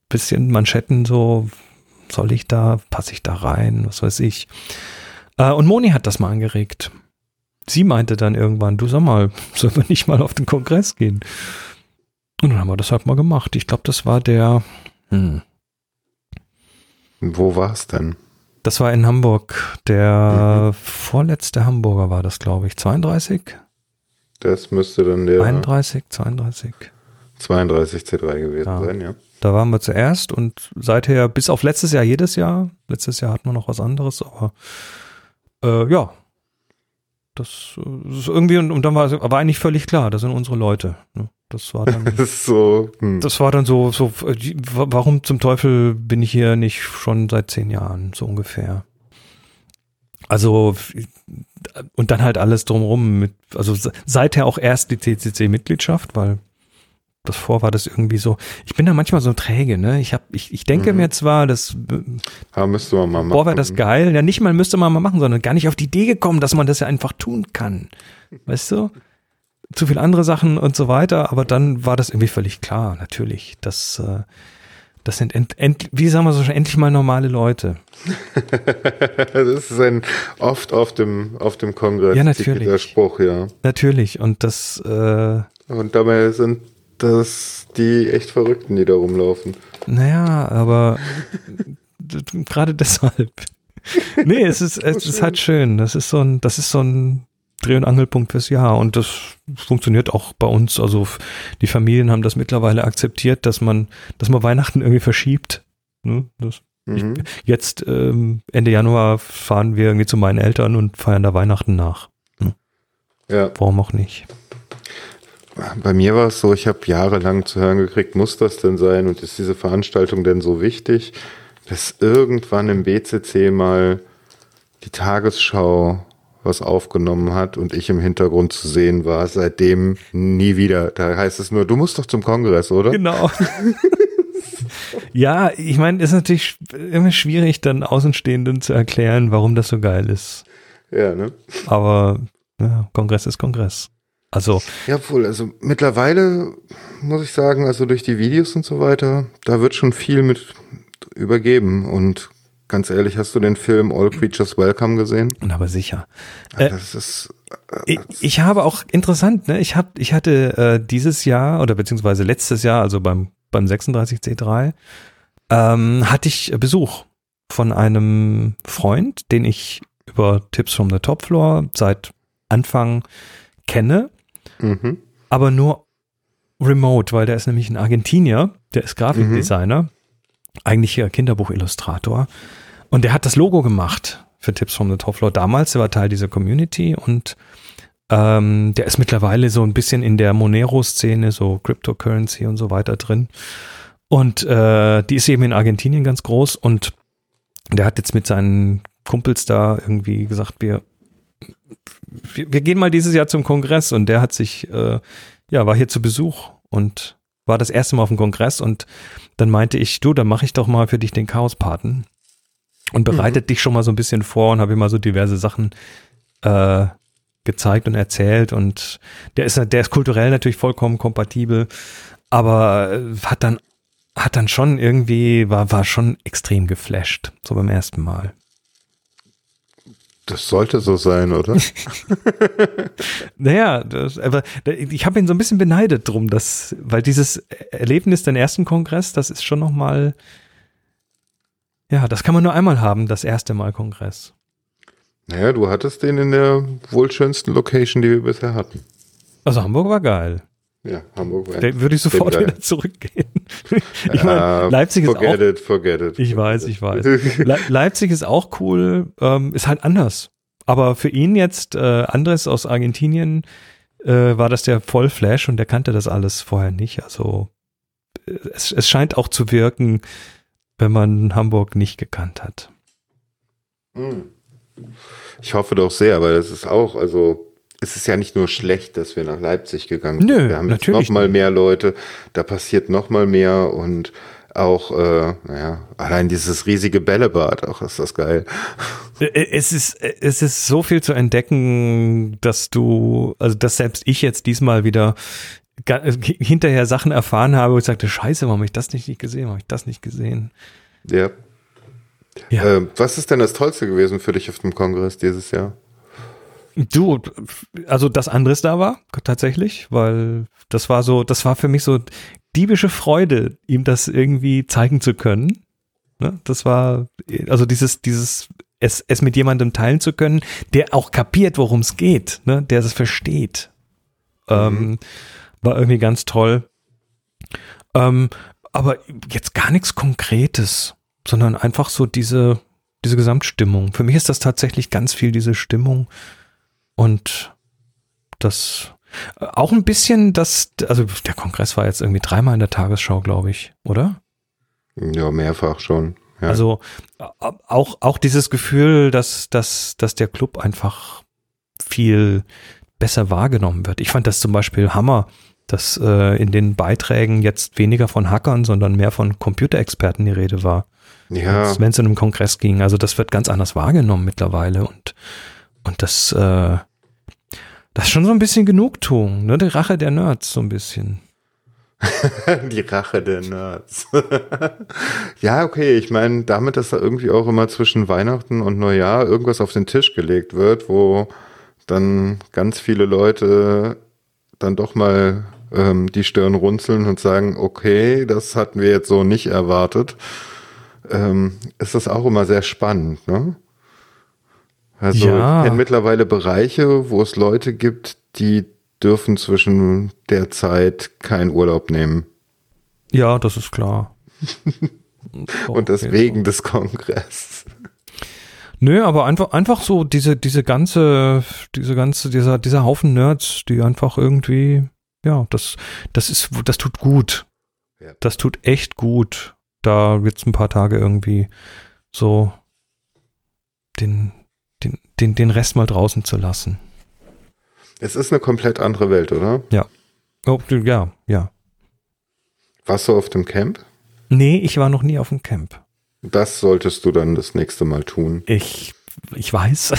bisschen Manschetten so, soll ich da, passe ich da rein, was weiß ich. Äh, und Moni hat das mal angeregt. Sie meinte dann irgendwann, du sag mal, sollen wir nicht mal auf den Kongress gehen? Und dann haben wir das halt mal gemacht. Ich glaube, das war der. Hm. Wo war es denn? Das war in Hamburg. Der mhm. vorletzte Hamburger war das, glaube ich. 32? Das müsste dann der. 31, 32. 32 C3 gewesen ja. sein, ja. Da waren wir zuerst und seither bis auf letztes Jahr jedes Jahr. Letztes Jahr hatten wir noch was anderes, aber äh, ja, das ist irgendwie, und, und dann war, war eigentlich völlig klar, das sind unsere Leute. Ne? Das war dann, so, hm. das war dann so, so, warum zum Teufel bin ich hier nicht schon seit zehn Jahren, so ungefähr. Also, und dann halt alles drumrum mit, also seither auch erst die CCC-Mitgliedschaft, weil das vor war das irgendwie so. Ich bin da manchmal so träge, ne? Ich hab, ich, ich denke mhm. mir zwar, das ja, müsste man mal machen. Boah, wäre das geil. Ja, nicht mal müsste man mal machen, sondern gar nicht auf die Idee gekommen, dass man das ja einfach tun kann. Weißt du? Zu viel andere Sachen und so weiter, aber dann war das irgendwie völlig klar, natürlich. Das, äh, das sind, end, end, wie sagen wir so schon, endlich mal normale Leute. das ist ein oft auf dem, auf dem Kongress. Ja, natürlich. Spruch, ja. Natürlich. Und das, äh, Und dabei sind das die echt Verrückten, die da rumlaufen. Naja, aber gerade deshalb. Nee, es ist, es ist halt schön. Das ist so ein, das ist so ein Dreh- und Angelpunkt fürs Jahr und das funktioniert auch bei uns. Also die Familien haben das mittlerweile akzeptiert, dass man, dass man Weihnachten irgendwie verschiebt. Ne? Das, mhm. ich, jetzt ähm, Ende Januar fahren wir irgendwie zu meinen Eltern und feiern da Weihnachten nach. Ne? Ja. Warum auch nicht? Bei mir war es so, ich habe jahrelang zu hören gekriegt, muss das denn sein und ist diese Veranstaltung denn so wichtig, dass irgendwann im BCC mal die Tagesschau was aufgenommen hat und ich im Hintergrund zu sehen war, seitdem nie wieder. Da heißt es nur, du musst doch zum Kongress, oder? Genau. ja, ich meine, ist natürlich immer schwierig, dann Außenstehenden zu erklären, warum das so geil ist. Ja, ne? Aber ja, Kongress ist Kongress. Also. Ja, wohl, also mittlerweile muss ich sagen, also durch die Videos und so weiter, da wird schon viel mit übergeben und ganz ehrlich, hast du den Film All Creatures Welcome gesehen? Aber sicher. Ja, äh, das ist, äh, ich, ich, habe auch interessant, ne? Ich hab, ich hatte äh, dieses Jahr oder beziehungsweise letztes Jahr, also beim beim 36C3, ähm, hatte ich Besuch von einem Freund, den ich über Tipps from the Top Floor seit Anfang kenne Mhm. Aber nur remote, weil der ist nämlich ein Argentinier, der ist Grafikdesigner, mhm. eigentlich hier Kinderbuchillustrator. Und der hat das Logo gemacht für Tipps from the Top Floor damals. Der war Teil dieser Community und ähm, der ist mittlerweile so ein bisschen in der Monero-Szene, so Cryptocurrency und so weiter drin. Und äh, die ist eben in Argentinien ganz groß und der hat jetzt mit seinen Kumpels da irgendwie gesagt, wir wir, wir, gehen mal dieses Jahr zum Kongress und der hat sich, äh, ja, war hier zu Besuch und war das erste Mal auf dem Kongress und dann meinte ich, du, dann mache ich doch mal für dich den Chaospaten. und bereitet mhm. dich schon mal so ein bisschen vor und habe immer so diverse Sachen äh, gezeigt und erzählt und der ist der ist kulturell natürlich vollkommen kompatibel, aber äh, hat dann hat dann schon irgendwie war war schon extrem geflasht so beim ersten Mal. Das sollte so sein, oder? naja, das, aber ich habe ihn so ein bisschen beneidet drum, dass, weil dieses Erlebnis den ersten Kongress, das ist schon noch mal, ja, das kann man nur einmal haben, das erste Mal Kongress. Naja, du hattest den in der wohl schönsten Location, die wir bisher hatten. Also Hamburg war geil. Ja, Hamburg war Da würde ich sofort wieder zurückgehen. ich meine, Leipzig ist forget auch. It, forget it. Ich weiß, ich weiß. Le Leipzig ist auch cool, ähm, ist halt anders. Aber für ihn jetzt, äh, Andres aus Argentinien, äh, war das der Vollflash und der kannte das alles vorher nicht. Also äh, es, es scheint auch zu wirken, wenn man Hamburg nicht gekannt hat. Hm. Ich hoffe doch sehr, weil das ist auch, also es ist ja nicht nur schlecht, dass wir nach Leipzig gegangen sind. Nö, wir haben jetzt noch mal mehr Leute, da passiert noch mal mehr und auch, äh, naja, allein dieses riesige Bällebad, auch ist das geil. Äh, es ist, es ist so viel zu entdecken, dass du, also dass selbst ich jetzt diesmal wieder äh, hinterher Sachen erfahren habe und sagte, scheiße, warum habe ich das nicht gesehen, warum habe ich das nicht gesehen? Ja. ja. Äh, was ist denn das Tollste gewesen für dich auf dem Kongress dieses Jahr? Du, also das anderes da war, tatsächlich, weil das war so, das war für mich so diebische Freude, ihm das irgendwie zeigen zu können. Ne? Das war, also dieses, dieses, es, es mit jemandem teilen zu können, der auch kapiert, worum es geht, ne? der es versteht. Ähm, mhm. Ähm, war irgendwie ganz toll. Ähm, aber jetzt gar nichts Konkretes, sondern einfach so diese, diese Gesamtstimmung. Für mich ist das tatsächlich ganz viel diese Stimmung und das auch ein bisschen das, also der Kongress war jetzt irgendwie dreimal in der Tagesschau, glaube ich, oder? Ja, mehrfach schon. Ja. Also auch, auch dieses Gefühl, dass, dass, dass der Club einfach viel besser wahrgenommen wird. Ich fand das zum Beispiel Hammer, dass äh, in den Beiträgen jetzt weniger von Hackern, sondern mehr von Computerexperten die Rede war. Ja. Wenn es in einem Kongress ging. Also das wird ganz anders wahrgenommen mittlerweile und, und das, äh, das ist schon so ein bisschen Genugtuung, ne? Die Rache der Nerds, so ein bisschen. die Rache der Nerds. ja, okay, ich meine, damit, dass da irgendwie auch immer zwischen Weihnachten und Neujahr irgendwas auf den Tisch gelegt wird, wo dann ganz viele Leute dann doch mal ähm, die Stirn runzeln und sagen, okay, das hatten wir jetzt so nicht erwartet, ähm, ist das auch immer sehr spannend, ne? Also ja. ich kenne mittlerweile Bereiche, wo es Leute gibt, die dürfen zwischen der Zeit keinen Urlaub nehmen. Ja, das ist klar. Und deswegen des Kongress. Nö, aber einfach, einfach so diese, diese ganze, diese ganze, dieser, dieser Haufen Nerds, die einfach irgendwie, ja, das, das ist, das tut gut. Ja. Das tut echt gut, da jetzt ein paar Tage irgendwie so den, den, den, Rest mal draußen zu lassen. Es ist eine komplett andere Welt, oder? Ja. Oh, ja, ja. Warst du auf dem Camp? Nee, ich war noch nie auf dem Camp. Das solltest du dann das nächste Mal tun. Ich, ich weiß.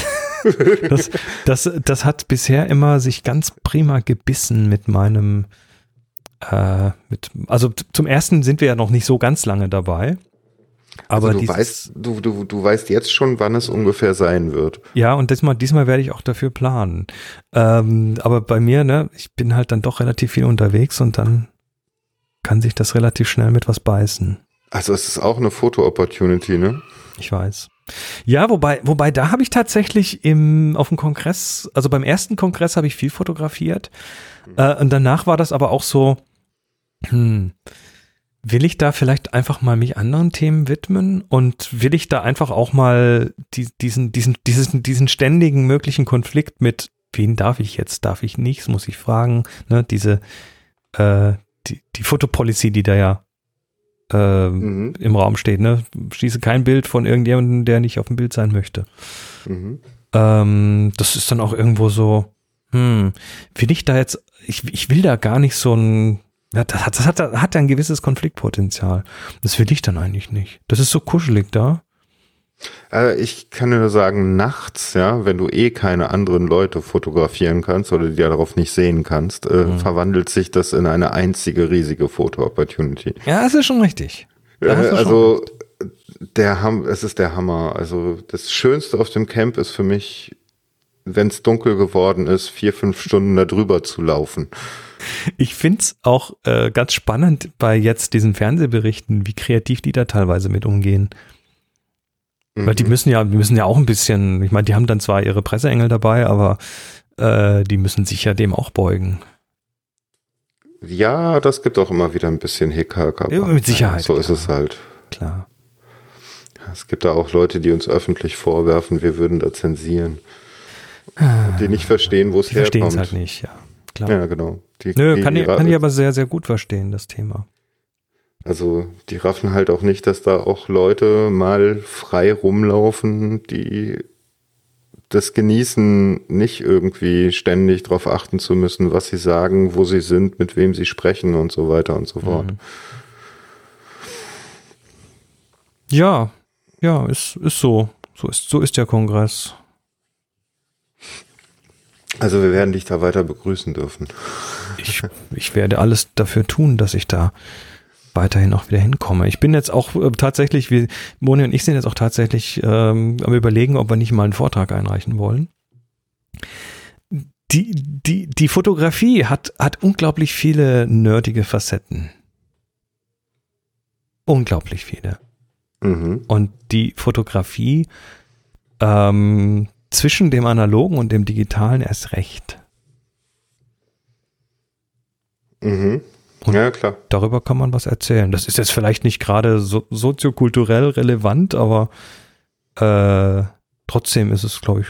das, das, das hat bisher immer sich ganz prima gebissen mit meinem, äh, mit, also zum ersten sind wir ja noch nicht so ganz lange dabei. Aber also du weißt, du, du, du weißt jetzt schon, wann es ungefähr sein wird. Ja, und diesmal, diesmal werde ich auch dafür planen. Ähm, aber bei mir, ne, ich bin halt dann doch relativ viel unterwegs und dann kann sich das relativ schnell mit was beißen. Also es ist auch eine Foto-Opportunity, ne? Ich weiß. Ja, wobei, wobei da habe ich tatsächlich im, auf dem Kongress, also beim ersten Kongress habe ich viel fotografiert. Mhm. Äh, und danach war das aber auch so, hm, will ich da vielleicht einfach mal mich anderen Themen widmen und will ich da einfach auch mal die, diesen, diesen, diesen, diesen ständigen möglichen Konflikt mit, wen darf ich jetzt, darf ich nicht, muss ich fragen, ne, diese, äh, die, die Fotopolicy, die da ja äh, mhm. im Raum steht, ne, schieße kein Bild von irgendjemandem, der nicht auf dem Bild sein möchte. Mhm. Ähm, das ist dann auch irgendwo so, hm, will ich da jetzt, ich, ich will da gar nicht so ein das hat, das hat, hat ein gewisses Konfliktpotenzial. Das will ich dann eigentlich nicht. Das ist so kuschelig da. Äh, ich kann nur sagen, nachts, ja, wenn du eh keine anderen Leute fotografieren kannst oder die darauf nicht sehen kannst, äh, mhm. verwandelt sich das in eine einzige riesige Foto-Opportunity. Ja, das ist schon richtig. Äh, also der Ham es ist der Hammer. Also das Schönste auf dem Camp ist für mich, wenn es dunkel geworden ist, vier, fünf Stunden da drüber zu laufen. Ich find's auch äh, ganz spannend bei jetzt diesen Fernsehberichten, wie kreativ die da teilweise mit umgehen. Mhm. Weil die mhm. müssen ja, die müssen ja auch ein bisschen, ich meine, die haben dann zwar ihre Presseengel dabei, aber äh, die müssen sich ja dem auch beugen. Ja, das gibt auch immer wieder ein bisschen Hickhack. Ja, mit Sicherheit. So klar. ist es halt. Klar. Es gibt da auch Leute, die uns öffentlich vorwerfen, wir würden da zensieren. Die nicht verstehen, wo es herkommt. Verstehen es halt nicht, ja. Klar. Ja, genau. Die, Nö, kann, die, ich, kann ich aber sehr, sehr gut verstehen, das Thema. Also die raffen halt auch nicht, dass da auch Leute mal frei rumlaufen, die das genießen, nicht irgendwie ständig darauf achten zu müssen, was sie sagen, wo sie sind, mit wem sie sprechen und so weiter und so fort. Mhm. Ja, ja, ist, ist so. So ist, so ist der Kongress. Also wir werden dich da weiter begrüßen dürfen. Ich, ich werde alles dafür tun, dass ich da weiterhin auch wieder hinkomme. Ich bin jetzt auch äh, tatsächlich, wir, Moni und ich sind jetzt auch tatsächlich ähm, am überlegen, ob wir nicht mal einen Vortrag einreichen wollen. Die, die, die Fotografie hat, hat unglaublich viele nerdige Facetten. Unglaublich viele. Mhm. Und die Fotografie ähm, zwischen dem analogen und dem digitalen erst recht. Mhm. Und ja, klar. Darüber kann man was erzählen. Das ist jetzt vielleicht nicht gerade so, soziokulturell relevant, aber äh, trotzdem ist es, glaube ich,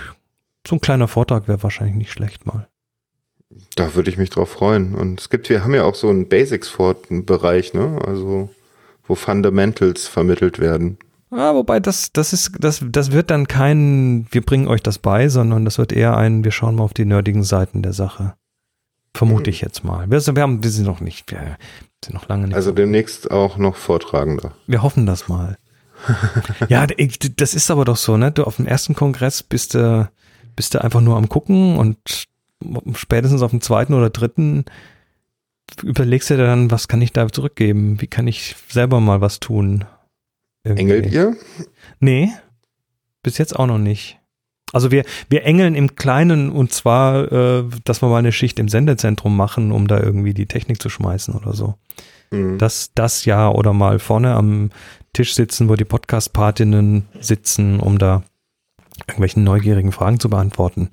so ein kleiner Vortrag wäre wahrscheinlich nicht schlecht mal. Da würde ich mich drauf freuen. Und es gibt, wir haben ja auch so einen Basics-Bereich, ne? Also wo Fundamentals vermittelt werden. Ja, wobei das, das ist, das, das wird dann kein, wir bringen euch das bei, sondern das wird eher ein, wir schauen mal auf die nerdigen Seiten der Sache. Vermute ich jetzt mal. Wir, wir, haben, wir sind noch nicht, wir sind noch lange nicht. Also demnächst auch noch Vortragender. Wir hoffen das mal. ja, das ist aber doch so, ne? Du auf dem ersten Kongress bist du, bist du einfach nur am gucken und spätestens auf dem zweiten oder dritten überlegst du dir dann, was kann ich da zurückgeben? Wie kann ich selber mal was tun? Irgendwie. Engelt ihr? Nee, bis jetzt auch noch nicht. Also wir, wir engeln im Kleinen und zwar, äh, dass wir mal eine Schicht im Sendezentrum machen, um da irgendwie die Technik zu schmeißen oder so. Mhm. Das, das ja, oder mal vorne am Tisch sitzen, wo die Podcast-Partinnen sitzen, um da irgendwelchen neugierigen Fragen zu beantworten.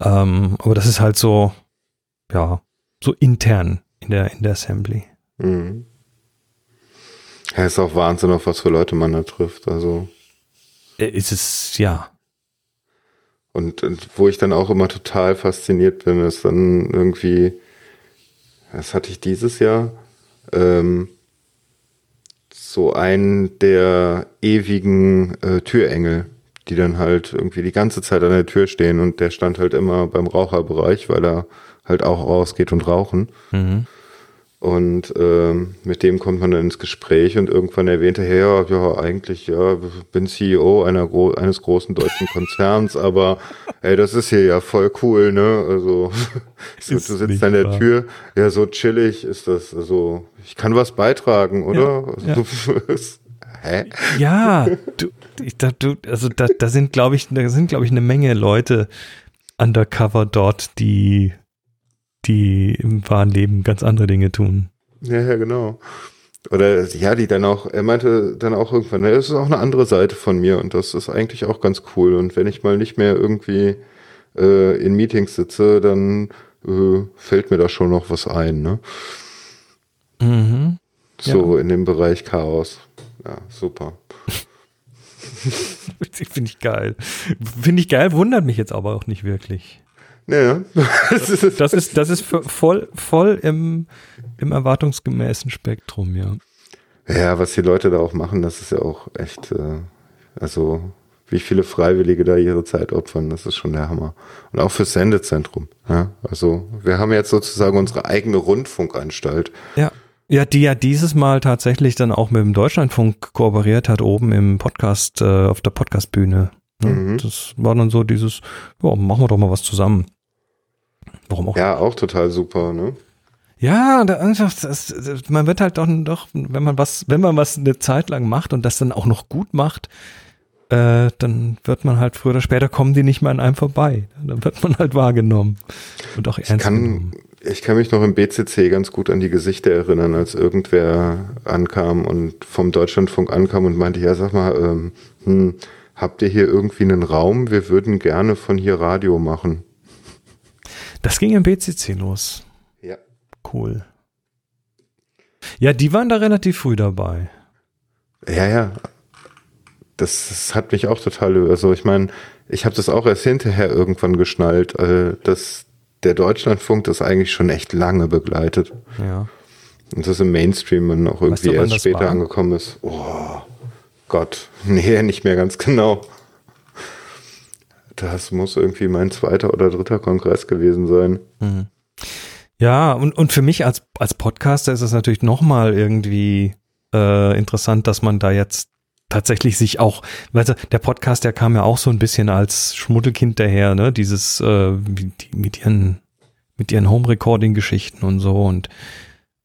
Ähm, aber das ist halt so, ja, so intern in der, in der Assembly. Mhm. Ja, ist auch Wahnsinn, auf was für Leute man da trifft. Also. Äh, ist es, ja. Und, und wo ich dann auch immer total fasziniert bin, ist dann irgendwie, das hatte ich dieses Jahr, ähm, so einen der ewigen äh, Türengel, die dann halt irgendwie die ganze Zeit an der Tür stehen und der stand halt immer beim Raucherbereich, weil er halt auch rausgeht und rauchen. Mhm. Und ähm, mit dem kommt man dann ins Gespräch und irgendwann erwähnte er, ja, ja, eigentlich, ja, bin CEO einer gro eines großen deutschen Konzerns, aber ey, das ist hier ja voll cool, ne? Also so, du sitzt an der wahr. Tür, ja, so chillig ist das. Also, ich kann was beitragen, oder? Ja, also, ja. Hä? Ja, du, ich, da, du, also da, da sind, glaube ich, da sind, glaube ich, eine Menge Leute undercover dort, die die im wahren Leben ganz andere Dinge tun. Ja, ja, genau. Oder ja, die dann auch, er meinte dann auch irgendwann, das ist auch eine andere Seite von mir und das ist eigentlich auch ganz cool. Und wenn ich mal nicht mehr irgendwie äh, in Meetings sitze, dann äh, fällt mir da schon noch was ein, ne? Mhm. So ja. in dem Bereich Chaos. Ja, super. Finde ich geil. Finde ich geil, wundert mich jetzt aber auch nicht wirklich. Ja. Das, das ist, das ist voll, voll im, im erwartungsgemäßen Spektrum, ja. Ja, was die Leute da auch machen, das ist ja auch echt, äh, also wie viele Freiwillige da ihre Zeit opfern, das ist schon der Hammer. Und auch fürs Sendezentrum. Ja? Also wir haben jetzt sozusagen unsere eigene Rundfunkanstalt. Ja. Ja, die ja dieses Mal tatsächlich dann auch mit dem Deutschlandfunk kooperiert hat, oben im Podcast, äh, auf der Podcastbühne. Ne? Mhm. Das war dann so dieses, ja, machen wir doch mal was zusammen. Warum auch? Ja, auch total super, ne? Ja, da, das, das, man wird halt doch, doch, wenn man was, wenn man was eine Zeit lang macht und das dann auch noch gut macht, äh, dann wird man halt früher oder später kommen die nicht mehr an einem vorbei. Dann wird man halt wahrgenommen und auch ernst ich kann, genommen. Ich kann mich noch im BCC ganz gut an die Gesichter erinnern, als irgendwer ankam und vom Deutschlandfunk ankam und meinte, ja, sag mal, ähm, hm, habt ihr hier irgendwie einen Raum? Wir würden gerne von hier Radio machen. Das ging im BCC los. Ja. Cool. Ja, die waren da relativ früh dabei. Ja, ja das, das hat mich auch total, also ich meine, ich habe das auch erst hinterher irgendwann geschnallt, äh, dass der Deutschlandfunk das eigentlich schon echt lange begleitet. Ja. Und das im Mainstream dann auch irgendwie weißt du, erst später war? angekommen ist. Oh Gott, nee, nicht mehr ganz genau. Das muss irgendwie mein zweiter oder dritter Kongress gewesen sein. Mhm. Ja, und, und für mich als, als Podcaster ist es natürlich nochmal irgendwie äh, interessant, dass man da jetzt tatsächlich sich auch, weißt du, der Podcast, der kam ja auch so ein bisschen als Schmuddelkind daher, ne? Dieses äh, mit ihren mit ihren Home-Recording-Geschichten und so und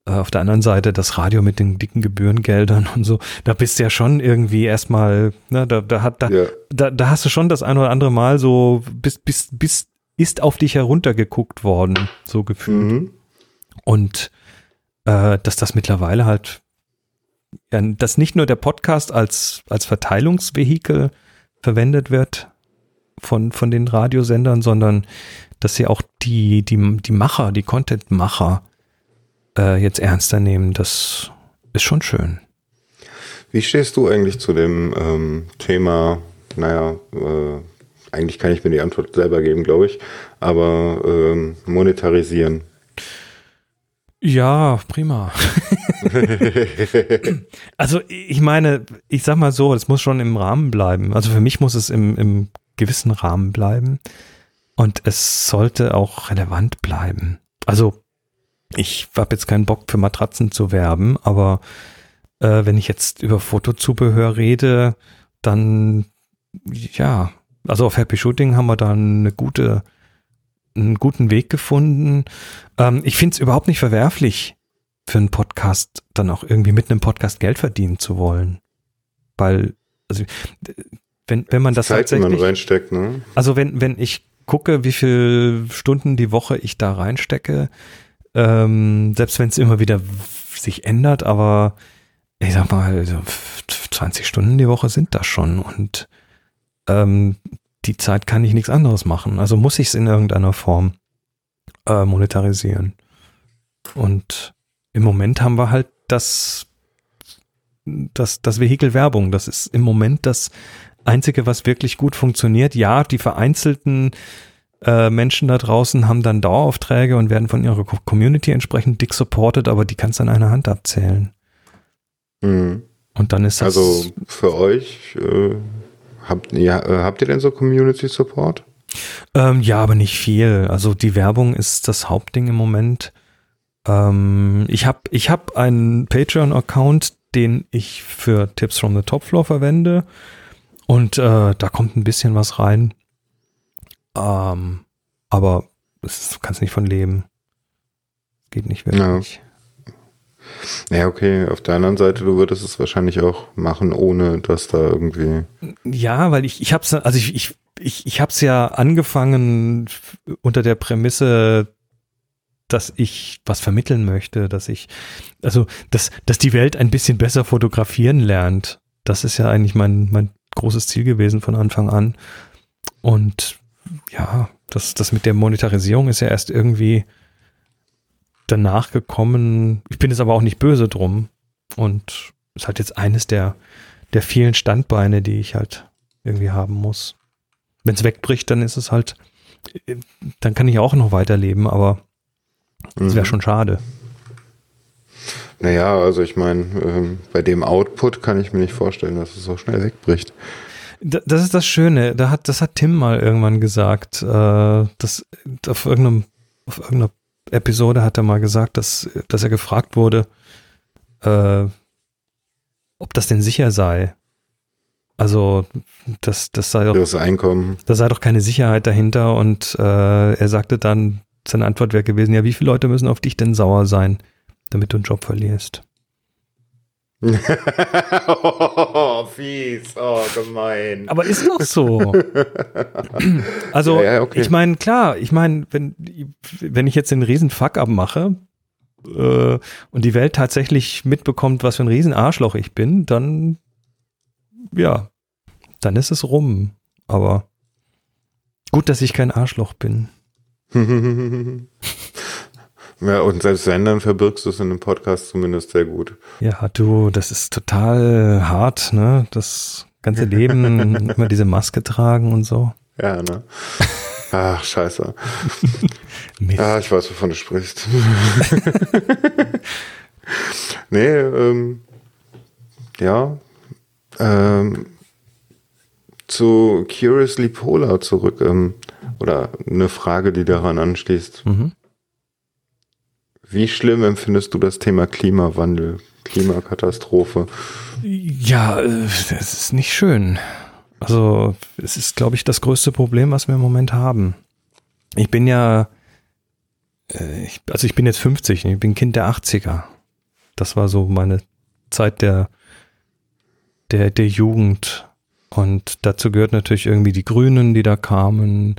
auf der anderen Seite das Radio mit den dicken Gebührengeldern und so. Da bist du ja schon irgendwie erstmal, ne, da, da hat da, ja. da, da hast du schon das ein oder andere Mal so bis bis bis ist auf dich heruntergeguckt worden, so gefühlt. Mhm. Und äh, dass das mittlerweile halt ja, dass nicht nur der Podcast als, als Verteilungsvehikel verwendet wird von, von den Radiosendern, sondern dass sie auch die, die, die Macher, die Content-Macher äh, jetzt ernster nehmen, das ist schon schön. Wie stehst du eigentlich zu dem ähm, Thema, naja, äh, eigentlich kann ich mir die Antwort selber geben, glaube ich, aber ähm, monetarisieren? Ja, prima. also ich meine, ich sag mal so, es muss schon im Rahmen bleiben. Also für mich muss es im, im gewissen Rahmen bleiben und es sollte auch relevant bleiben. Also ich habe jetzt keinen Bock für Matratzen zu werben, aber äh, wenn ich jetzt über Fotozubehör rede, dann ja, also auf Happy Shooting haben wir da eine gute einen guten Weg gefunden. Ähm, ich finde es überhaupt nicht verwerflich, für einen Podcast dann auch irgendwie mit einem Podcast Geld verdienen zu wollen. Weil, also, wenn, wenn man das Zeit, tatsächlich, man reinsteckt, ne? Also wenn, wenn ich gucke, wie viele Stunden die Woche ich da reinstecke, ähm, selbst wenn es immer wieder sich ändert, aber ich sag mal, 20 Stunden die Woche sind das schon und ähm, die Zeit kann ich nichts anderes machen. Also muss ich es in irgendeiner Form äh, monetarisieren. Und im Moment haben wir halt das, das, das Vehikel Werbung. Das ist im Moment das Einzige, was wirklich gut funktioniert. Ja, die vereinzelten äh, Menschen da draußen haben dann Daueraufträge und werden von ihrer Community entsprechend dick supported, aber die kannst du an einer Hand abzählen. Mhm. Und dann ist das. Also für euch äh, Habt, ja, äh, habt ihr denn so Community Support? Ähm, ja, aber nicht viel. Also die Werbung ist das Hauptding im Moment. Ähm, ich habe ich hab einen Patreon-Account, den ich für Tipps from the Top Floor verwende. Und äh, da kommt ein bisschen was rein. Ähm, aber du kannst nicht von leben. Geht nicht wirklich. Ja. Ja, okay. Auf der anderen Seite, du würdest es wahrscheinlich auch machen, ohne dass da irgendwie. Ja, weil ich, ich hab's, also ich, ich, ich, ich hab's ja angefangen unter der Prämisse, dass ich was vermitteln möchte, dass ich, also, dass, dass die Welt ein bisschen besser fotografieren lernt. Das ist ja eigentlich mein, mein großes Ziel gewesen von Anfang an. Und ja, das, das mit der Monetarisierung ist ja erst irgendwie danach gekommen. Ich bin jetzt aber auch nicht böse drum. Und ist halt jetzt eines der, der vielen Standbeine, die ich halt irgendwie haben muss. Wenn es wegbricht, dann ist es halt, dann kann ich auch noch weiterleben, aber es wäre mhm. schon schade. Naja, also ich meine, ähm, bei dem Output kann ich mir nicht vorstellen, dass es so schnell wegbricht. Das ist das Schöne. Da hat, das hat Tim mal irgendwann gesagt, äh, dass auf irgendeinem, auf irgendeiner Episode hat er mal gesagt, dass, dass er gefragt wurde, äh, ob das denn sicher sei. Also das, das sei doch, Das Einkommen. da sei doch keine Sicherheit dahinter. Und äh, er sagte dann, seine Antwort wäre gewesen, ja, wie viele Leute müssen auf dich denn sauer sein, damit du einen Job verlierst? Oh, fies. Oh, gemein. Aber ist doch so. also, Ja, ja, okay. ich meine, klar, ich meine, wenn, wenn ich jetzt den riesen Fuck-up mache äh, und die Welt tatsächlich mitbekommt, was für ein riesen Arschloch ich bin, dann, ja, dann ist es rum. Aber gut, dass ich kein Arschloch bin. ja, und selbst wenn, dann verbirgst du es in dem Podcast zumindest sehr gut. Ja, du, das ist total hart, ne? Das ganze Leben immer diese Maske tragen und so. Ja, ne? Ach, scheiße. Mist. Ah, ich weiß, wovon du sprichst. nee, ähm, ja, ähm, zu Curiously Polar zurück, ähm, oder eine Frage, die daran anschließt. Mhm. Wie schlimm empfindest du das Thema Klimawandel, Klimakatastrophe? Ja, äh, das ist nicht schön. Also, es ist, glaube ich, das größte Problem, was wir im Moment haben. Ich bin ja, äh, also ich bin jetzt 50, ich bin Kind der 80er. Das war so meine Zeit der, der, der Jugend. Und dazu gehört natürlich irgendwie die Grünen, die da kamen,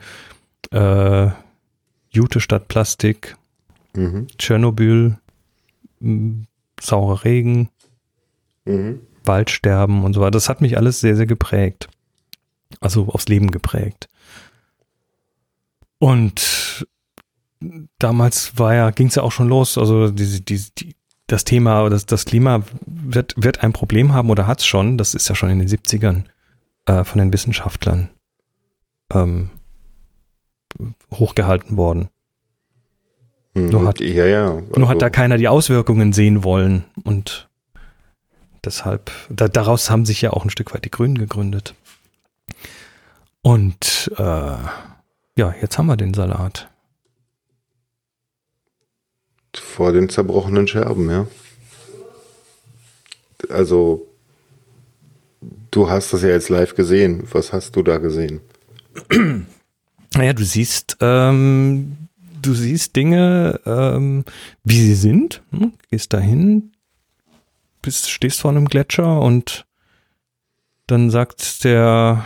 äh, Jute statt Plastik, Mhm. Tschernobyl, saurer Regen, Mhm. Waldsterben und so weiter. Das hat mich alles sehr, sehr geprägt. Also aufs Leben geprägt. Und damals war ja, ging es ja auch schon los. Also diese, diese, die, das Thema, das, das Klima wird, wird ein Problem haben oder hat es schon. Das ist ja schon in den 70ern äh, von den Wissenschaftlern ähm, hochgehalten worden. Mhm. Nur hat- ja, ja. Nur also- hat da keiner die Auswirkungen sehen wollen und deshalb, da, daraus haben sich ja auch ein Stück weit die Grünen gegründet. Und äh, ja, jetzt haben wir den Salat. Vor den zerbrochenen Scherben, ja. Also, du hast das ja jetzt live gesehen. Was hast du da gesehen? Naja, du siehst, ähm, du siehst Dinge, ähm, wie sie sind. Hm? Gehst dahin, bist, stehst vor einem Gletscher und dann sagt der,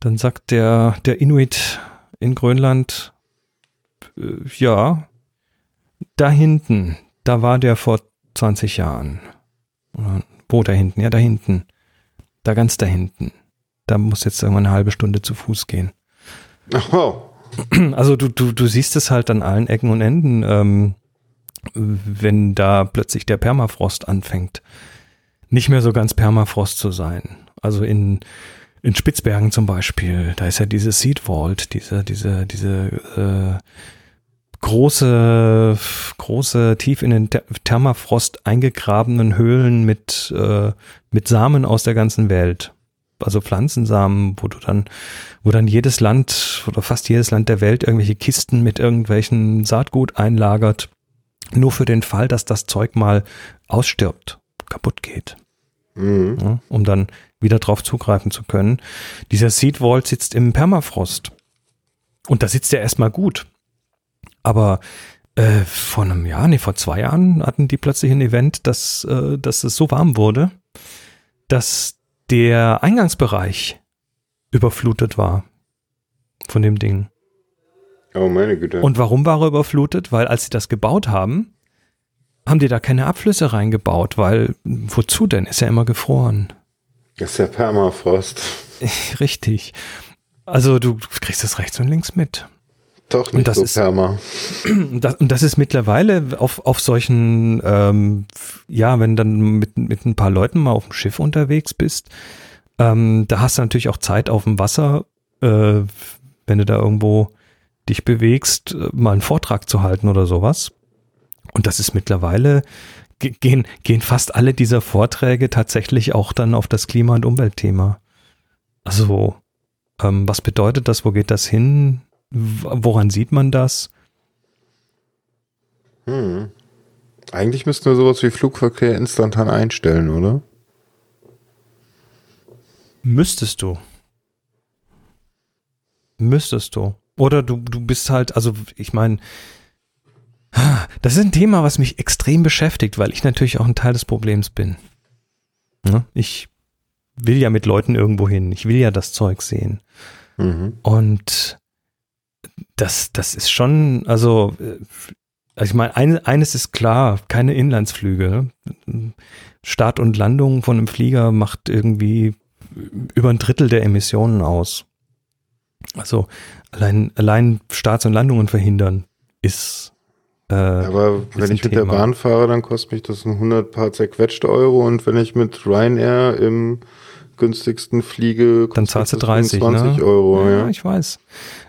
dann sagt der, der Inuit in Grönland, äh, ja, da hinten, da war der vor 20 Jahren. Wo da hinten? Ja, da hinten. Da ganz da hinten. Da muss jetzt irgendwann eine halbe Stunde zu Fuß gehen. Oh, Also du, du, du siehst es halt an allen Ecken und Enden, ähm, wenn da plötzlich der Permafrost anfängt, nicht mehr so ganz Permafrost zu sein. Also in, in Spitzbergen zum Beispiel, da ist ja diese Seed Vault, diese, diese, diese äh, große, große, tief in den Permafrost eingegrabenen Höhlen mit, äh, mit Samen aus der ganzen Welt. Also Pflanzensamen, wo du dann wo dann jedes Land oder fast jedes Land der Welt irgendwelche Kisten mit irgendwelchen Saatgut einlagert, nur für den Fall, dass das Zeug mal ausstirbt, kaputt geht, mhm. ja, um dann wieder drauf zugreifen zu können. Dieser Seed Vault sitzt im Permafrost. Und da sitzt er erstmal gut. Aber äh, vor einem Jahr, nee, vor zwei Jahren hatten die plötzlich ein Event, dass, äh, dass es so warm wurde, dass der Eingangsbereich überflutet war von dem Ding. oh meine Güte. Und warum war er überflutet? Weil als sie das gebaut haben, haben die da keine Abflüsse reingebaut, weil wozu denn? Ist ja immer gefroren. das ist ja Permafrost. Richtig. Also du kriegst das rechts und links mit. Doch nicht das so ist- Perma. Und das, und das ist mittlerweile auf, auf solchen, ähm, ja, wenn dann mit, mit ein paar Leuten mal auf dem Schiff unterwegs bist, ähm, da hast du natürlich auch Zeit auf dem Wasser, äh, wenn du da irgendwo dich bewegst, äh, mal einen Vortrag zu halten oder sowas. Und das ist mittlerweile, ge- gehen, gehen fast alle dieser Vorträge tatsächlich auch dann auf das Klima- und Umweltthema. Also, ähm, was bedeutet das? Wo geht das hin? Woran sieht man das? Hm. Eigentlich müssten wir sowas wie Flugverkehr instantan einstellen, oder? Müsstest du. Müsstest du. Oder du, du bist halt, also ich meine, das ist ein Thema, was mich extrem beschäftigt, weil ich natürlich auch ein Teil des Problems bin. Ne? Ich will ja mit Leuten irgendwo hin. Ich will ja das Zeug sehen. Mhm. Und das, das ist schon, also, also ich meine, ein, eines ist klar, keine Inlandsflüge. Start und Landung von einem Flieger macht irgendwie über ein Drittel der Emissionen aus. Also allein, allein Starts und Landungen verhindern ist. Äh, Aber wenn ich mit Thema. der Bahn fahre, dann kostet mich das ein 100 paar zerquetschte Euro und wenn ich mit Ryanair im günstigsten fliege, dann zahlst du 30 20 ne? Euro. Ja, ja, ich weiß.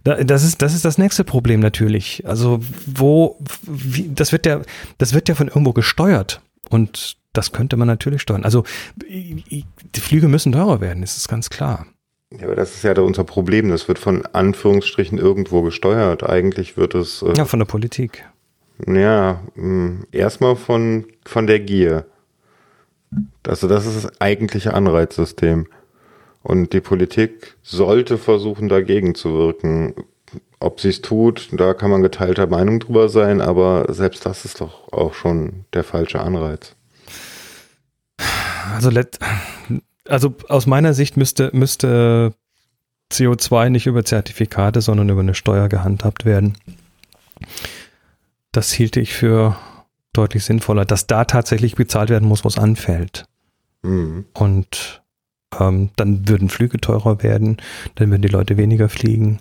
das ist das ist das nächste Problem natürlich. Also wo wie, das wird ja das wird ja von irgendwo gesteuert und das könnte man natürlich steuern. Also die Flüge müssen teurer werden, das ist ganz klar. Ja, aber das ist ja unser Problem. Das wird von Anführungsstrichen irgendwo gesteuert. Eigentlich wird es. Äh, ja, von der Politik. Ja, hm, erstmal von, von der Gier. Also das ist das eigentliche Anreizsystem. Und die Politik sollte versuchen, dagegen zu wirken. Ob sie es tut, da kann man geteilter Meinung drüber sein, aber selbst das ist doch auch schon der falsche Anreiz. Also, also aus meiner Sicht müsste, müsste CO2 nicht über Zertifikate, sondern über eine Steuer gehandhabt werden. Das hielte ich für deutlich sinnvoller, dass da tatsächlich bezahlt werden muss, was anfällt. Mhm. Und ähm, dann würden Flüge teurer werden, dann würden die Leute weniger fliegen.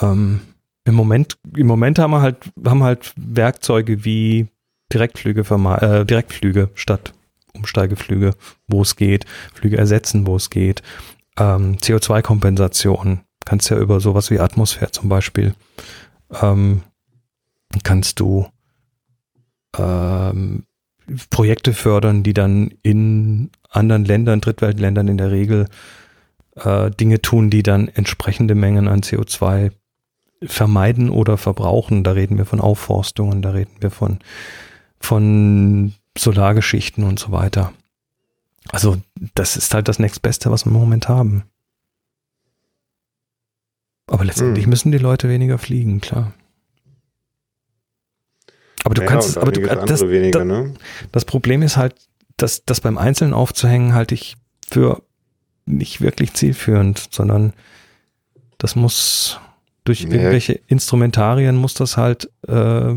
Ähm, Im Moment, im Moment haben wir halt, haben halt Werkzeuge wie Direktflüge, äh, Direktflüge statt Umsteigeflüge, wo es geht, Flüge ersetzen, wo es geht, ähm, CO2-Kompensation, kannst ja über sowas wie Atmosphäre zum Beispiel, ähm, kannst du ähm, Projekte fördern, die dann in anderen Ländern, Drittweltländern in der Regel äh, Dinge tun, die dann entsprechende Mengen an CO2 vermeiden oder verbrauchen. Da reden wir von Aufforstungen, da reden wir von, von Solargeschichten und so weiter. Also das ist halt das nächstbeste, was wir im Moment haben. Aber letztendlich hm. müssen die Leute weniger fliegen, klar. Aber du ja, kannst, aber du, das, weniger, das, ne? das Problem ist halt, dass das beim Einzelnen aufzuhängen halte ich für nicht wirklich zielführend, sondern das muss durch ja. irgendwelche Instrumentarien muss das halt äh,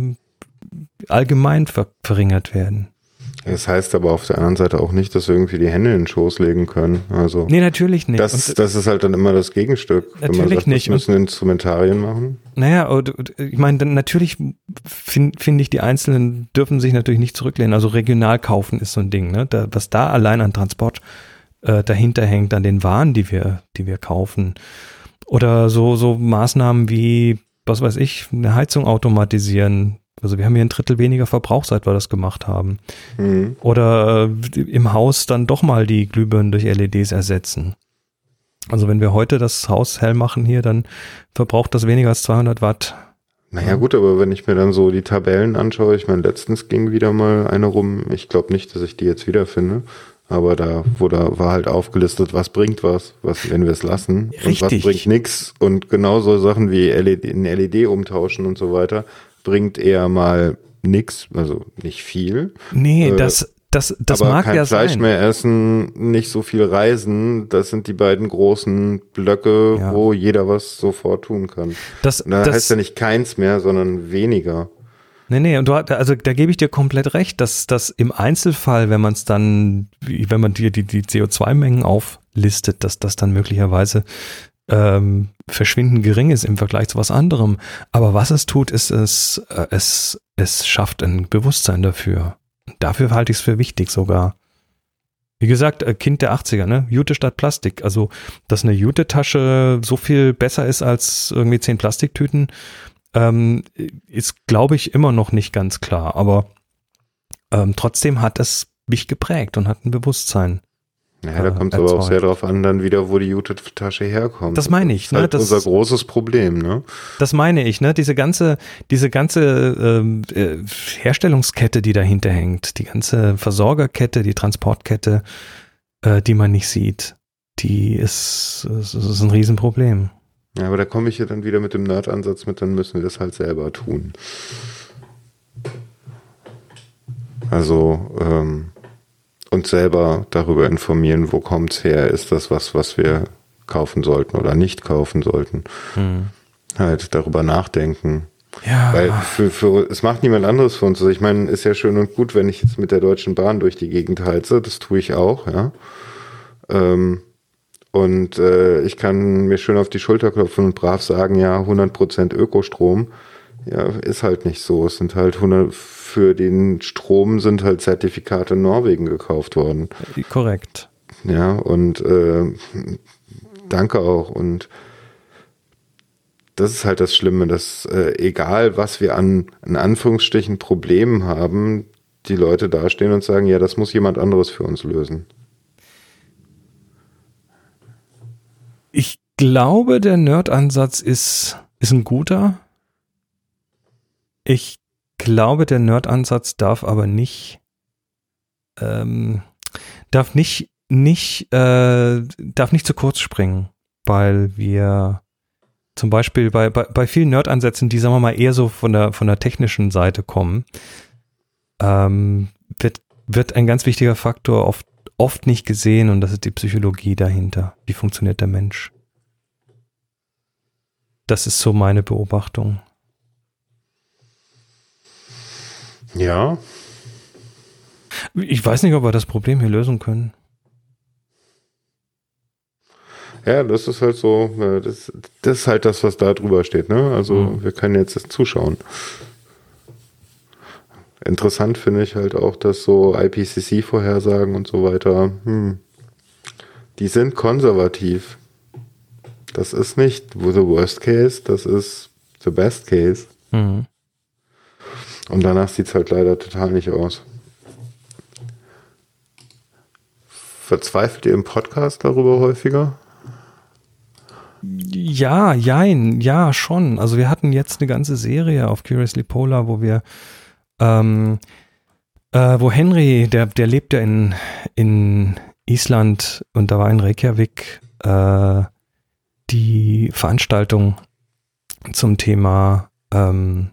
allgemein ver verringert werden. Das heißt aber auf der anderen Seite auch nicht, dass wir irgendwie die Hände in den Schoß legen können. Also nee, natürlich nicht. Das, das ist halt dann immer das Gegenstück. Natürlich wenn man sagt, nicht. Wir müssen Instrumentarien machen. Naja, und, und, ich meine, natürlich finde find ich, die Einzelnen dürfen sich natürlich nicht zurücklehnen. Also regional kaufen ist so ein Ding, ne? Da, was da allein an Transport äh, dahinter hängt, an den Waren, die wir, die wir kaufen. Oder so, so Maßnahmen wie, was weiß ich, eine Heizung automatisieren, also wir haben hier ein Drittel weniger Verbrauch, seit wir das gemacht haben. Mhm. Oder äh, im Haus dann doch mal die Glühbirnen durch LEDs ersetzen. Also wenn wir heute das Haus hell machen hier, dann verbraucht das weniger als 200 Watt. Naja gut, aber wenn ich mir dann so die Tabellen anschaue, ich meine, letztens ging wieder mal eine rum, ich glaube nicht, dass ich die jetzt wiederfinde, aber da wurde, war halt aufgelistet, was bringt was, was wenn wir es lassen Richtig. und was bringt nichts und genauso Sachen wie LED, in LED umtauschen und so weiter bringt eher mal nix, also nicht viel. Nee, äh, das, das, das aber mag kein ja Fleisch sein. mehr essen, nicht so viel reisen, das sind die beiden großen Blöcke, ja. wo jeder was sofort tun kann. Das, da das, heißt ja nicht keins mehr, sondern weniger. Nee, nee, und du, also da gebe ich dir komplett recht, dass das im Einzelfall, wenn man es dann, wenn man dir die, die CO2-Mengen auflistet, dass das dann möglicherweise ähm, verschwindend gering ist im Vergleich zu was anderem. Aber was es tut, ist es, äh, es, es schafft ein Bewusstsein dafür. Dafür halte ich es für wichtig sogar. Wie gesagt, äh, Kind der 80er, ne? Jute statt Plastik. Also, dass eine Jute-Tasche so viel besser ist als irgendwie zehn Plastiktüten, ähm, ist, glaube ich, immer noch nicht ganz klar. Aber ähm, trotzdem hat es mich geprägt und hat ein Bewusstsein Naja, da kommt es aber auch sehr darauf an, dann wieder, wo die Jute-Tasche herkommt. Das meine ich. Das ist halt ne? das unser großes Problem. Ne? Das meine ich. Ne? Diese ganze, diese ganze ähm, äh, Herstellungskette, die dahinter hängt, die ganze Versorgerkette, die Transportkette, äh, die man nicht sieht, die ist, ist, ist ein Riesenproblem. Ja, aber da komme ich ja dann wieder mit dem Nerd-Ansatz mit, dann müssen wir das halt selber tun. Also ähm, uns selber darüber informieren, wo kommt es her, ist das was, was wir kaufen sollten oder nicht kaufen sollten. Hm. Halt darüber nachdenken. Ja. Weil für, für, es macht niemand anderes für uns. Also ich meine, ist ja schön und gut, wenn ich jetzt mit der Deutschen Bahn durch die Gegend heize, das tue ich auch, ja. Ähm, und äh, ich kann mir schön auf die Schulter klopfen und brav sagen, ja, 100% Ökostrom. Ja, ist halt nicht so. Es sind halt 100, für den Strom sind halt Zertifikate in Norwegen gekauft worden. Korrekt. Ja, und äh, danke auch. Und das ist halt das Schlimme, dass äh, egal was wir an, in Anführungsstrichen Problemen haben, die Leute dastehen und sagen, ja, das muss jemand anderes für uns lösen. Ich glaube, der Nerd-Ansatz ist, ist ein guter. Ich glaube, der Nerd-Ansatz darf aber nicht, ähm, darf nicht, nicht, äh, darf nicht zu kurz springen, weil wir zum Beispiel bei, bei, bei vielen Nerd-Ansätzen, die, sagen wir mal, eher so von der, von der technischen Seite kommen, ähm, wird, wird ein ganz wichtiger Faktor oft oft nicht gesehen und das ist die Psychologie dahinter. Wie funktioniert der Mensch? Das ist so meine Beobachtung. Ja. Ich weiß nicht, ob wir das Problem hier lösen können. Ja, das ist halt so, äh, das, das ist halt das, was da drüber steht, ne? Also mhm. wir können jetzt zuschauen. Interessant finde ich halt auch, dass so IPCC-Vorhersagen und so weiter, hm, die sind konservativ. Das ist nicht the worst case, das ist the best case. Mhm. Und danach sieht es halt leider total nicht aus. Verzweifelt ihr im Podcast darüber häufiger? Ja, jein, ja, schon. Also wir hatten jetzt eine ganze Serie auf Curiously Polar, wo wir ähm, äh, wo Henry, der, der lebt ja in, in Island und da war in Reykjavik äh, die Veranstaltung zum Thema, ähm,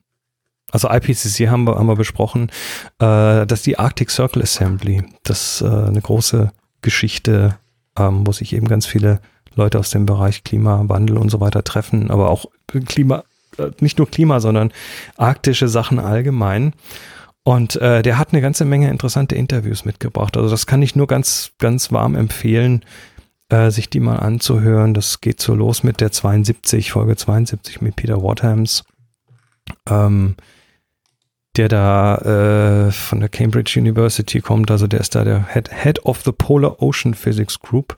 also IPCC haben wir, haben wir besprochen, äh, dass die Arctic Circle Assembly, das äh, eine große Geschichte, ähm, wo sich eben ganz viele Leute aus dem Bereich Klimawandel und so weiter treffen, aber auch Klima, äh, nicht nur Klima, sondern arktische Sachen allgemein. Und äh, der hat eine ganze Menge interessante Interviews mitgebracht. Also das kann ich nur ganz, ganz warm empfehlen, äh, sich die mal anzuhören. Das geht so los mit der 72, Folge 72 mit Peter Wathams, ähm, der da äh, von der Cambridge University kommt. Also der ist da der Head, Head of the Polar Ocean Physics Group,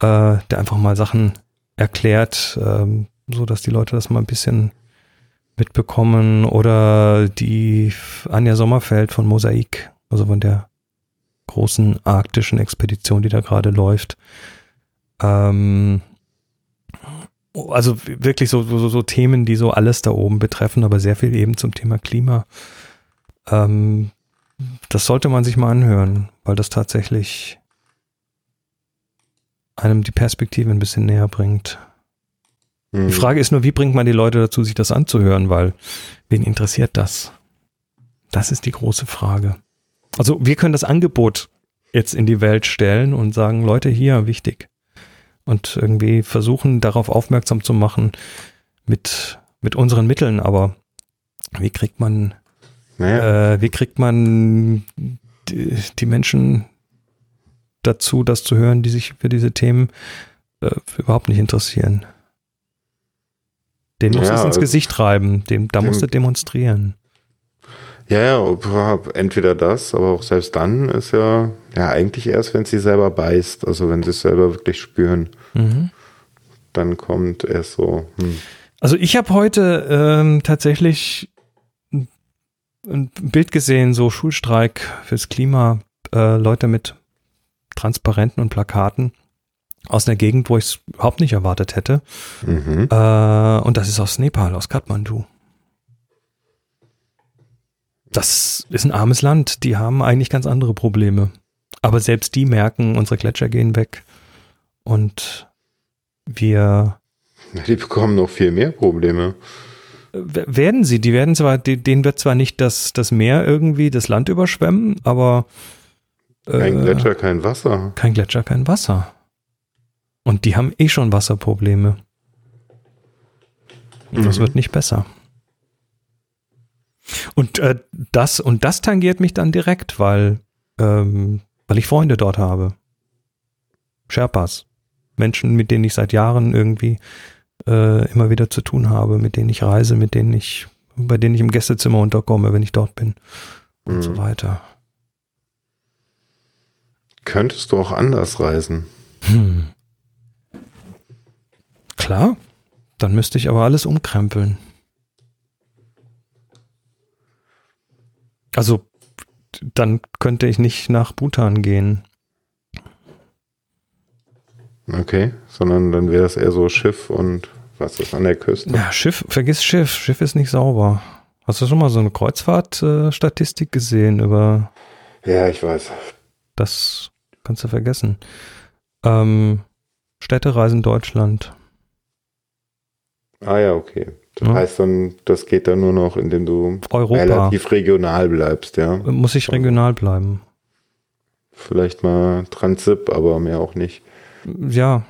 äh, der einfach mal Sachen erklärt, ähm, so dass die Leute das mal ein bisschen mitbekommen oder die Anja Sommerfeld von Mosaik, also von der großen arktischen Expedition, die da gerade läuft. Ähm, also wirklich so, so, so Themen, die so alles da oben betreffen, aber sehr viel eben zum Thema Klima. Ähm, das sollte man sich mal anhören, weil das tatsächlich einem die Perspektive ein bisschen näher bringt. Die mhm. Frage ist nur, wie bringt man die Leute dazu, sich das anzuhören, weil wen interessiert das? Das ist die große Frage. Also wir können das Angebot jetzt in die Welt stellen und sagen, Leute, hier, wichtig. Und irgendwie versuchen, darauf aufmerksam zu machen mit, mit unseren Mitteln, aber wie kriegt man, naja. äh, wie kriegt man die, die, Menschen dazu, das zu hören, die sich für diese Themen äh, überhaupt nicht interessieren? Den musst ja, du ins Gesicht treiben, dem, da musst du demonstrieren. Ja, ja, entweder das, aber auch selbst dann ist ja, ja eigentlich erst, wenn sie selber beißt, also wenn sie es selber wirklich spüren, mhm. dann kommt erst so. Hm. Also ich habe heute ähm, tatsächlich ein Bild gesehen, so Schulstreik fürs Klima, äh, Leute mit Transparenten und Plakaten aus einer Gegend, wo ich es überhaupt nicht erwartet hätte. Mhm. Äh, und das ist aus Nepal, aus Kathmandu. Das ist ein armes Land. Die haben eigentlich ganz andere Probleme. Aber selbst die merken, unsere Gletscher gehen weg. Und wir Die bekommen noch viel mehr Probleme. werden sie, die werden zwar, denen wird zwar nicht das, das Meer irgendwie das Land überschwemmen, aber Kein äh, Gletscher, kein Wasser. kein Gletscher, kein Wasser. Und die haben eh schon Wasserprobleme. Und Das Mhm. wird nicht besser. Und äh, das und das tangiert mich dann direkt, weil ähm, weil ich Freunde dort habe. Sherpas, Menschen, mit denen ich seit Jahren irgendwie äh, immer wieder zu tun habe, mit denen ich reise, mit denen ich bei denen ich im Gästezimmer unterkomme, wenn ich dort bin und Mhm. so weiter. Könntest du auch anders reisen? Hm. Klar, dann müsste ich aber alles umkrempeln. Also, dann könnte ich nicht nach Bhutan gehen. Okay, sondern dann wäre das eher so Schiff und was ist an der Küste? Ja, Schiff, vergiss Schiff. Schiff ist nicht sauber. Hast du schon mal so eine Kreuzfahrt-Statistik gesehen über Ja, ich weiß. das? Kannst du vergessen. Ähm, Städtereisen Deutschland. Ah ja, okay. Das Ja. heißt dann, das geht dann nur noch, indem du Europa. relativ regional bleibst, ja. Muss ich regional bleiben. Vielleicht mal Transip, aber mehr auch nicht. Ja,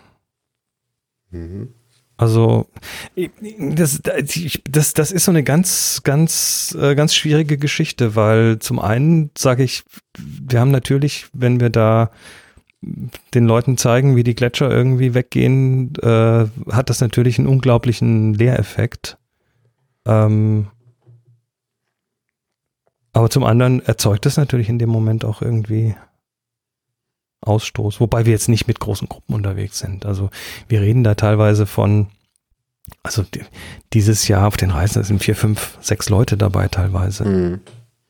Mhm. Also das, das, das ist so eine ganz, ganz, äh, ganz schwierige Geschichte, weil zum einen sage ich, wir haben natürlich, wenn wir da den Leuten zeigen, wie die Gletscher irgendwie weggehen, äh, hat das natürlich einen unglaublichen Lehreffekt. Ähm, aber zum anderen erzeugt es natürlich in dem Moment auch irgendwie Ausstoß, wobei wir jetzt nicht mit großen Gruppen unterwegs sind. Also wir reden da teilweise von, also die, dieses Jahr auf den Reisen sind vier, fünf, sechs Leute dabei teilweise. Mhm.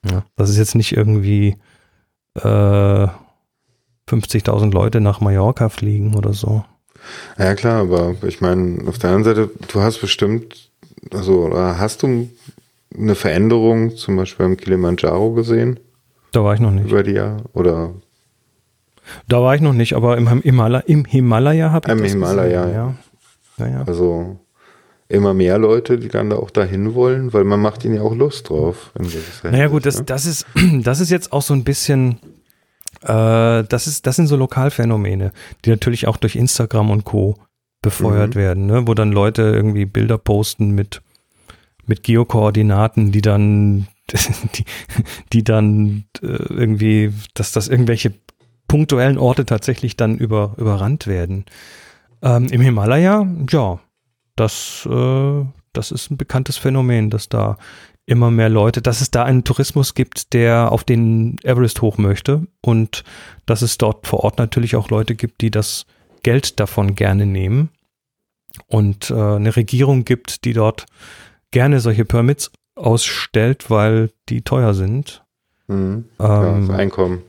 Ja, das ist jetzt nicht irgendwie äh, 50.000 Leute nach Mallorca fliegen oder so. Ja klar, aber ich meine, auf der anderen Seite, du hast bestimmt, also hast du eine Veränderung zum Beispiel beim Kilimanjaro gesehen Da war ich noch nicht. über die Jahre? Oder Da war ich noch nicht, aber im, Himalaya, im Himalaya habe ich Im das Himalaya, gesehen, ja. Ja, ja. also immer mehr Leute, die dann da auch dahin wollen, weil man macht ihnen ja auch Lust drauf. Naja gut, das, Hinsicht, das, ist, das ist jetzt auch so ein bisschen, äh, das, ist, das sind so Lokalphänomene, die natürlich auch durch Instagram und Co. befeuert Mhm. werden, ne? wo dann Leute irgendwie Bilder posten mit, mit Geokoordinaten, die dann, die, die dann äh, irgendwie, dass das irgendwelche punktuellen Orte tatsächlich dann über, überrannt werden. Ähm, Im Himalaya, ja, das, äh, das ist ein bekanntes Phänomen, dass da immer mehr Leute, dass es da einen Tourismus gibt, der auf den Everest hoch möchte und dass es dort vor Ort natürlich auch Leute gibt, die das Geld davon gerne nehmen und äh, eine Regierung gibt, die dort gerne solche Permits ausstellt, weil die teuer sind. Mhm. Ja, Ähm, das Einkommen.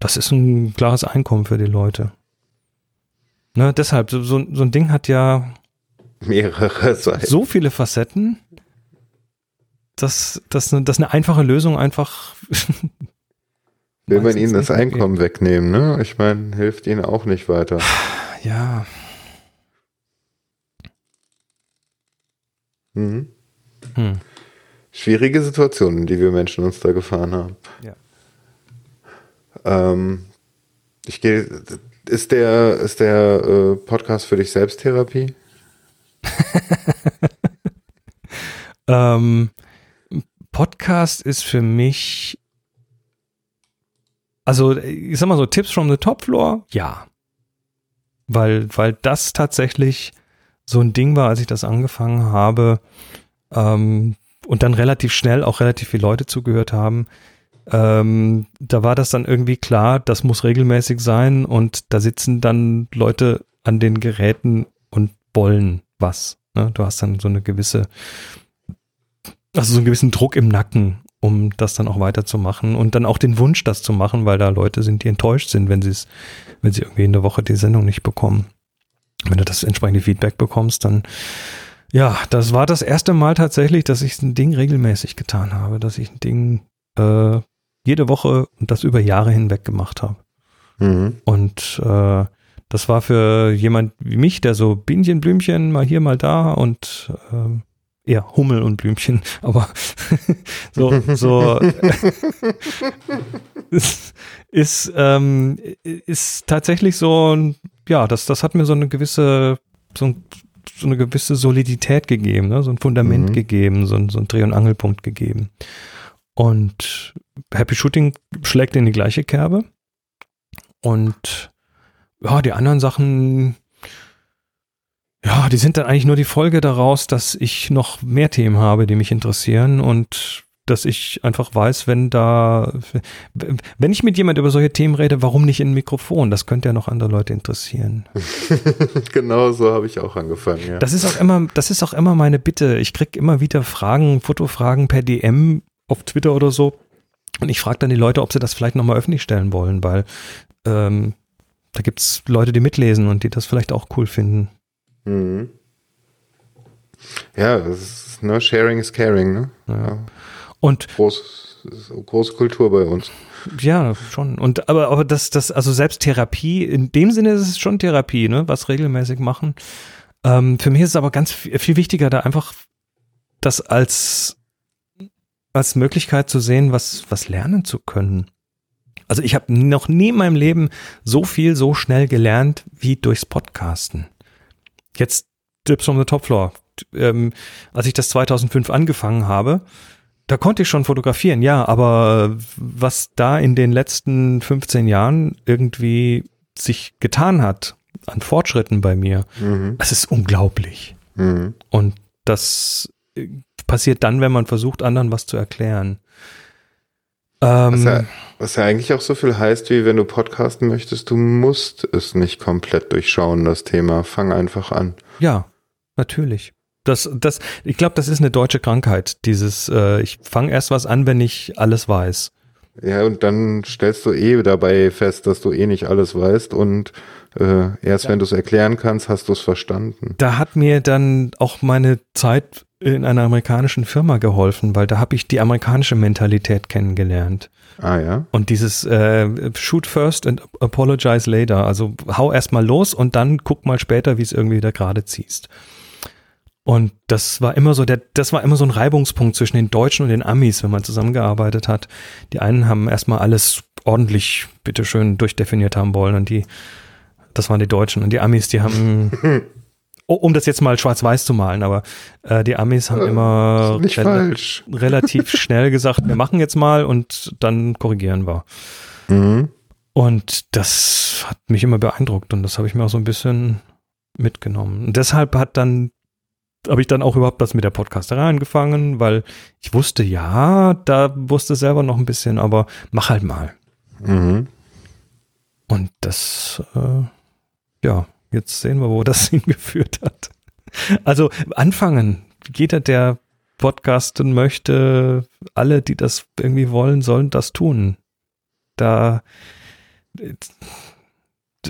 Das ist ein klares Einkommen für die Leute. Ne, deshalb, so, so ein Ding hat ja Mehrere Seiten. so viele Facetten, dass, dass, eine- dass eine einfache Lösung einfach. Will man ihnen das nicht geht. Einkommen wegnehmen, ne? Ich meine, hilft ihnen auch nicht weiter. Ja, Mhm. hm. Schwierige Situationen, die wir Menschen uns da gefahren haben. Ja. Ähm, ich gehe. Ist der, ist der äh, Podcast für dich Selbsttherapie? Ähm, Podcast ist für mich, also ich sag mal so, Tipps from the Top Floor, ja. Weil, weil das tatsächlich so ein Ding war, als ich das angefangen habe ähm, und dann relativ schnell auch relativ viele Leute zugehört haben. Ähm, da war das dann irgendwie klar, das muss regelmäßig sein und da sitzen dann Leute an den Geräten und wollen was. Ne? Du hast dann so eine gewisse also so einen gewissen Druck im Nacken um das dann auch weiterzumachen und dann auch den Wunsch, das zu machen, weil da Leute sind, die enttäuscht sind, wenn sie es, wenn sie irgendwie in der Woche die Sendung nicht bekommen. Wenn du das entsprechende Feedback bekommst, dann ja, das war das erste Mal tatsächlich, dass ich ein Ding regelmäßig getan habe, dass ich ein Ding äh, jede Woche und das über Jahre hinweg gemacht habe. Mhm. Und äh, das war für jemand wie mich, der so Bienchen, Blümchen, mal hier, mal da und ähm, eher Hummel und Blümchen, aber so, so ist, ist, ähm, ist tatsächlich so, ja, das, das hat mir so eine gewisse, so, ein, so eine gewisse Solidität gegeben, ne? so ein Fundament mhm. gegeben, so ein, so ein Dreh- und Angelpunkt gegeben. Und Happy Shooting schlägt in die gleiche Kerbe. Und ja, die anderen Sachen, ja, die sind dann eigentlich nur die Folge daraus, dass ich noch mehr Themen habe, die mich interessieren und dass ich einfach weiß, wenn da, wenn ich mit jemand über solche Themen rede, warum nicht in ein Mikrofon? Das könnte ja noch andere Leute interessieren. genau so habe ich auch angefangen, ja. Das ist auch immer, das ist auch immer meine Bitte. Ich krieg immer wieder Fragen, Fotofragen per DM auf Twitter oder so. Und ich frage dann die Leute, ob sie das vielleicht nochmal öffentlich stellen wollen, weil ähm, da gibt es Leute, die mitlesen und die das vielleicht auch cool finden. Mhm. Ja, das ist, ne, Sharing is Caring, ne? Ja. ja. Und Groß, große Kultur bei uns. Ja, schon. Und aber, aber das, das, also selbst Therapie, in dem Sinne ist es schon Therapie, ne, was regelmäßig machen. Ähm, für mich ist es aber ganz viel, viel wichtiger, da einfach das als, als Möglichkeit zu sehen, was, was lernen zu können. Also ich habe noch nie in meinem Leben so viel so schnell gelernt wie durchs Podcasten. Jetzt Dips from the Top Floor. Ähm, als ich das 2005 angefangen habe, da konnte ich schon fotografieren, ja, aber was da in den letzten 15 Jahren irgendwie sich getan hat an Fortschritten bei mir, mhm. das ist unglaublich. Mhm. Und das passiert dann, wenn man versucht, anderen was zu erklären. Ähm, was, ja, was ja eigentlich auch so viel heißt, wie wenn du podcasten möchtest, du musst es nicht komplett durchschauen, das Thema. Fang einfach an. Ja, natürlich. Das, das, ich glaube, das ist eine deutsche Krankheit. Dieses, äh, ich fange erst was an, wenn ich alles weiß. Ja, und dann stellst du eh dabei fest, dass du eh nicht alles weißt und äh, erst ja. wenn du es erklären kannst, hast du es verstanden. Da hat mir dann auch meine Zeit in einer amerikanischen Firma geholfen, weil da habe ich die amerikanische Mentalität kennengelernt. Ah ja. Und dieses äh, Shoot first and apologize later. Also hau erstmal los und dann guck mal später, wie es irgendwie da gerade ziehst. Und das war immer so der, das war immer so ein Reibungspunkt zwischen den Deutschen und den Amis, wenn man zusammengearbeitet hat. Die einen haben erstmal alles ordentlich, bitteschön, durchdefiniert haben wollen und die, das waren die Deutschen und die Amis, die haben um das jetzt mal schwarz-weiß zu malen, aber äh, die Amis haben äh, immer re relativ schnell gesagt, wir machen jetzt mal und dann korrigieren wir. Mhm. Und das hat mich immer beeindruckt und das habe ich mir auch so ein bisschen mitgenommen. Und deshalb hat dann habe ich dann auch überhaupt das mit der Podcasterei angefangen, weil ich wusste, ja, da wusste selber noch ein bisschen, aber mach halt mal. Mhm. Und das, äh, ja, Jetzt sehen wir, wo das hingeführt hat. Also anfangen. Jeder, der podcasten möchte, alle, die das irgendwie wollen, sollen das tun. Da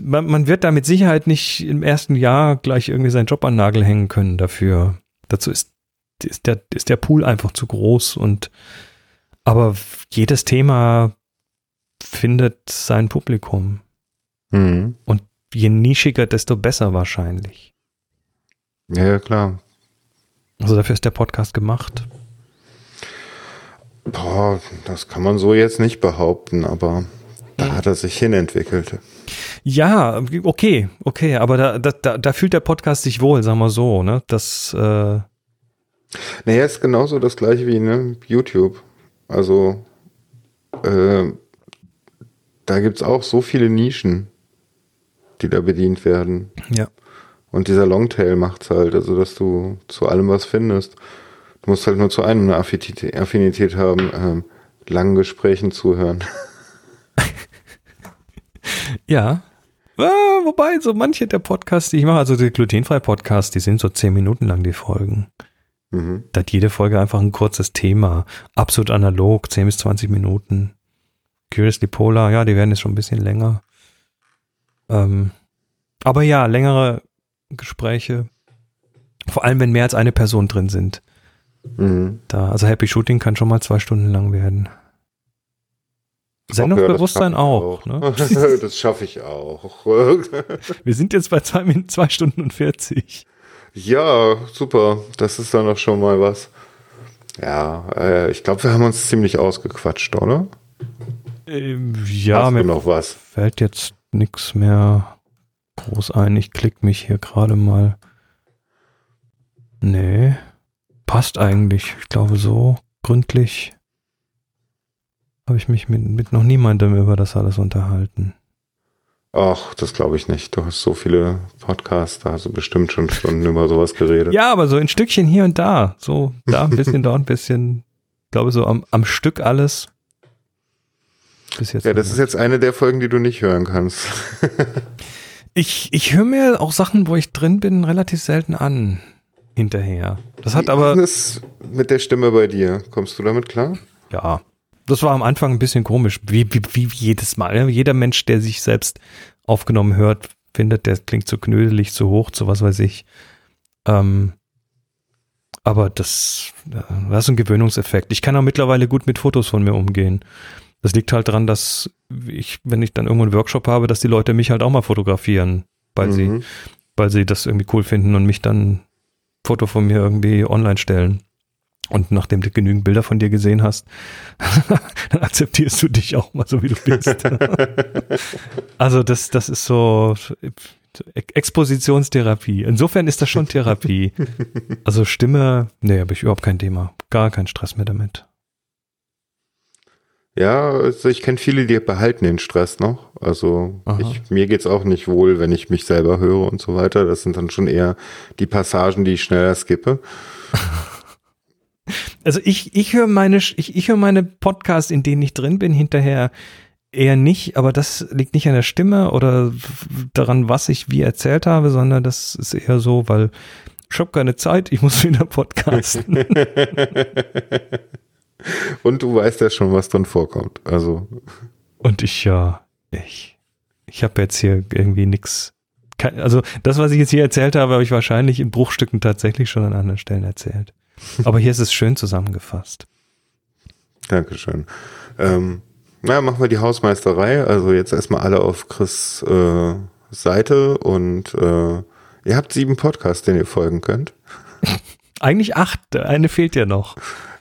man, man wird da mit Sicherheit nicht im ersten Jahr gleich irgendwie seinen Job an Nagel hängen können dafür. Dazu ist, ist, der, ist der Pool einfach zu groß und aber jedes Thema findet sein Publikum. Mhm. Und je nischiger, desto besser wahrscheinlich. Ja, ja, klar. Also dafür ist der Podcast gemacht. Boah, das kann man so jetzt nicht behaupten, aber da hat er sich hinentwickelt. Ja, okay, okay, aber da, da, da fühlt der Podcast sich wohl, sagen wir so, ne? Das, äh Naja, ist genauso das gleiche wie ne, YouTube. Also, äh, da gibt's auch so viele Nischen die da bedient werden. Ja. Und dieser Longtail macht's halt, also dass du zu allem was findest. Du musst halt nur zu einem eine Affinität, Affinität haben, ähm, langen Gesprächen zuhören. ja. Ah, wobei, so manche der Podcasts, die ich mache, also die glutenfrei Podcasts, die sind so zehn Minuten lang, die Folgen. Mhm. Da hat jede Folge einfach ein kurzes Thema. Absolut analog, 10 bis 20 Minuten. Curiously Polar, ja, die werden jetzt schon ein bisschen länger. Ähm, aber ja, längere Gespräche. Vor allem, wenn mehr als eine Person drin sind. Mhm. Da, also Happy Shooting kann schon mal zwei Stunden lang werden. Sendungsbewusstsein ja, auch. auch. Ne? das schaffe ich auch. Wir sind jetzt bei zwei, zwei Stunden und 40. Ja, super. Das ist dann doch schon mal was. Ja, äh, ich glaube, wir haben uns ziemlich ausgequatscht, oder? Ähm, ja, mir noch was? fällt jetzt nichts mehr groß ein. Ich klicke mich hier gerade mal. Nee, passt eigentlich. Ich glaube, so gründlich habe ich mich mit, mit noch niemandem über das alles unterhalten. Ach, das glaube ich nicht. Du hast so viele Podcasts, da hast du bestimmt schon Stunden über sowas geredet. Ja, aber so ein Stückchen hier und da. So, da ein bisschen, da ein bisschen. Ich glaube, so am, am Stück alles. Bis jetzt ja, das ist jetzt eine der Folgen, die du nicht hören kannst. ich ich höre mir auch Sachen, wo ich drin bin, relativ selten an. Hinterher. Das hat aber. Was mit der Stimme bei dir? Kommst du damit klar? Ja, das war am Anfang ein bisschen komisch, wie, wie, wie jedes Mal. Jeder Mensch, der sich selbst aufgenommen hört, findet, der klingt zu knödelig, zu hoch, zu was weiß ich. Ähm, aber das, das ist ein Gewöhnungseffekt. Ich kann auch mittlerweile gut mit Fotos von mir umgehen. Das liegt halt daran, dass ich, wenn ich dann irgendwo einen Workshop habe, dass die Leute mich halt auch mal fotografieren, weil mhm. sie, weil sie das irgendwie cool finden und mich dann Foto von mir irgendwie online stellen. Und nachdem du genügend Bilder von dir gesehen hast, dann akzeptierst du dich auch mal so, wie du bist. also das, das ist so Expositionstherapie. Insofern ist das schon Therapie. Also Stimme, nee, habe ich überhaupt kein Thema. Gar keinen Stress mehr damit. Ja, also ich kenne viele, die behalten den Stress noch. Also ich, mir geht's auch nicht wohl, wenn ich mich selber höre und so weiter. Das sind dann schon eher die Passagen, die ich schneller skippe. Also ich, ich höre meine, ich, ich höre meine Podcasts, in denen ich drin bin, hinterher eher nicht, aber das liegt nicht an der Stimme oder daran, was ich wie erzählt habe, sondern das ist eher so, weil ich habe keine Zeit, ich muss wieder podcasten. Und du weißt ja schon, was drin vorkommt. Also. Und ich ja, ich, ich habe jetzt hier irgendwie nichts. Also das, was ich jetzt hier erzählt habe, habe ich wahrscheinlich in Bruchstücken tatsächlich schon an anderen Stellen erzählt. Aber hier ist es schön zusammengefasst. Dankeschön. Ähm, na, machen wir die Hausmeisterei. Also jetzt erstmal alle auf Chris äh, Seite und äh, ihr habt sieben Podcasts, den ihr folgen könnt. Eigentlich acht, eine fehlt ja noch.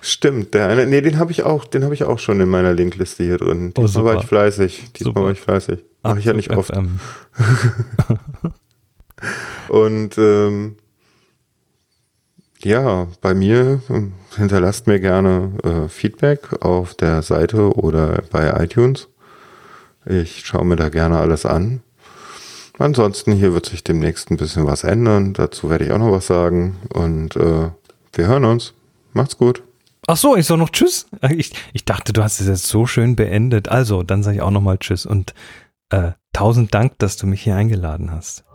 Stimmt, der eine, nee, den habe ich auch, den habe ich auch schon in meiner Linkliste hier drin. Oh, Diesmal war ich fleißig. Diesmal super. war ich fleißig. Mache ich ja nicht oft. und ähm, ja, bei mir hm, hinterlasst mir gerne äh, Feedback auf der Seite oder bei iTunes. Ich schaue mir da gerne alles an. Ansonsten hier wird sich demnächst ein bisschen was ändern. Dazu werde ich auch noch was sagen. Und äh, wir hören uns. Macht's gut. Ach so, ich soll noch Tschüss. Ich, ich dachte, du hast es jetzt so schön beendet. Also, dann sage ich auch nochmal Tschüss und äh, tausend Dank, dass du mich hier eingeladen hast.